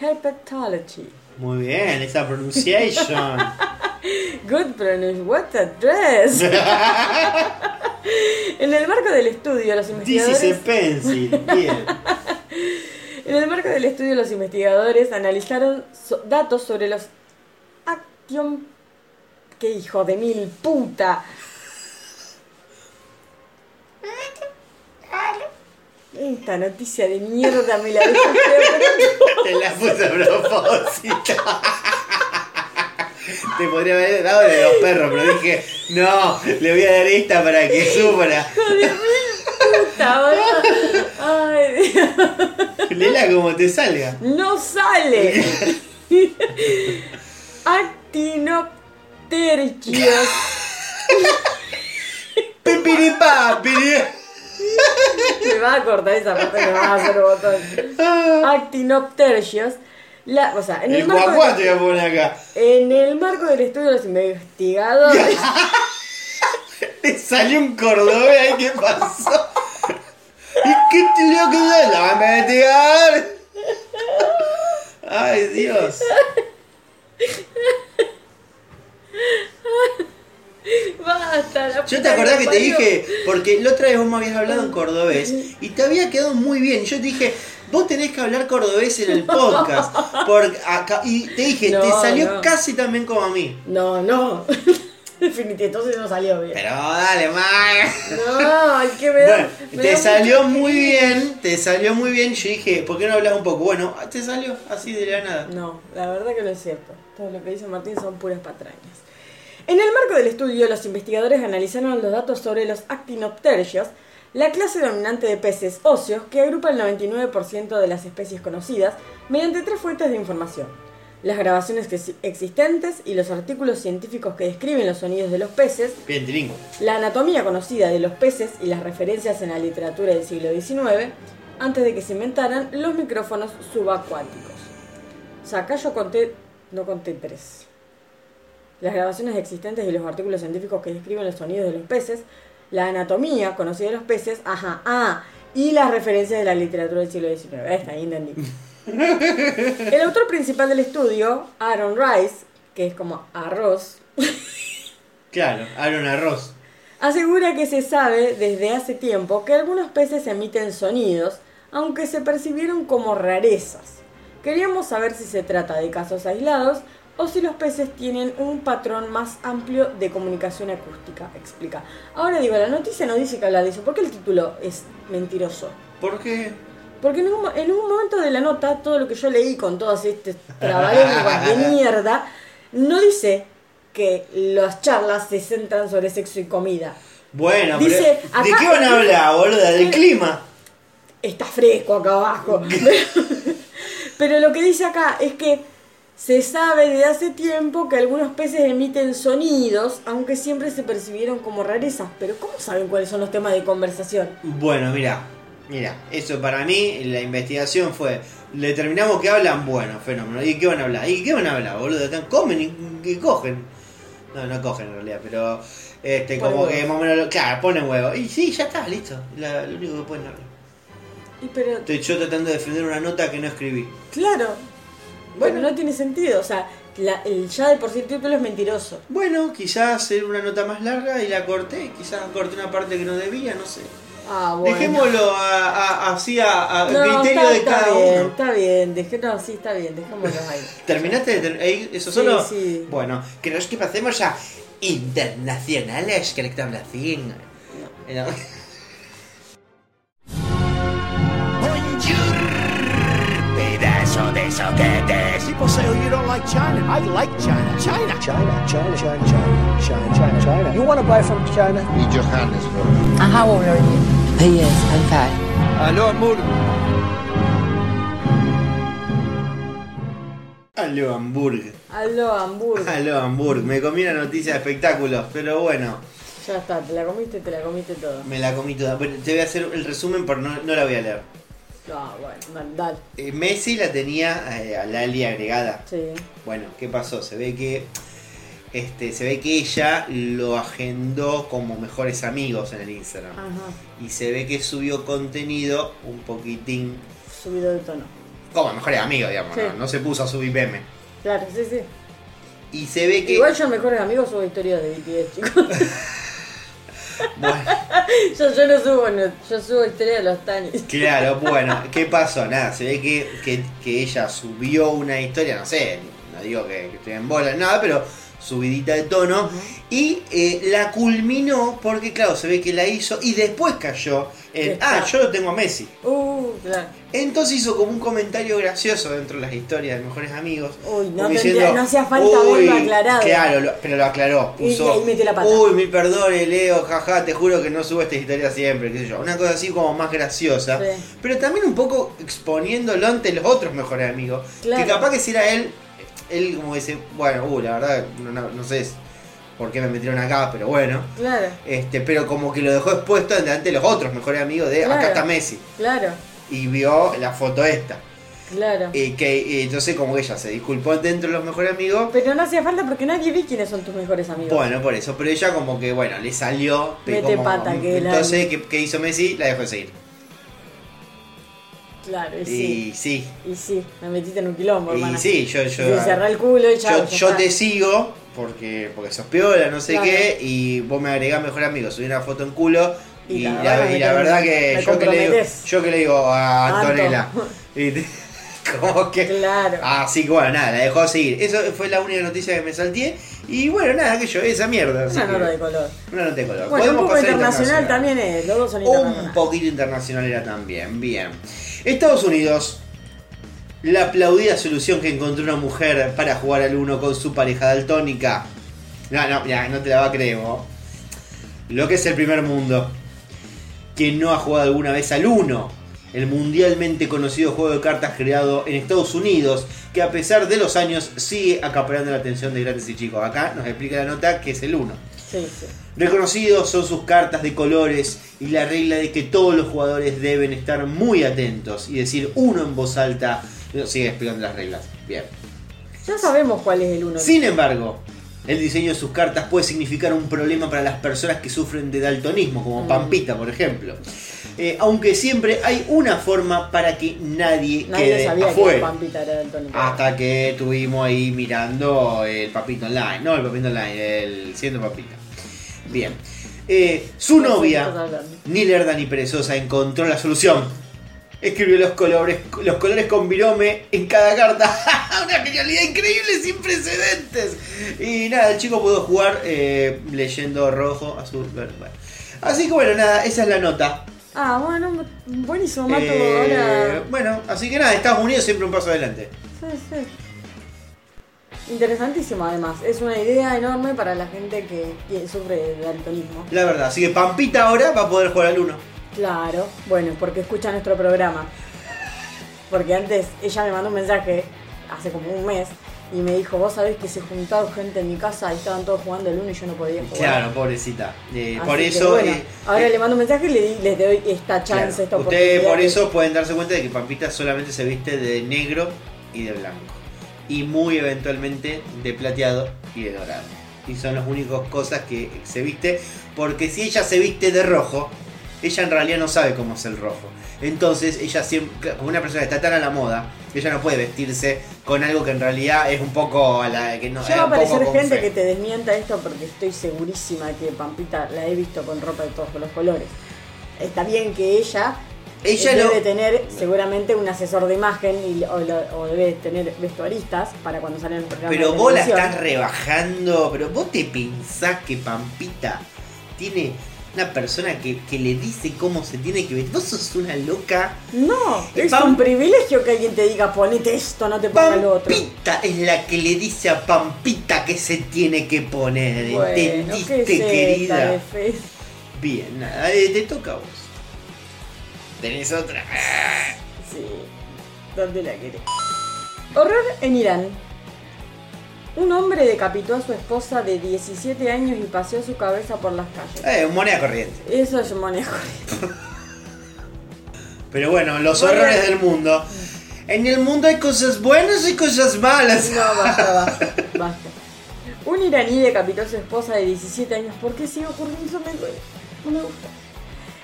[SPEAKER 1] Herpetology.
[SPEAKER 2] Muy bien, esa pronunciation. (laughs)
[SPEAKER 1] Good pronunciation. What a dress. (laughs) en el marco del estudio, los
[SPEAKER 2] This
[SPEAKER 1] investigadores.
[SPEAKER 2] is a pencil. Bien. (laughs)
[SPEAKER 1] En el marco del estudio, los investigadores analizaron so- datos sobre los action... ¡Qué hijo de mil puta! Esta noticia de mierda me la feo,
[SPEAKER 2] Te la puse a propósito. Te podría haber dado de los perros, pero dije, no, le voy a dar esta para que sufra.
[SPEAKER 1] pero puta, boludo. Ay, Dios.
[SPEAKER 2] Lela como te salga.
[SPEAKER 1] ¡No sale! Actinoptergios. (laughs)
[SPEAKER 2] Pipiripapiri. (laughs)
[SPEAKER 1] Me va a cortar esa parte que me va a hacer botón. Actinoptergios. La, o sea, en el,
[SPEAKER 2] El
[SPEAKER 1] marco
[SPEAKER 2] guaguá
[SPEAKER 1] de-
[SPEAKER 2] te voy a poner acá.
[SPEAKER 1] en el marco del estudio de los investigadores. (laughs)
[SPEAKER 2] Te salió un cordobés ahí, ¿qué pasó? ¿Y qué te lo que? La va a investigar. Ay, Dios. (laughs) (laughs)
[SPEAKER 1] Basta, la
[SPEAKER 2] Yo te acordás que te dije, porque la otra vez vos me habías hablado en cordobés (laughs) y te había quedado muy bien. Yo te dije, vos tenés que hablar cordobés en el (laughs) podcast. Porque acá, y te dije, te salió
[SPEAKER 1] no.
[SPEAKER 2] casi tan bien como a mí.
[SPEAKER 1] No, no. Definitivamente, entonces no salió bien.
[SPEAKER 2] Pero dale, man.
[SPEAKER 1] No, es que.
[SPEAKER 2] Bueno,
[SPEAKER 1] me
[SPEAKER 2] te salió muy bien, te salió muy bien. Yo dije, ¿por qué no hablas un poco? Bueno, te salió así de la nada.
[SPEAKER 1] No, la verdad que no es cierto. Todo lo que dice Martín son puras patrañas. En el marco del estudio, los investigadores analizaron los datos sobre los actinoptergios, la clase dominante de peces óseos que agrupa el 99% de las especies conocidas, mediante tres fuentes de información. Las grabaciones existentes y los artículos científicos que describen los sonidos de los peces,
[SPEAKER 2] Bien, tringo.
[SPEAKER 1] la anatomía conocida de los peces y las referencias en la literatura del siglo XIX, antes de que se inventaran los micrófonos subacuáticos. O sea, acá yo conté, no conté tres. Las grabaciones existentes y los artículos científicos que describen los sonidos de los peces, la anatomía conocida de los peces, ajá, ah, y las referencias de la literatura del siglo XIX. Está ahí entendí. (laughs) El autor principal del estudio, Aaron Rice, que es como arroz,
[SPEAKER 2] Claro, Aaron Arroz.
[SPEAKER 1] Asegura que se sabe desde hace tiempo que algunos peces emiten sonidos, aunque se percibieron como rarezas. Queríamos saber si se trata de casos aislados o si los peces tienen un patrón más amplio de comunicación acústica, explica. Ahora digo, la noticia no dice que habla de eso, ¿por qué el título es mentiroso?
[SPEAKER 2] ¿Por qué?
[SPEAKER 1] Porque en un, mo- en un momento de la nota, todo lo que yo leí con todas estas trabalenguas de (laughs) mierda, no dice que las charlas se centran sobre sexo y comida.
[SPEAKER 2] Bueno,
[SPEAKER 1] Dice,
[SPEAKER 2] pero ¿de qué van a hablar, boluda? ¿Del clima?
[SPEAKER 1] está fresco acá abajo. (laughs) Pero lo que dice acá es que se sabe desde hace tiempo que algunos peces emiten sonidos, aunque siempre se percibieron como rarezas. Pero ¿cómo saben cuáles son los temas de conversación?
[SPEAKER 2] Bueno, mira, mira, eso para mí, la investigación fue, le terminamos que hablan, bueno, fenómeno. ¿Y qué van a hablar? ¿Y qué van a hablar, boludo? Comen y, y cogen. No, no cogen en realidad, pero este,
[SPEAKER 1] Ponen
[SPEAKER 2] como que más o menos, claro, ponen huevo. Y sí, ya está, listo. La- lo único que pueden hablar.
[SPEAKER 1] Y pero,
[SPEAKER 2] Estoy yo tratando de defender una nota que no escribí.
[SPEAKER 1] claro, bueno, no tiene sentido. O sea, la- el, ya de por sí el título es mentiroso.
[SPEAKER 2] Bueno, quizás hacer una nota más larga y la corté. Quizás corté una parte que no debía, no sé.
[SPEAKER 1] Ah, bueno.
[SPEAKER 2] Dejémoslo a- a- así a, a
[SPEAKER 1] No,
[SPEAKER 2] criterio
[SPEAKER 1] está,
[SPEAKER 2] de
[SPEAKER 1] está
[SPEAKER 2] cada
[SPEAKER 1] bien,
[SPEAKER 2] uno.
[SPEAKER 1] está bien, dejé, no, sí, está bien, dejémoslo ahí. (laughs)
[SPEAKER 2] ¿Terminaste de eh, eso
[SPEAKER 1] Sí,
[SPEAKER 2] solo?
[SPEAKER 1] sí.
[SPEAKER 2] Bueno, ¿crees que pasemos a internacionales que le así? No.
[SPEAKER 7] Pedazo de soquetes.
[SPEAKER 3] People say, oh, you don't like China. I like China. China. China, China, China, China, China, China, China. You want to buy from China?
[SPEAKER 7] Y Johannesburg.
[SPEAKER 10] And how old are you? He is, I'm five.
[SPEAKER 3] Aló, amor.
[SPEAKER 2] Aló, Hamburg.
[SPEAKER 1] Aló, Hamburgo.
[SPEAKER 2] Aló, Hamburg. Me comí una noticia de espectáculos, pero bueno,
[SPEAKER 1] Ya está, te la comiste, te la comiste todo.
[SPEAKER 2] me la comí toda. Bueno, te voy a hacer el resumen, pero no, no la voy a leer.
[SPEAKER 1] Ah, bueno, dale, dale.
[SPEAKER 2] Eh, Messi la tenía eh, a Lali agregada.
[SPEAKER 1] Sí.
[SPEAKER 2] Bueno, ¿qué pasó? Se ve que este, se ve que ella lo agendó como mejores amigos en el Instagram.
[SPEAKER 1] Ajá.
[SPEAKER 2] Y se ve que subió contenido un poquitín
[SPEAKER 1] Subido de tono.
[SPEAKER 2] como mejores amigos, digamos.
[SPEAKER 1] Sí.
[SPEAKER 2] ¿no? No se puso a subir meme.
[SPEAKER 1] Claro, sí, sí.
[SPEAKER 2] Y se ve que.
[SPEAKER 1] Igual yo mejores amigos subo historias de BTS, chicos. (laughs)
[SPEAKER 2] Bueno, (laughs)
[SPEAKER 1] yo, yo no subo, no, yo subo historias de los Tanis.
[SPEAKER 2] claro, (laughs) bueno, ¿qué pasó? Nada, se ve que, que, que ella subió una historia, no sé, no digo que, que estoy en bola, nada, pero subidita de tono. Y eh, la culminó porque, claro, se ve que la hizo y después cayó en.
[SPEAKER 1] Está.
[SPEAKER 2] Ah, yo lo tengo a Messi.
[SPEAKER 1] Uh, claro.
[SPEAKER 2] Entonces hizo como un comentario gracioso dentro de las historias de mejores amigos.
[SPEAKER 1] Uy, no, te- no hacía falta haberlo aclarado.
[SPEAKER 2] Claro, lo- pero lo aclaró. Puso,
[SPEAKER 1] y ahí metió la pata.
[SPEAKER 2] Uy, mi perdón, Leo, jaja, te juro que no subo esta historia siempre, qué sé yo. Una cosa así como más graciosa.
[SPEAKER 1] Sí.
[SPEAKER 2] Pero también un poco exponiéndolo ante los otros mejores amigos.
[SPEAKER 1] Claro.
[SPEAKER 2] Que capaz que si era él, él como dice, bueno, uh, la verdad, no, no- no sé por qué me metieron acá, pero bueno.
[SPEAKER 1] Claro,
[SPEAKER 2] Este, pero como que lo dejó expuesto ante los otros mejores amigos de acá
[SPEAKER 1] Claro.
[SPEAKER 2] está Messi.
[SPEAKER 1] claro,
[SPEAKER 2] Y vio la foto esta.
[SPEAKER 1] claro.
[SPEAKER 2] Y que y entonces como que ella se disculpó dentro de los mejores amigos.
[SPEAKER 1] Pero no hacía falta porque nadie ve quiénes son tus mejores amigos.
[SPEAKER 2] Bueno, por eso, pero ella como que bueno, le salió.
[SPEAKER 1] Mete
[SPEAKER 2] como-
[SPEAKER 1] pata, que la-
[SPEAKER 2] entonces, ¿qué, qué hizo Messi? La dejó de seguir.
[SPEAKER 1] Claro, y
[SPEAKER 2] Y
[SPEAKER 1] sí.
[SPEAKER 2] sí.
[SPEAKER 1] Y sí, me metiste en un quilombo,
[SPEAKER 2] Y
[SPEAKER 1] hermana.
[SPEAKER 2] sí, yo, yo,
[SPEAKER 1] cerrá el culo y chao.
[SPEAKER 2] yo, yo te sigo porque, porque sos piola, no sé
[SPEAKER 1] Claro.
[SPEAKER 2] qué, y vos me agregás mejor amigo, subí una foto en culo.
[SPEAKER 1] Y
[SPEAKER 2] Y,
[SPEAKER 1] la
[SPEAKER 2] la,
[SPEAKER 1] verdad
[SPEAKER 2] y la que yo que, le digo, yo que le digo a
[SPEAKER 1] Anto.
[SPEAKER 2] Antonella. (laughs) Y te- (laughs) como que.
[SPEAKER 1] Claro.
[SPEAKER 2] Así que bueno, nada, la dejó de seguir. Eso fue la única noticia que me salté. Y bueno, nada, que yo, esa mierda.
[SPEAKER 1] Una nota de color.
[SPEAKER 2] Una nota de color.
[SPEAKER 1] Bueno, un poco
[SPEAKER 2] pasar
[SPEAKER 1] internacional también es, los dos son
[SPEAKER 2] Un poquito internacional era también, bien. Estados Unidos. La aplaudida solución que encontró una mujer para jugar al uno con su pareja daltónica. No, no, ya, no te la va a creer. Lo que es el primer mundo. Quien no ha jugado alguna vez al uno. El mundialmente conocido juego de cartas creado en Estados Unidos, que a pesar de los años sigue acaparando la atención de grandes y chicos. Acá nos explica la nota que es el uno.
[SPEAKER 1] Sí, sí.
[SPEAKER 2] Reconocidos son sus cartas de colores y la regla de que todos los jugadores deben estar muy atentos y decir uno en voz alta. No, Sigue explicando las reglas. Bien.
[SPEAKER 1] Ya sabemos cuál es el uno.
[SPEAKER 2] Sin embargo, el diseño de sus cartas puede significar un problema para las personas que sufren de daltonismo, como
[SPEAKER 1] Mm.
[SPEAKER 2] Pampita, por ejemplo. Eh, aunque siempre hay una forma para que nadie,
[SPEAKER 1] Nadie
[SPEAKER 2] quede
[SPEAKER 1] sabía que
[SPEAKER 2] afuera.
[SPEAKER 1] Pampita era daltónico.
[SPEAKER 2] Hasta que estuvimos ahí mirando el Papito Online. No, el Papito Online, el Siendo Papita. Bien. Eh, su
[SPEAKER 1] No qué
[SPEAKER 2] novia, ni lerda ni perezosa, encontró la solución. escribió los colores, los colores con virome en cada carta. (laughs) Una genialidad increíble, sin precedentes. Y nada, el chico pudo jugar eh, leyendo rojo, azul, verde. bueno. Así que bueno, nada, esa es la nota.
[SPEAKER 1] Ah, bueno, buenísimo, Mato.
[SPEAKER 2] Eh,
[SPEAKER 1] Ahora.
[SPEAKER 2] bueno, así que nada, Estados Unidos siempre un paso adelante.
[SPEAKER 1] Sí, sí. Interesantísimo además. Es una idea enorme para la gente que, sufre de daltonismo.
[SPEAKER 2] La verdad, así que Pampita ahora va a poder jugar al 1.
[SPEAKER 1] Claro, bueno, porque escucha nuestro programa. Porque antes ella me mandó un mensaje hace como un mes y me dijo, vos sabés que se juntaba gente en mi casa y estaban todos jugando el uno y yo no podía jugar.
[SPEAKER 2] Claro, pobrecita. Eh, por eso.
[SPEAKER 1] bueno,
[SPEAKER 2] eh,
[SPEAKER 1] ahora
[SPEAKER 2] eh,
[SPEAKER 1] le mando un mensaje y le di- les doy esta chance,
[SPEAKER 2] claro,
[SPEAKER 1] esta
[SPEAKER 2] Ustedes
[SPEAKER 1] oportunidad.
[SPEAKER 2] por
[SPEAKER 1] de-
[SPEAKER 2] eso pueden darse cuenta de que Pampita solamente se viste de negro y de blanco. Y muy eventualmente de plateado y de dorado. Y son las únicas cosas que se viste. Porque si ella se viste de rojo, ella en realidad no sabe cómo es el rojo. Entonces ella siempre, como una persona que está tan a la moda, ella no puede vestirse con algo que en realidad es un poco a la que no
[SPEAKER 1] Ya va a aparecer gente
[SPEAKER 2] fe.
[SPEAKER 1] que te desmienta esto porque estoy segurísima que Pampita la he visto con ropa de todos los colores. Está bien que ella,
[SPEAKER 2] Ella
[SPEAKER 1] debe tener seguramente un asesor de imagen y, o, debe tener vestuaristas para cuando salen los programas
[SPEAKER 2] Pero
[SPEAKER 1] de
[SPEAKER 2] vos la estás rebajando, pero vos te pensás que Pampita tiene una persona que, que le dice cómo se tiene que vestir. Vos sos una loca.
[SPEAKER 1] No, es
[SPEAKER 2] Pam-
[SPEAKER 1] un privilegio que alguien te diga ponete esto, no te ponga lo otro.
[SPEAKER 2] Pampita es la que le dice a Pampita que se tiene que poner.
[SPEAKER 1] Bueno,
[SPEAKER 2] ¿Entendiste,
[SPEAKER 1] ¿qué es esta
[SPEAKER 2] querida? Bien, nada, eh, te toca a vos. Tenés otra.
[SPEAKER 1] Sí, ¿dónde la querés? Horror en Irán. Un hombre decapitó a su esposa de 17 años y paseó su cabeza por las calles.
[SPEAKER 2] Eh, moneda corriente.
[SPEAKER 1] Eso es manejo. (laughs)
[SPEAKER 2] Pero bueno, los
[SPEAKER 1] Bueno.
[SPEAKER 2] horrores del mundo. En el mundo hay cosas buenas y cosas malas.
[SPEAKER 1] No, basta, basta, (laughs) basta. Un iraní decapitó a su esposa de 17 años. ¿Por qué sigue ocurriendo eso? Me duele. No me gusta.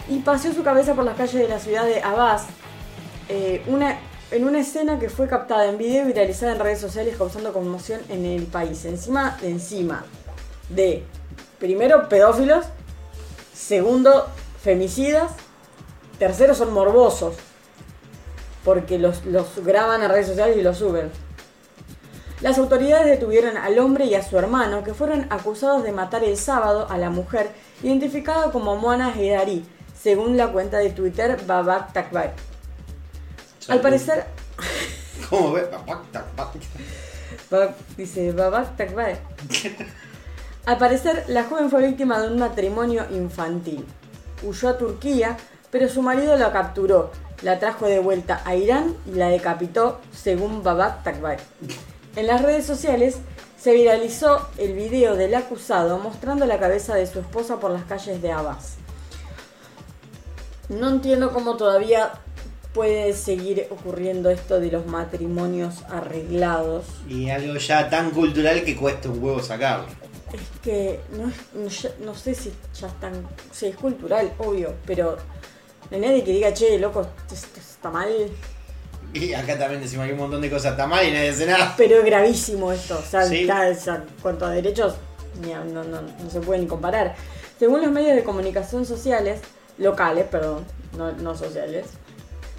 [SPEAKER 1] Y paseó su cabeza por las calles de la ciudad de Abbas. eh, una, en una escena que fue captada en video y viralizada en redes sociales causando conmoción en el país. Encima, encima de, primero, pedófilos. Segundo, femicidas. Tercero, son morbosos. Porque los, graban a redes sociales y los suben. Las autoridades detuvieron al hombre y a su hermano, que fueron acusados de matar el sábado a la mujer, identificada como Mona Hedari, según la cuenta de Twitter Babak Takbar. Al parecer, (laughs)
[SPEAKER 2] ¿Cómo
[SPEAKER 1] dice Babak Takbar. Al parecer, la joven fue víctima de un matrimonio infantil. Huyó a Turquía, pero su marido la capturó, la trajo de vuelta a Irán y la decapitó, según Babak Takbar. En las redes sociales se viralizó el video del acusado mostrando la cabeza de su esposa por las calles de Abbas. No entiendo cómo todavía puede seguir ocurriendo esto de los matrimonios arreglados.
[SPEAKER 2] Y algo ya tan cultural que cuesta un huevo sacarlo.
[SPEAKER 1] Es que no, es- no, no sé si ya están. Sí, es cultural, obvio, pero no hay nadie que diga, che, loco, esto está mal.
[SPEAKER 2] Y acá también decimos que un montón de cosas está mal y nadie hace nada.
[SPEAKER 1] Pero es gravísimo esto. O sea,
[SPEAKER 2] Sí.
[SPEAKER 1] está- o sea, cuanto a derechos, no, no- no se pueden comparar. Según los medios de comunicación sociales, locales, perdón, no, no sociales,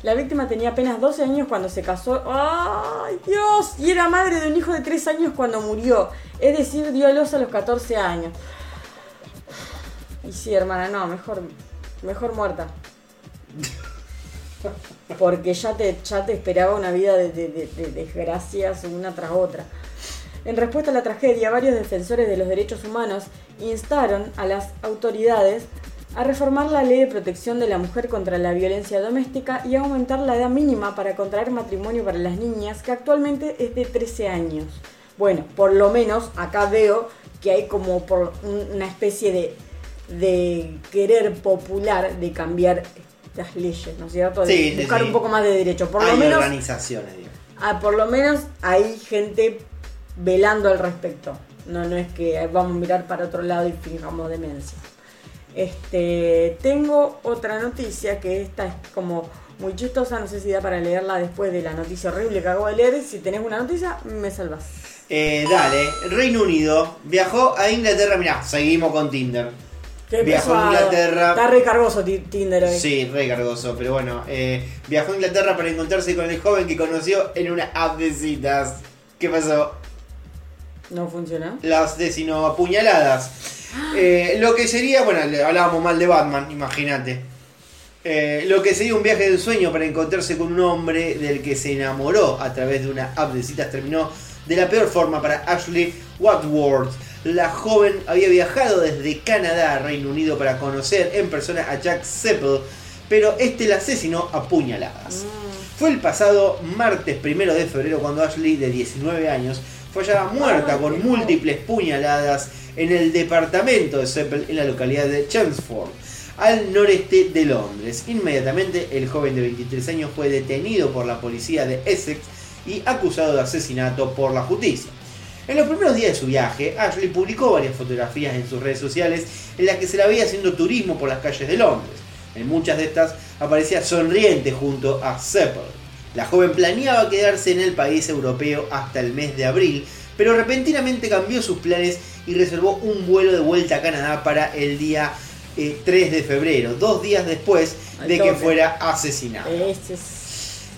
[SPEAKER 1] la víctima tenía apenas 12 años cuando se casó. ¡Ay, Dios! Y era madre de un hijo de 3 años cuando murió. Es decir, dio a luz a los 14 años. Y sí, hermana, no, mejor, mejor muerta. Porque ya te, ya te esperaba una vida de, de- de- de desgracias una tras otra. En respuesta a la tragedia, varios defensores de los derechos humanos instaron a las autoridades a reformar la ley de protección de la mujer contra la violencia doméstica y a aumentar la edad mínima para contraer matrimonio para las niñas, que actualmente es de 13 años. Bueno, por lo menos acá veo que hay como por un- una especie de, de querer popular de cambiar estas leyes, ¿no es cierto? De
[SPEAKER 2] Sí, sí,
[SPEAKER 1] buscar
[SPEAKER 2] sí.
[SPEAKER 1] un poco más de derecho. Por
[SPEAKER 2] Hay
[SPEAKER 1] lo menos
[SPEAKER 2] organizaciones, digo.
[SPEAKER 1] Ah, por lo menos hay gente velando al respecto. No, no es que vamos a mirar para otro lado y fijamos demencia. Este, tengo otra noticia que esta es como muy chistosa, no sé si da para leerla después de la noticia horrible que acabo de leer. Si tenés una noticia, me salvas.
[SPEAKER 2] Eh, dale, Reino Unido viajó a Inglaterra. Mirá, seguimos con Tinder.
[SPEAKER 1] Qué
[SPEAKER 2] viajó a. Inglaterra.
[SPEAKER 1] Está recargoso ti- Tinder hoy.
[SPEAKER 2] Sí, re cargoso, pero bueno, eh, viajó a Inglaterra para encontrarse con el joven que conoció en una app de citas. ¿Qué pasó?
[SPEAKER 1] No funciona.
[SPEAKER 2] Las asesinó a puñaladas. Eh, lo que sería, bueno, hablábamos mal de Batman, imagínate. Eh, lo que sería un viaje de sueño para encontrarse con un hombre del que se enamoró a través de una app de citas terminó de la peor forma para Ashley Watworth. La joven había viajado desde Canadá a Reino Unido para conocer en persona a Jack Seppel, pero este la asesinó a puñaladas. Fue el pasado martes primero de febrero cuando Ashley, de 19 años, fue hallada muerta con múltiples puñaladas en el departamento de Seppel en la localidad de Chelmsford, al noreste de Londres. Inmediatamente el joven de 23 años fue detenido por la policía de Essex y acusado de asesinato por la justicia. En los primeros días de su viaje, Ashley publicó varias fotografías en sus redes sociales en las que se la veía haciendo turismo por las calles de Londres. En muchas de estas aparecía sonriente junto a Seppel. La joven planeaba quedarse en el país europeo hasta el mes de abril, pero repentinamente cambió sus planes y reservó un vuelo de vuelta a Canadá para el día eh, 3 de febrero, dos días después de que fuera asesinada.
[SPEAKER 1] Este es.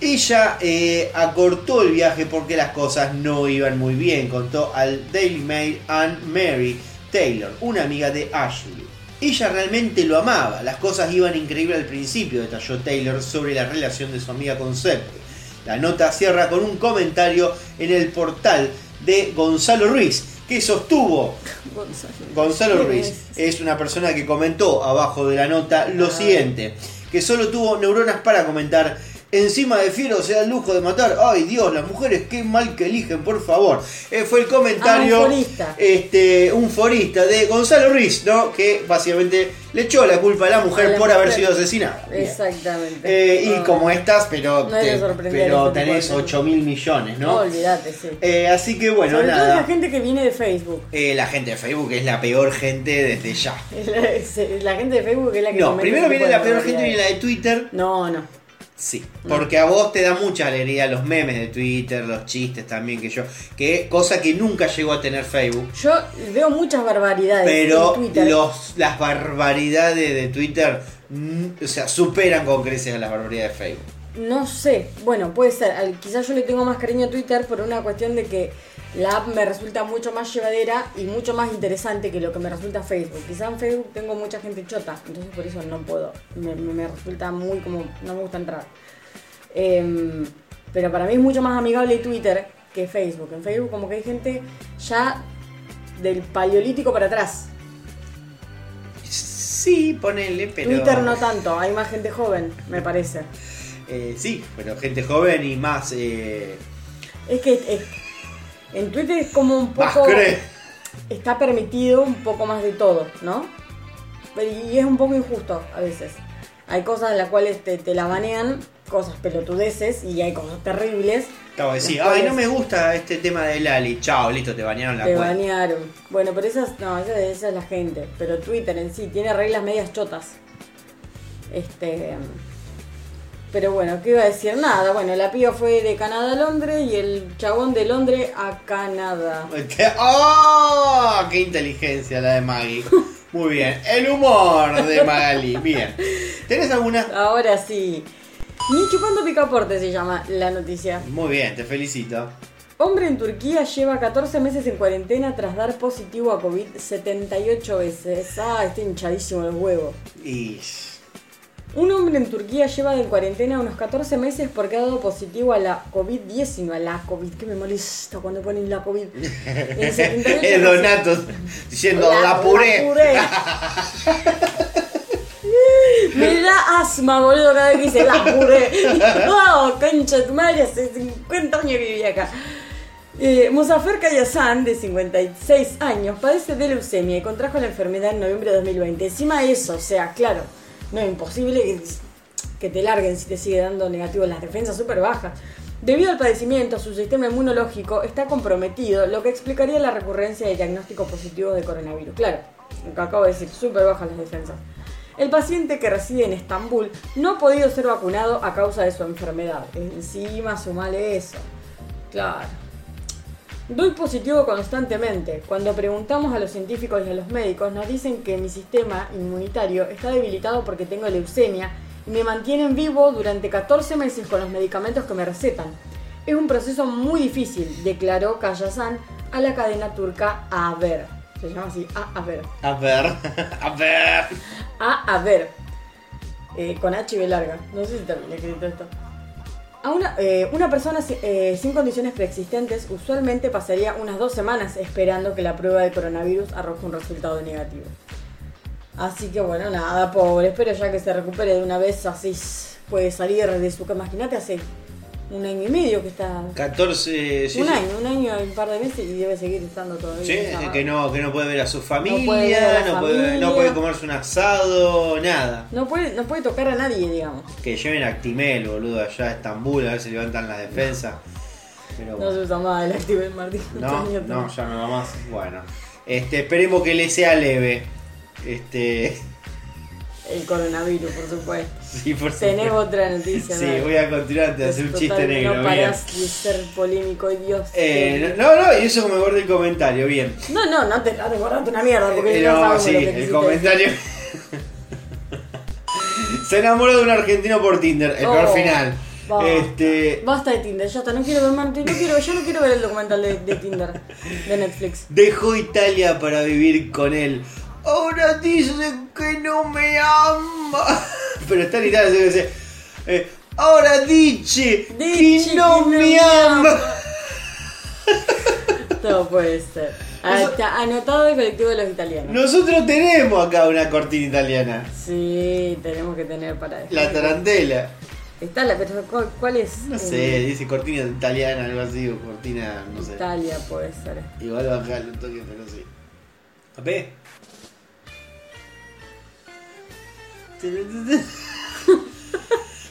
[SPEAKER 2] Ella eh, acortó el viaje porque las cosas no iban muy bien, contó al Daily Mail Anne Mary Taylor, una amiga de Ashley. Ella realmente lo amaba, las cosas iban increíble al principio, detalló Taylor sobre la relación de su amiga con Seppel. La nota cierra con un comentario en el portal de Gonzalo Ruiz, que sostuvo. Gonzalo. Ruiz es una persona que comentó abajo de la nota lo siguiente, que solo tuvo neuronas para comentar, encima de fiero se da el lujo de matar, ay Dios, las mujeres qué mal que eligen, por favor. Eh, fue el comentario,
[SPEAKER 1] Ah, un forista.
[SPEAKER 2] este, un forista de Gonzalo Ruiz, ¿no? Que básicamente le echó la culpa a la mujer
[SPEAKER 1] A la
[SPEAKER 2] por haber sido asesinada.
[SPEAKER 1] Exactamente.
[SPEAKER 2] Eh, y como estas, pero,
[SPEAKER 1] No
[SPEAKER 2] te- pero
[SPEAKER 1] este
[SPEAKER 2] tenés
[SPEAKER 1] cosas.
[SPEAKER 2] 8 mil millones,
[SPEAKER 1] No,
[SPEAKER 2] ¿no?
[SPEAKER 1] olvídate, sí.
[SPEAKER 2] Eh, así que bueno,
[SPEAKER 1] Sobre todo
[SPEAKER 2] nada.
[SPEAKER 1] la gente que viene de Facebook.
[SPEAKER 2] Eh, la gente de Facebook es la peor gente desde ya. (laughs)
[SPEAKER 1] La, la gente de Facebook es la que
[SPEAKER 2] No, primero
[SPEAKER 1] ese
[SPEAKER 2] viene la peor gente, viene la de Twitter.
[SPEAKER 1] No, no.
[SPEAKER 2] Sí, porque a vos te da mucha alegría los memes de Twitter, los chistes también que yo, que cosa que nunca llegó a tener Facebook.
[SPEAKER 1] Yo veo muchas barbaridades
[SPEAKER 2] Pero
[SPEAKER 1] en Twitter.
[SPEAKER 2] los, las barbaridades de Twitter, mm, o sea, superan con creces a las barbaridades de Facebook.
[SPEAKER 1] No sé, bueno, puede ser. Quizás yo le tengo más cariño a Twitter por una cuestión de que la app me resulta mucho más llevadera y mucho más interesante que lo que me resulta Facebook. Quizás en Facebook tengo mucha gente chota, entonces por eso no puedo. Me, me- resulta muy como. No me gusta entrar. Em, pero para mí es mucho más amigable Twitter que Facebook. En Facebook, como que hay gente ya del paleolítico para atrás.
[SPEAKER 2] Sí, ponele, pero.
[SPEAKER 1] Twitter no tanto, hay más gente joven, me parece.
[SPEAKER 2] Eh, sí, pero gente joven y más. Eh,
[SPEAKER 1] Es que es- en Twitter es como un poco. Está permitido un poco más de todo, ¿no? Pero- Y es un poco injusto a veces. Hay cosas en las cuales te, te la banean, cosas pelotudeces, y hay cosas terribles.
[SPEAKER 2] Acabo de decir, ay, no me gusta este tema de Lali. Chao, listo, te bañaron la
[SPEAKER 1] Te
[SPEAKER 2] cuenta.
[SPEAKER 1] banearon. Bueno, pero esas, no, esa, esa es la gente. Pero Twitter en sí tiene reglas medias chotas. Este. Pero bueno, ¿qué iba a decir? Nada, bueno, la piba fue de Canadá a Londres y el chabón de Londres a Canadá. (laughs)
[SPEAKER 2] ¡Oh! ¡Qué inteligencia la de Maggie! Muy bien. El humor de Magali. Bien. ¿Tenés alguna?
[SPEAKER 1] Ahora sí. Ni chupando picaporte se llama la noticia.
[SPEAKER 2] Muy bien, te felicito.
[SPEAKER 1] Hombre en Turquía lleva 14 meses en cuarentena tras dar positivo a COVID 78 veces. Ah, está hinchadísimo los huevos.
[SPEAKER 2] Y.
[SPEAKER 1] Un hombre en Turquía lleva en cuarentena unos 14 meses porque ha dado positivo a la COVID-19. A la COVID, que me molesta cuando ponen la COVID. (laughs) En 78
[SPEAKER 2] Es Donato diciendo la, puré. (laughs)
[SPEAKER 1] Me da asma, boludo, cada vez que dice la puré. (laughs) Oh, concha de tu madre, hace 50 años vivía acá. Eh, Musafer de 56 años, padece de leucemia y contrajo la enfermedad en noviembre de 2020. Encima de eso, o sea, claro, no es imposible que, te larguen si te sigue dando negativo las defensas súper bajas. Debido al padecimiento, su sistema inmunológico está comprometido, lo que explicaría la recurrencia de diagnósticos positivos de coronavirus. Claro, lo que acabo de decir, súper bajas las defensas. El paciente que reside en Estambul no ha podido ser vacunado a causa de su enfermedad. Encima sumale eso. Claro. Doy positivo constantemente. Cuando preguntamos a los científicos y a los médicos, nos dicen que mi sistema inmunitario está debilitado porque tengo leucemia y me mantienen vivo durante 14 meses con los medicamentos que me recetan. Es un proceso muy difícil, declaró Kayasan a la cadena turca Haber. Se llama así, A Haber. (laughs)
[SPEAKER 2] A ver, a ver.
[SPEAKER 1] A Haber. Eh, con H y B larga. No sé si también he escrito esto. A una, eh, una persona eh, sin condiciones preexistentes usualmente pasaría unas dos semanas esperando que la prueba de coronavirus arroje un resultado negativo. Así que bueno, nada, pobre, espero ya que se recupere de una vez, así puede salir de su cama. Imagínate, hace un año y medio que está...
[SPEAKER 2] 14, sí,
[SPEAKER 1] un
[SPEAKER 2] sí.
[SPEAKER 1] año, un año y un par de meses y debe seguir estando todavía.
[SPEAKER 2] Sí, que no, que no puede ver a su familia,
[SPEAKER 1] puede
[SPEAKER 2] no, puede, no puede comerse un asado, nada.
[SPEAKER 1] No puede, no puede tocar a nadie, digamos.
[SPEAKER 2] Que lleven a Actimel, boludo, allá a Estambul, a ver si levantan las defensas. Pero
[SPEAKER 1] No se usa más el Active Martín.
[SPEAKER 2] No, no, ya no va más. Bueno, este, esperemos que le sea leve. Este,
[SPEAKER 1] El coronavirus, por supuesto. (laughs)
[SPEAKER 2] sí, por
[SPEAKER 1] Tenés
[SPEAKER 2] supuesto.
[SPEAKER 1] otra noticia.
[SPEAKER 2] Sí,
[SPEAKER 1] ¿no?
[SPEAKER 2] voy a continuar antes de hacer un chiste negro.
[SPEAKER 1] No
[SPEAKER 2] bien.
[SPEAKER 1] parás de ser polémico y Dios.
[SPEAKER 2] Eh, no, no, y eso me guardé el comentario, bien.
[SPEAKER 1] no, no, no te, no te guardaste una mierda porque
[SPEAKER 2] Eh, no,
[SPEAKER 1] sabemos
[SPEAKER 2] sí,
[SPEAKER 1] lo que
[SPEAKER 2] el comentario. (laughs) Se enamoró de un argentino por Tinder, el peor
[SPEAKER 1] Oh,
[SPEAKER 2] final.
[SPEAKER 1] basta.
[SPEAKER 2] Este,
[SPEAKER 1] Basta de Tinder, ya está, no quiero ver más, no quiero, yo no quiero ver el documental de, de Tinder, de Netflix.
[SPEAKER 2] dejó Italia para vivir con él. Ahora dice que no me ama. (laughs) Pero está en Italia, dice. eh, ahora dice,
[SPEAKER 1] Dice
[SPEAKER 2] que no
[SPEAKER 1] que no
[SPEAKER 2] me ama.
[SPEAKER 1] Todo (laughs) puede ser. Ah, está anotado el colectivo de los italianos.
[SPEAKER 2] Nosotros tenemos acá una cortina italiana.
[SPEAKER 1] Sí, tenemos que tener para eso.
[SPEAKER 2] La tarantela.
[SPEAKER 1] Está la, pero ¿cuál, cuál es?
[SPEAKER 2] No
[SPEAKER 1] Eh,
[SPEAKER 2] sé, dice cortina italiana, algo así, o cortina, no sé.
[SPEAKER 1] Italia puede ser.
[SPEAKER 2] Igual bajarle un toque, pero sí. A ver. (laughs)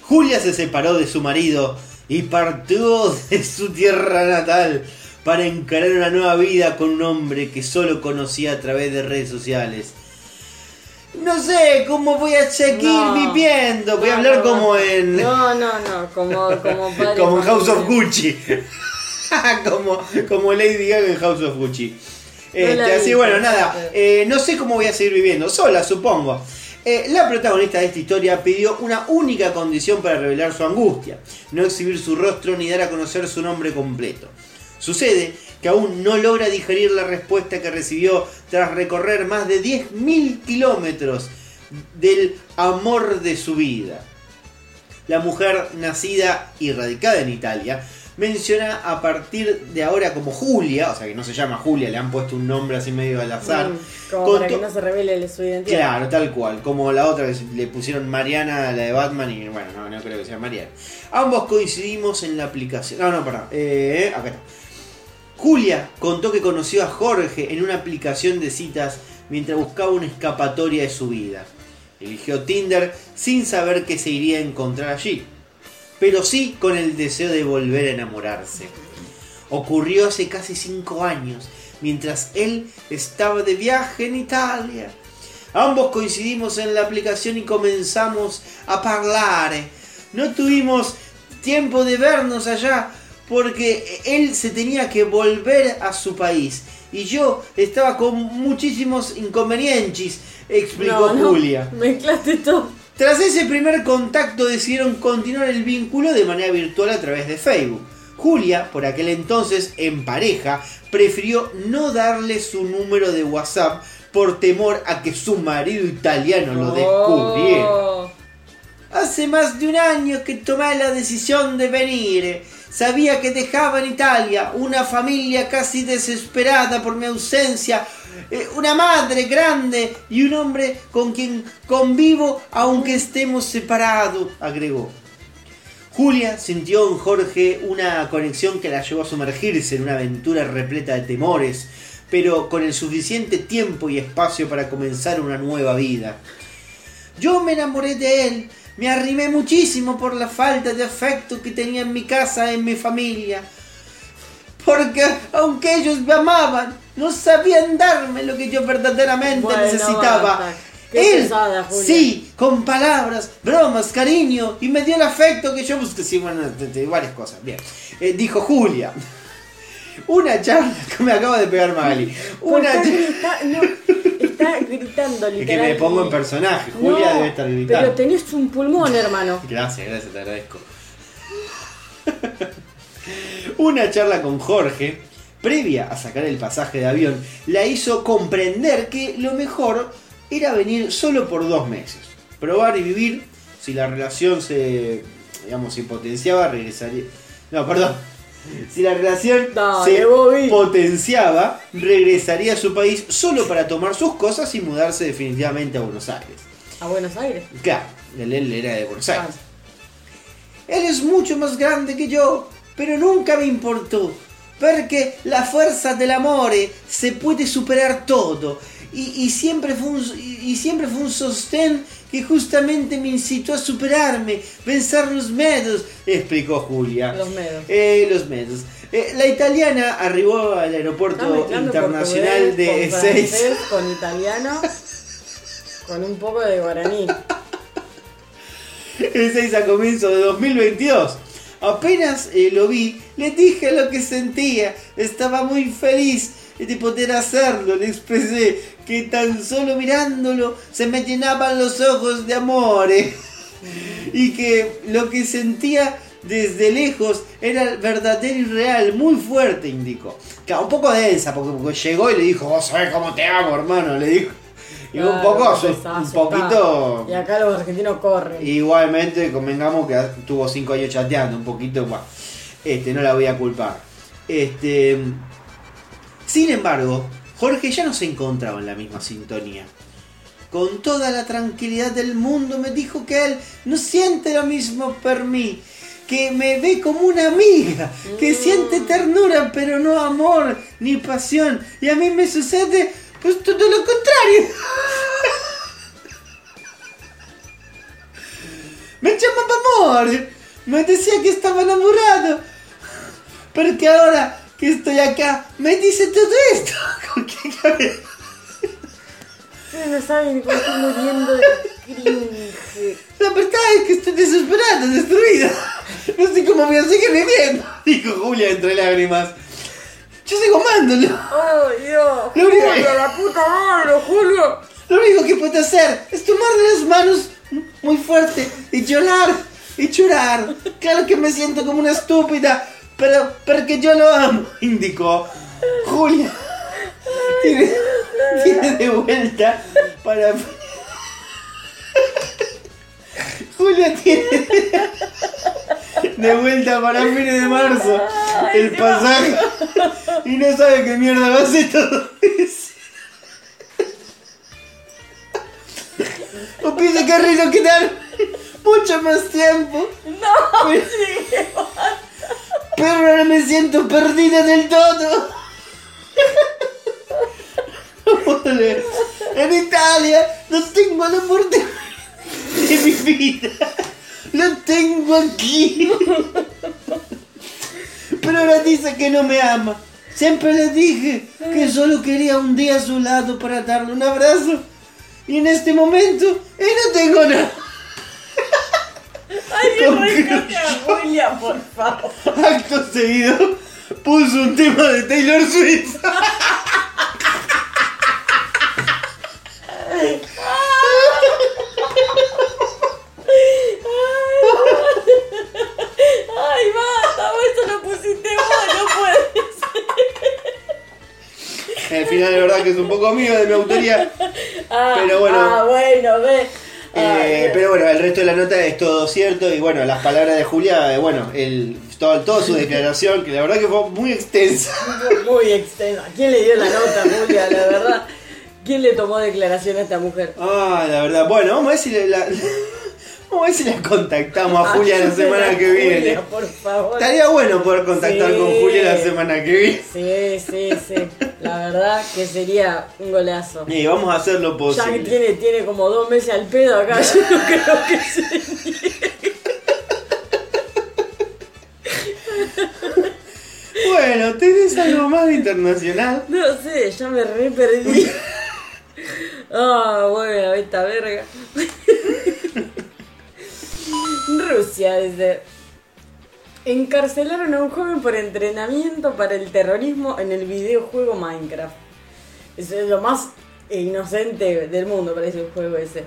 [SPEAKER 2] Julia se separó de su marido y partió de su tierra natal para encarar una nueva vida con un hombre que solo conocía a través de redes sociales. No sé cómo voy a seguir
[SPEAKER 1] No.
[SPEAKER 2] viviendo. Voy a hablar
[SPEAKER 1] no,
[SPEAKER 2] como en.
[SPEAKER 1] No, no, no, como, como (laughs) padre.
[SPEAKER 2] como en House of. Gucci. (laughs) como, como Lady Gaga en House of Gucci. Este, así bueno, nada. eh, no sé cómo voy a seguir viviendo. Sola, supongo. Eh, la protagonista de esta historia pidió una única condición para revelar su angustia. No exhibir su rostro ni dar a conocer su nombre completo. Sucede que aún no logra digerir la respuesta que recibió tras recorrer más de 10.000 kilómetros del amor de su vida. La mujer nacida y radicada en Italia menciona a partir de ahora como Julia, o sea que no se llama Julia, le han puesto un nombre así medio al azar.
[SPEAKER 1] Mm, como para que no se revele su identidad.
[SPEAKER 2] Claro, tal cual, como la otra que le pusieron Mariana, la de Batman, y bueno, no, no creo que sea Mariana. Ambos coincidimos en la aplicación. No, no, perdón. Eh, acá está. Julia contó que conoció a Jorge en una aplicación de citas mientras buscaba una escapatoria de su vida. Eligió Tinder sin saber que se iría a encontrar allí, pero sí con el deseo de volver a enamorarse. Ocurrió hace casi 5 años, mientras él estaba de viaje en Italia. Ambos coincidimos en la aplicación y comenzamos a hablar. No tuvimos tiempo de vernos allá porque él se tenía que volver a su país y yo estaba con muchísimos inconvenientes, explicó
[SPEAKER 1] No, no,
[SPEAKER 2] Julia.
[SPEAKER 1] Mezclaste todo.
[SPEAKER 2] Tras ese primer contacto decidieron continuar el vínculo de manera virtual a través de Facebook. Julia, por aquel entonces en pareja, prefirió no darle su número de WhatsApp por temor a que su marido italiano lo descubriera.
[SPEAKER 1] Oh.
[SPEAKER 2] Hace más de un año que tomé la decisión de venir. Sabía que dejaba en Italia una familia casi desesperada por mi ausencia, eh, una madre grande y un hombre con quien convivo aunque estemos separados, agregó. Julia sintió en Jorge una conexión que la llevó a sumergirse en una aventura repleta de temores, pero con el suficiente tiempo y espacio para comenzar una nueva vida. Yo me enamoré de él, me arrimé muchísimo por la falta de afecto que tenía en mi casa, en mi familia. Porque aunque ellos me amaban, no sabían darme lo que yo verdaderamente
[SPEAKER 1] Bueno,
[SPEAKER 2] necesitaba.
[SPEAKER 1] basta. Qué
[SPEAKER 2] Él,
[SPEAKER 1] pesada,
[SPEAKER 2] sí, con palabras, bromas, cariño, y me dio el afecto que yo busqué. Sí, bueno, de- de varias cosas. Bien, Eh, dijo Julia. (laughs) Una charla que me acaba de pegar Magali. Una
[SPEAKER 1] está,
[SPEAKER 2] charla.
[SPEAKER 1] no, está gritando (laughs)
[SPEAKER 2] Es que me pongo en personaje. Julia
[SPEAKER 1] No,
[SPEAKER 2] debe estar
[SPEAKER 1] Pero
[SPEAKER 2] gritando.
[SPEAKER 1] tenés un pulmón, hermano. (laughs)
[SPEAKER 2] Gracias, gracias, te agradezco. Una charla con Jorge, previa a sacar el pasaje de avión, la hizo comprender que lo mejor era venir solo por dos meses. Probar y vivir. Si la relación se, digamos, se potenciaba, regresaría. No, perdón. Si la relación se potenciaba, regresaría a su país solo para tomar sus cosas y mudarse definitivamente a Buenos Aires.
[SPEAKER 1] A Buenos Aires.
[SPEAKER 2] Claro, él, él era de Buenos Aires. Él es mucho más grande que yo, pero nunca me importó. Porque la fuerza del amore se puede superar todo. Y, y siempre fue un, y siempre fue un sostén que justamente me incitó a superarme, vencer los medos, explicó Julia.
[SPEAKER 1] Los medos.
[SPEAKER 2] Eh, los medos. Eh, la italiana arribó al aeropuerto internacional de
[SPEAKER 1] con francés, con italiano, con un poco de guaraní. (laughs)
[SPEAKER 2] el 6 a comienzo de 2022. Apenas eh, lo vi, le dije lo que sentía. Estaba muy feliz de poder hacerlo. Le expresé que tan solo mirándolo se me llenaban los ojos de amor. eh. (laughs) Y que lo que sentía desde lejos era verdadero y real, muy fuerte, indicó. Claro, un poco densa, porque, porque llegó y le dijo, vos sabés cómo te amo, hermano, le dijo. Y un poco, un poquito...
[SPEAKER 1] Y acá los argentinos corren.
[SPEAKER 2] Igualmente, convengamos que tuvo 5 años chateando, un poquito, bueno, este, no la voy a culpar. Este, sin embargo, Jorge ya no se encontraba en la misma sintonía. Con toda la tranquilidad del mundo me dijo que él no siente lo mismo por mí, que me ve como una amiga, que siente ternura pero no amor ni pasión. Y a mí me sucede pues todo lo contrario. Me llamaba amor. Me decía que estaba enamorado. Porque ahora que estoy acá, me dice todo esto. (laughs) ¿Con qué cabeza?
[SPEAKER 1] No saben cómo estoy muriendo de cringe.
[SPEAKER 2] La verdad es que estoy desesperada, destruida. No sé cómo voy a seguir viviendo. (laughs) Dijo Julia entre lágrimas. Yo sigo amándolo.
[SPEAKER 1] ¡Oh, Dios!
[SPEAKER 2] Lo único-
[SPEAKER 1] ¡Julio, la puta madre, Julio!
[SPEAKER 2] Lo único que puedo hacer es tomarle las manos muy fuerte y llorar y llorar. Claro que me siento como una estúpida, pero porque yo lo amo, indicó Julia. Tiene, tiene de vuelta para. (laughs) Julia tiene de vuelta para fines de marzo el pasaje y no sabe qué mierda va a hacer todo eso. O piensa que Rino quedar mucho más tiempo.
[SPEAKER 1] ¡No!
[SPEAKER 2] Pero, pero ahora me siento perdida del todo. En Italia no tengo amor (laughs) de, mi vida. Lo tengo aquí. Pero ahora dice que no me ama. Siempre le dije que solo quería un día a su lado para darle un abrazo. Y en este momento, él no tengo nada.
[SPEAKER 1] ¡Ay, a por favor!
[SPEAKER 2] Acto seguido, puso un tema de Taylor Swift. (laughs)
[SPEAKER 1] ¡Ay, basta! vos Eso lo pusiste vos, no puede ser.
[SPEAKER 2] El final de verdad que es un poco mío de mi autoría.
[SPEAKER 1] Ah,
[SPEAKER 2] Pero bueno.
[SPEAKER 1] Ah, bueno, ve.
[SPEAKER 2] Eh, pero bueno, el resto de la nota es todo cierto. Y bueno, las palabras de Julia, eh, bueno, el, todo, toda su declaración, que la verdad que fue muy extensa.
[SPEAKER 1] Muy extensa. ¿Quién le dio la nota, Julia? La verdad. ¿Quién le tomó declaración a esta mujer?
[SPEAKER 2] Ah, la verdad. Bueno, vamos a ver si le- la, vamos a ver si la contactamos a Julia la semana que viene.
[SPEAKER 1] Julia, por favor.
[SPEAKER 2] Estaría bueno poder contactar
[SPEAKER 1] Sí.
[SPEAKER 2] con Julia la semana que viene.
[SPEAKER 1] Sí, sí, sí. La verdad que sería un golazo.
[SPEAKER 2] Y vamos a hacer lo
[SPEAKER 1] Ya que
[SPEAKER 2] posible.
[SPEAKER 1] tiene, tiene como dos meses al pedo acá, (laughs) yo no creo que se.
[SPEAKER 2] Bueno, ¿tenés algo más de internacional?
[SPEAKER 1] No sé, ya me re perdí. (laughs) Ah, bueno, esta verga. Rusia, dice. Encarcelaron a un joven por entrenamiento para el terrorismo en el videojuego Minecraft. Es lo más inocente del mundo, parece el juego ese.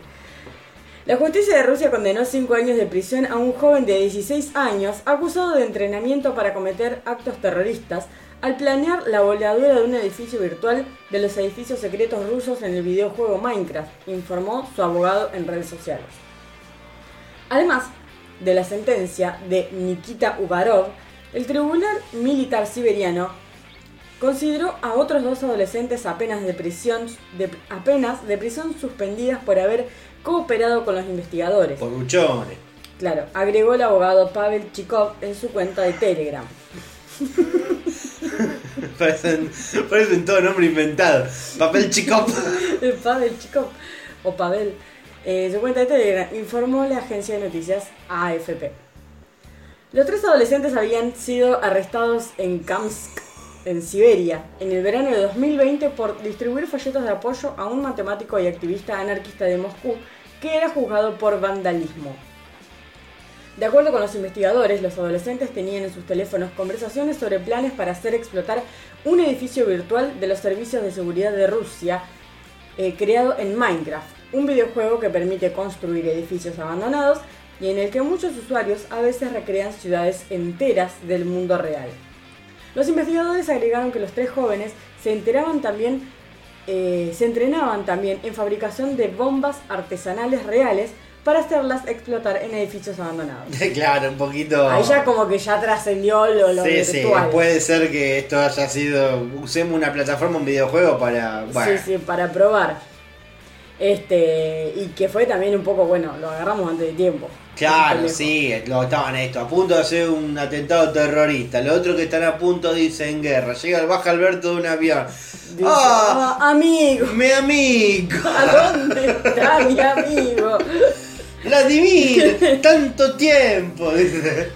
[SPEAKER 1] La justicia de Rusia condenó 5 años de prisión a un joven de 16 años acusado de entrenamiento para cometer actos terroristas al planear la voladura de un edificio virtual de los edificios secretos rusos en el videojuego Minecraft, informó su abogado en redes sociales. Además de la sentencia de Nikita Ubarov, el Tribunal Militar Siberiano consideró a otros dos adolescentes apenas de prisión, de, apenas de prisión suspendidas por haber cooperado con los investigadores.
[SPEAKER 2] Por buchones.
[SPEAKER 1] Claro, agregó el abogado Pavel Chikov en su cuenta de Telegram. (laughs)
[SPEAKER 2] parecen, parecen todo nombre inventado. Papel Chikov. (laughs)
[SPEAKER 1] Pavel Chikov o Pavel. En su cuenta de Telegram informó la agencia de noticias AFP. Los tres adolescentes habían sido arrestados en Kamsk, en Siberia, en el verano de 2020 por distribuir folletos de apoyo a un matemático y activista anarquista de Moscú que era juzgado por vandalismo. De acuerdo con los investigadores, los adolescentes tenían en sus teléfonos conversaciones sobre planes para hacer explotar un edificio virtual de los servicios de seguridad de Rusia eh, creado en Minecraft, un videojuego que permite construir edificios abandonados y en el que muchos usuarios a veces recrean ciudades enteras del mundo real. Los investigadores agregaron que los tres jóvenes se enteraban también eh, se entrenaban también en fabricación de bombas artesanales reales para hacerlas explotar en edificios abandonados. (laughs)
[SPEAKER 2] claro, un poquito.
[SPEAKER 1] Ahí ya como que ya trascendió lo, lo
[SPEAKER 2] Sí,
[SPEAKER 1] virtual.
[SPEAKER 2] sí, puede ser que esto haya sido. Usemos una plataforma, un videojuego para. Bueno,
[SPEAKER 1] Sí, sí, para probar. Este, y que fue también un poco, bueno, lo agarramos antes de tiempo.
[SPEAKER 2] Claro, sí, lo estaban esto, a punto de hacer un atentado terrorista. Los otros que están a punto dicen guerra. Llega, baja Alberto de un avión.
[SPEAKER 1] Dice,
[SPEAKER 2] ¡Ah!
[SPEAKER 1] "Ah, amigo,
[SPEAKER 2] ¡Mi amigo! (laughs)
[SPEAKER 1] ¿a dónde está mi amigo?
[SPEAKER 2] ¡Vladimir! (laughs) ¡Tanto tiempo! Dice.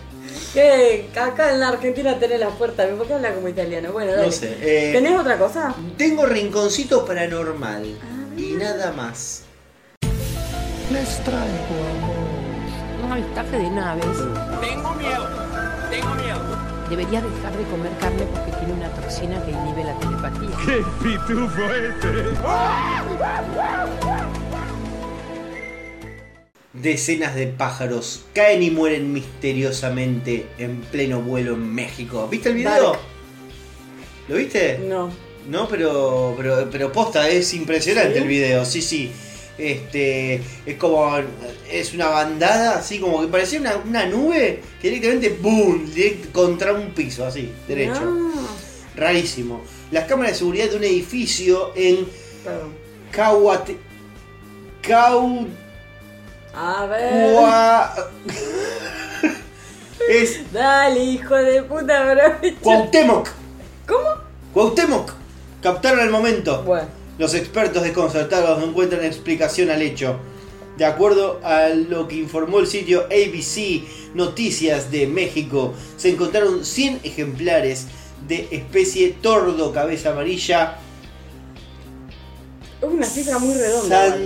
[SPEAKER 1] Que acá en la Argentina tenés las puertas, ¿por qué habla como italiano? Bueno, dale.
[SPEAKER 2] No sé. eh,
[SPEAKER 1] ¿Tenés otra cosa?
[SPEAKER 2] Tengo rinconcito paranormal. Y nada más.
[SPEAKER 3] Les traigo amor.
[SPEAKER 10] Un avistaje de naves.
[SPEAKER 8] Tengo miedo, tengo miedo.
[SPEAKER 10] Debería dejar de comer carne porque tiene una toxina que inhibe la telepatía.
[SPEAKER 7] ¡Qué pitufo este!
[SPEAKER 2] Decenas de pájaros caen y mueren misteriosamente en pleno vuelo en México. ¿Viste el video?
[SPEAKER 1] Dark.
[SPEAKER 2] ¿Lo viste?
[SPEAKER 1] No.
[SPEAKER 2] No, pero, pero, pero posta, es impresionante
[SPEAKER 1] ¿Sí?
[SPEAKER 2] el video, sí, sí. Este, es como, es una bandada, así como que parecía una, una nube que directamente, ¡boom!, direct contra un piso, así, derecho.
[SPEAKER 1] No.
[SPEAKER 2] Rarísimo. Las cámaras de seguridad de un edificio en. Cahuate... Cau...
[SPEAKER 1] A ver. (laughs)
[SPEAKER 2] Es
[SPEAKER 1] Dale, hijo de puta, bro.
[SPEAKER 2] Cuauhtémoc.
[SPEAKER 1] ¿Cómo?
[SPEAKER 2] Cuauhtémoc. Captaron el momento.
[SPEAKER 1] Bueno.
[SPEAKER 2] Los expertos desconcertados no encuentran explicación al hecho. De acuerdo a lo que informó el sitio ABC Noticias de México, se encontraron 100 ejemplares de especie tordo cabeza amarilla
[SPEAKER 1] Es una cifra muy redonda.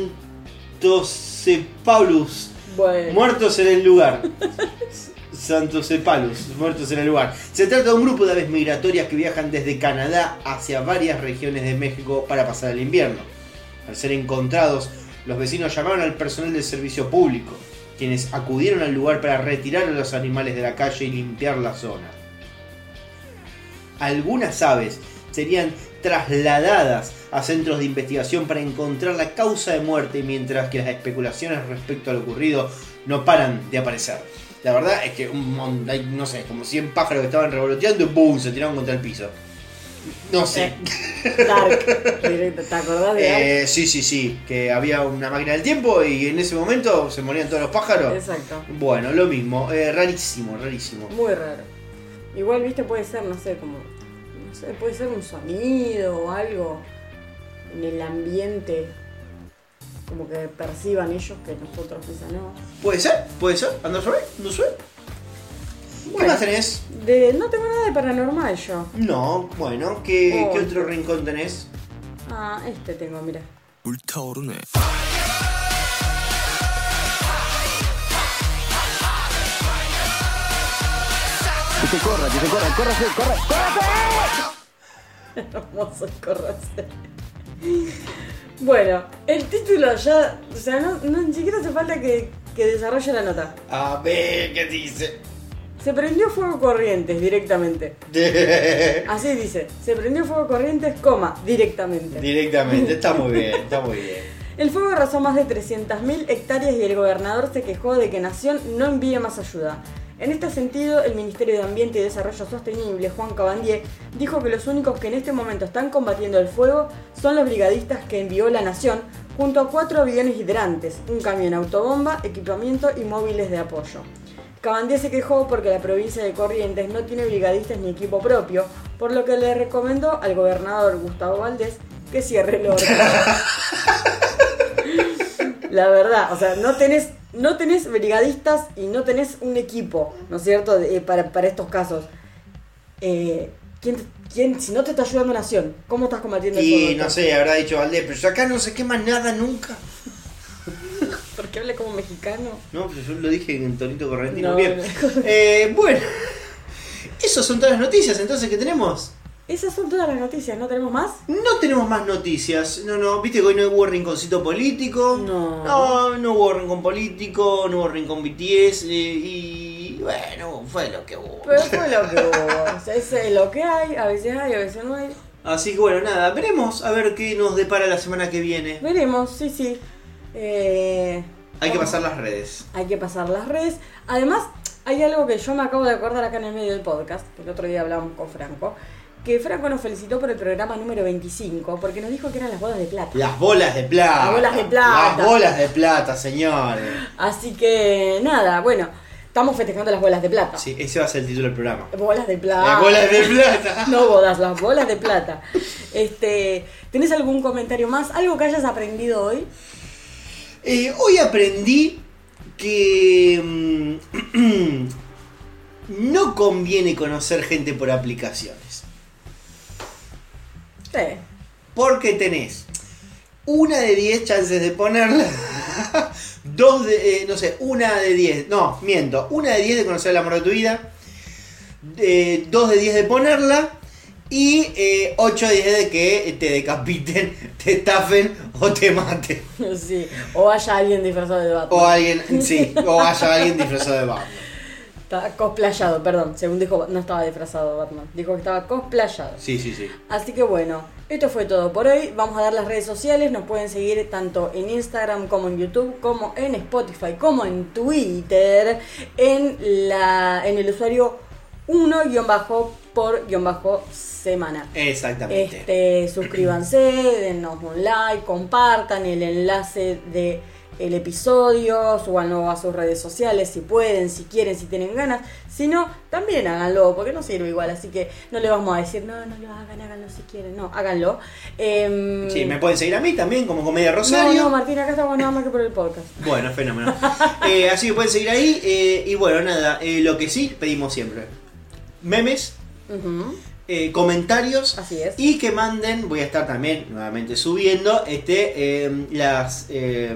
[SPEAKER 2] Santocepalus
[SPEAKER 1] Bueno.
[SPEAKER 2] muertos en el lugar. (laughs) Santocepalus, muertos en el lugar. Se trata de un grupo de aves migratorias que viajan desde Canadá hacia varias regiones de México para pasar el invierno. Al ser encontrados, los vecinos llamaron al personal del servicio público, quienes acudieron al lugar para retirar a los animales de la calle y limpiar la zona. Algunas aves serían trasladadas a centros de investigación para encontrar la causa de muerte, mientras que las especulaciones respecto a lo ocurrido no paran de aparecer. La verdad es que un hay, no sé, como 100 pájaros que estaban revoloteando y ¡boom! se tiraron contra el piso. No sé.
[SPEAKER 1] Dark. Directo. ¿Te acordás de Dark?
[SPEAKER 2] Eh, sí, sí, sí, que había una máquina del tiempo y en ese momento se morían todos los pájaros.
[SPEAKER 1] Exacto.
[SPEAKER 2] Bueno, lo mismo, eh, rarísimo, rarísimo.
[SPEAKER 1] Muy raro. Igual, viste, puede ser, no sé, como. No sé, puede ser un sonido o algo en el ambiente como que perciban ellos que nosotros quizá no.
[SPEAKER 2] Puede ser, puede ser, anda sobre, no sé.
[SPEAKER 1] Bueno, ¿Qué
[SPEAKER 2] más tenés?
[SPEAKER 1] De, no tengo nada de paranormal yo.
[SPEAKER 2] No, bueno, ¿qué,
[SPEAKER 1] oh.
[SPEAKER 2] ¿qué otro rincón tenés?
[SPEAKER 1] Ah, este tengo, mira.
[SPEAKER 8] Que se corra, que
[SPEAKER 3] se corra, córrase, corra, córrase.
[SPEAKER 1] Hermoso, córrase. Bueno, el título ya. O sea, no, no ni siquiera hace falta que, que desarrolle la nota.
[SPEAKER 2] A ver, ¿qué dice?
[SPEAKER 1] Se prendió fuego corrientes directamente. (laughs) Así dice. Se prendió fuego corrientes, coma, directamente.
[SPEAKER 2] Directamente, está muy bien, (laughs) está muy bien.
[SPEAKER 1] El fuego arrasó más de 300.000 hectáreas y el gobernador se quejó de que Nación no envíe más ayuda. En este sentido, el Ministerio de Ambiente y Desarrollo Sostenible, Juan Cabandier, dijo que los únicos que en este momento están combatiendo el fuego son los brigadistas que envió la Nación, junto a cuatro aviones hidrantes, un camión autobomba, equipamiento y móviles de apoyo. Cabandier se quejó porque la provincia de Corrientes no tiene brigadistas ni equipo propio, por lo que le recomendó al gobernador Gustavo Valdés que cierre el horno. (laughs) La verdad, o sea, no tenés, no tenés brigadistas y no tenés un equipo, ¿no es cierto? De- eh, para, para estos casos. Eh, ¿quién, quién, si no te está ayudando Nación, ¿cómo estás combatiendo el
[SPEAKER 2] Y no sé, habrá dicho Valdés, pero yo acá no se quema nada nunca. (laughs)
[SPEAKER 1] ¿Por qué hablé como mexicano?
[SPEAKER 2] No, pero yo lo dije en tonito correntino.
[SPEAKER 1] No,
[SPEAKER 2] bien.
[SPEAKER 1] no.
[SPEAKER 2] Eh, bueno, esas son todas las noticias entonces que tenemos.
[SPEAKER 1] Esas son todas las noticias, ¿no tenemos más?
[SPEAKER 2] No tenemos más noticias. No, no, viste que hoy no hubo rinconcito político.
[SPEAKER 1] No.
[SPEAKER 2] No, no hubo rincón político, no hubo rincón BTS. eh, y bueno, fue lo que hubo.
[SPEAKER 1] Pero fue lo que hubo. O sea, es eh, lo que hay, a veces hay, a veces no hay.
[SPEAKER 2] Así que bueno, nada, veremos a ver qué nos depara la semana que viene.
[SPEAKER 1] Veremos, sí, sí. Eh,
[SPEAKER 2] Hay que pasar las redes.
[SPEAKER 1] hay que pasar las redes. Además, hay algo que yo me acabo de acordar acá en el medio del podcast, que el otro día hablábamos con Franco, que Franco nos felicitó por el programa número 25, porque nos dijo que eran las bodas de plata.
[SPEAKER 2] Las bolas de plata.
[SPEAKER 1] Las bolas de plata.
[SPEAKER 2] Las bolas de plata, señores.
[SPEAKER 1] Así que nada, bueno, estamos festejando las bolas de plata.
[SPEAKER 2] Sí, ese va a ser el título del programa.
[SPEAKER 1] Bolas de plata.
[SPEAKER 2] Las bolas de plata. (laughs)
[SPEAKER 1] No bodas, las bolas de plata. Este, ¿tenés algún comentario más? ¿Algo que hayas aprendido hoy?
[SPEAKER 2] Eh, hoy aprendí que mm, (clears throat) no conviene conocer gente por aplicaciones.
[SPEAKER 1] Sí.
[SPEAKER 2] Porque tenés una de 10 chances de ponerla. (laughs) Dos de, eh, no sé, una de 10. No, miento. Una de 10 de conocer el amor de tu vida. eh, dos de 10 de ponerla. Y eh, 8 de 10 de que te decapiten, (laughs) te estafen o te maten. (laughs)
[SPEAKER 1] Sí. O haya alguien disfrazado de Batman.
[SPEAKER 2] O alguien, sí, o haya alguien disfrazado de Batman.
[SPEAKER 1] Está cosplayado, perdón. Según dijo, no estaba disfrazado Batman. Dijo que estaba cosplayado.
[SPEAKER 2] Sí, sí, sí.
[SPEAKER 1] Así que bueno, esto fue todo por hoy. Vamos a dar las redes sociales. Nos pueden seguir tanto en Instagram como en YouTube, como en Spotify, como en Twitter, en, la, en el usuario 1 por semana.
[SPEAKER 2] Exactamente.
[SPEAKER 1] Este, suscríbanse, denos un like, compartan el enlace de el episodio, súbanlo a sus redes sociales si pueden, si quieren, si tienen ganas. Si no, también háganlo, porque no sirve igual. Así que no le vamos a decir, no, no lo hagan, háganlo si quieren. No, háganlo. Em,
[SPEAKER 2] Sí, me pueden seguir a mí también como Comedia
[SPEAKER 1] no,
[SPEAKER 2] Rosario.
[SPEAKER 1] no, Martín, acá estamos nada más que por el podcast. (laughs)
[SPEAKER 2] Bueno, fenómeno. Eh, así que pueden seguir ahí. eh, y bueno, nada, eh, lo que sí pedimos siempre. Memes, eh, comentarios.
[SPEAKER 1] Así es.
[SPEAKER 2] Y que manden, voy a estar también nuevamente subiendo este eh, las eh,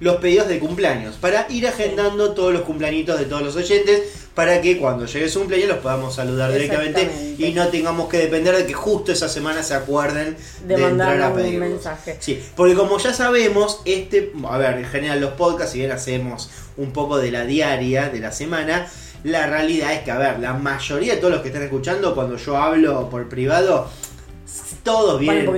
[SPEAKER 2] los pedidos de cumpleaños. Para ir agendando todos los cumpleañitos de todos los oyentes. Para que cuando llegue su cumpleaños los podamos saludar directamente. Y no tengamos que depender de que justo esa semana se acuerden
[SPEAKER 1] De
[SPEAKER 2] entrar a
[SPEAKER 1] un
[SPEAKER 2] pedir.
[SPEAKER 1] mensaje.
[SPEAKER 2] Sí, porque como ya sabemos, este, a ver, en general los podcasts, si bien hacemos un poco de la diaria, de la semana, la realidad es que, a ver, la mayoría de todos los que están escuchando, cuando yo hablo por privado, todos
[SPEAKER 1] Van
[SPEAKER 2] vienen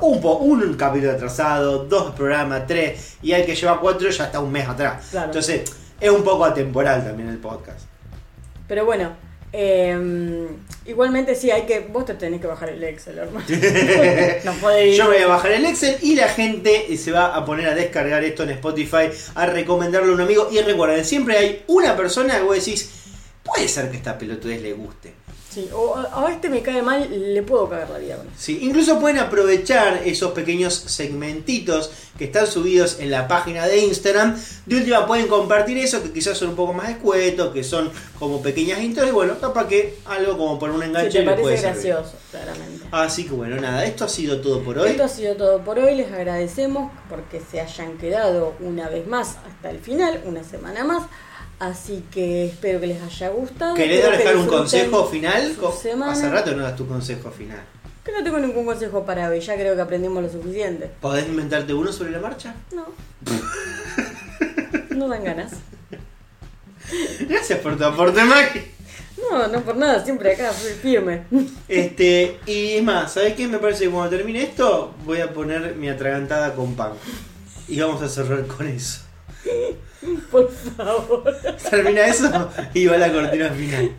[SPEAKER 1] un
[SPEAKER 2] po- un capítulo atrasado, dos programas, tres, y al que lleva cuatro ya está un mes atrás.
[SPEAKER 1] Claro.
[SPEAKER 2] Entonces, es un poco atemporal también el podcast.
[SPEAKER 1] Pero bueno, eh, igualmente sí, hay que. Vos te tenés que bajar el Excel, hermano. (laughs) no.
[SPEAKER 2] Yo me voy a bajar el Excel y la gente se va a poner a descargar esto en Spotify, a recomendarlo a un amigo. Y recuerden, siempre hay una persona que vos decís, puede ser que esta pelotudez le guste.
[SPEAKER 1] Sí, o a este me cae mal, le puedo cagar la vida.
[SPEAKER 2] Sí, incluso pueden aprovechar esos pequeños segmentitos que están subidos en la página de Instagram. De última pueden compartir eso, que quizás son un poco más escuetos, que son como pequeñas. Y bueno, capaz que algo como por un enganche
[SPEAKER 1] te
[SPEAKER 2] les puede
[SPEAKER 1] parece
[SPEAKER 2] servir.
[SPEAKER 1] gracioso, claramente.
[SPEAKER 2] Así que bueno, nada, esto ha sido todo por hoy.
[SPEAKER 1] Esto ha sido todo por hoy, les agradecemos porque se hayan quedado una vez más hasta el final, una semana más. Así que espero que les haya gustado.
[SPEAKER 2] ¿Querés
[SPEAKER 1] que
[SPEAKER 2] dejar un consejo final? Hace rato no das tu consejo final.
[SPEAKER 1] Que no tengo ningún consejo para hoy, ya creo que aprendimos lo suficiente.
[SPEAKER 2] ¿Podés inventarte uno sobre la marcha?
[SPEAKER 1] No. (laughs) No dan ganas.
[SPEAKER 2] Gracias por tu aporte, Maki.
[SPEAKER 1] No, no por nada, siempre acá, soy firme.
[SPEAKER 2] Este, y es más, ¿sabes qué? Me parece que cuando termine esto, voy a poner mi atragantada con pan. Y vamos a cerrar con eso. (laughs)
[SPEAKER 1] Por favor. (laughs)
[SPEAKER 2] Termina eso y va la cortina final.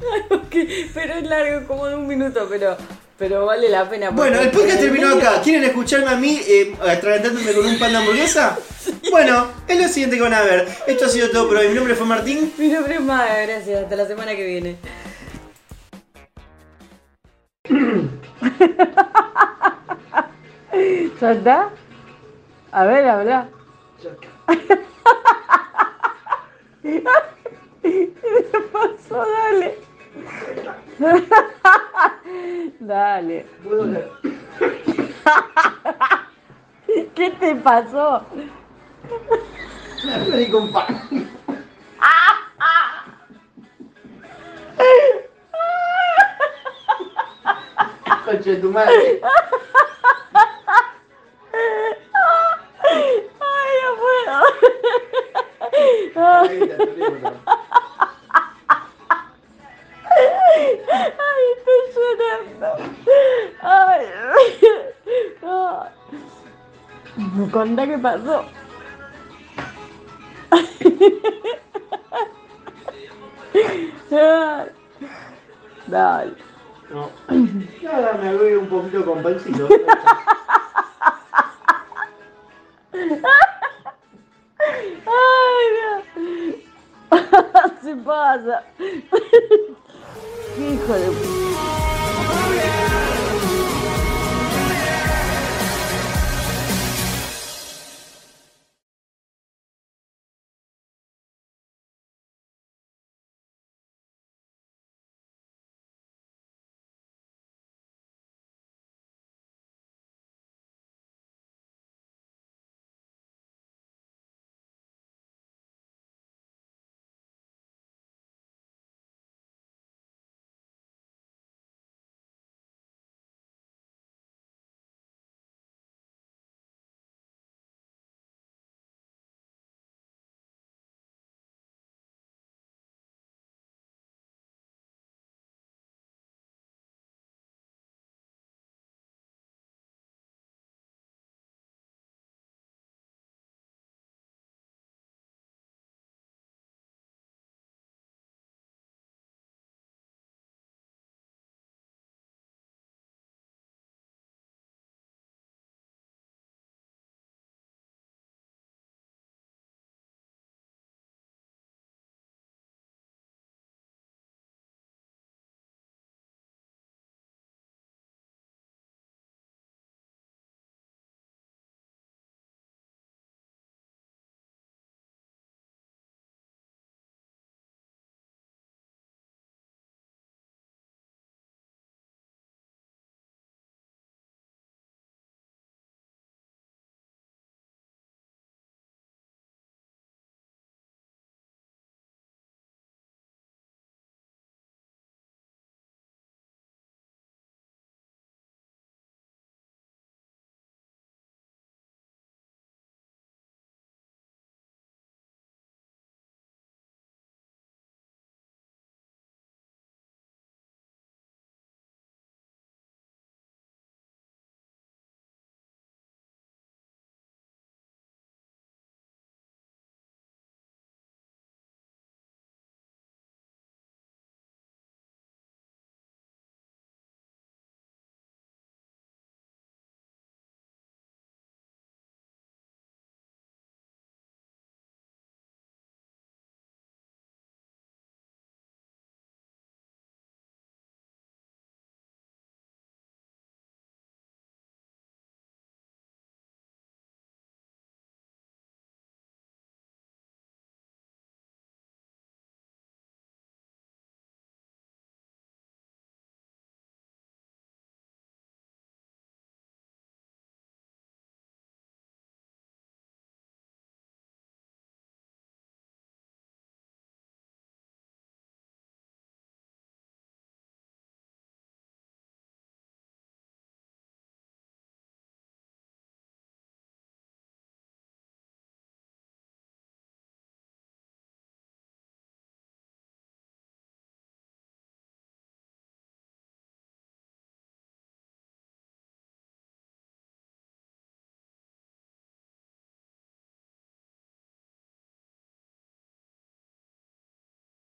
[SPEAKER 1] Pero es largo, como de un minuto, pero, pero vale la pena.
[SPEAKER 2] Bueno, el podcast terminó
[SPEAKER 1] medio-
[SPEAKER 2] acá. ¿Quieren escucharme a mí eh, atragantándome con un pan de hamburguesa? (laughs) Bueno, es lo siguiente que van a ver. Esto ha sido todo por hoy. Mi nombre fue Martín.
[SPEAKER 1] Mi nombre es Maya, gracias. Hasta la semana que viene. ¿Ya está? A ver, habla. ¿Qué pasó? Dale. Dale. ¿Qué te pasó?
[SPEAKER 2] con pan. Coche de tu madre.
[SPEAKER 1] Ay, no puedo. Ay, estoy llorando. Ay. Ay. Contá qué pasó. Dale.
[SPEAKER 2] No. Ahora me voy un poquito con pancito. (laughs)
[SPEAKER 1] Ay, Dios. (laughs) Se pasa. (laughs) Hijo de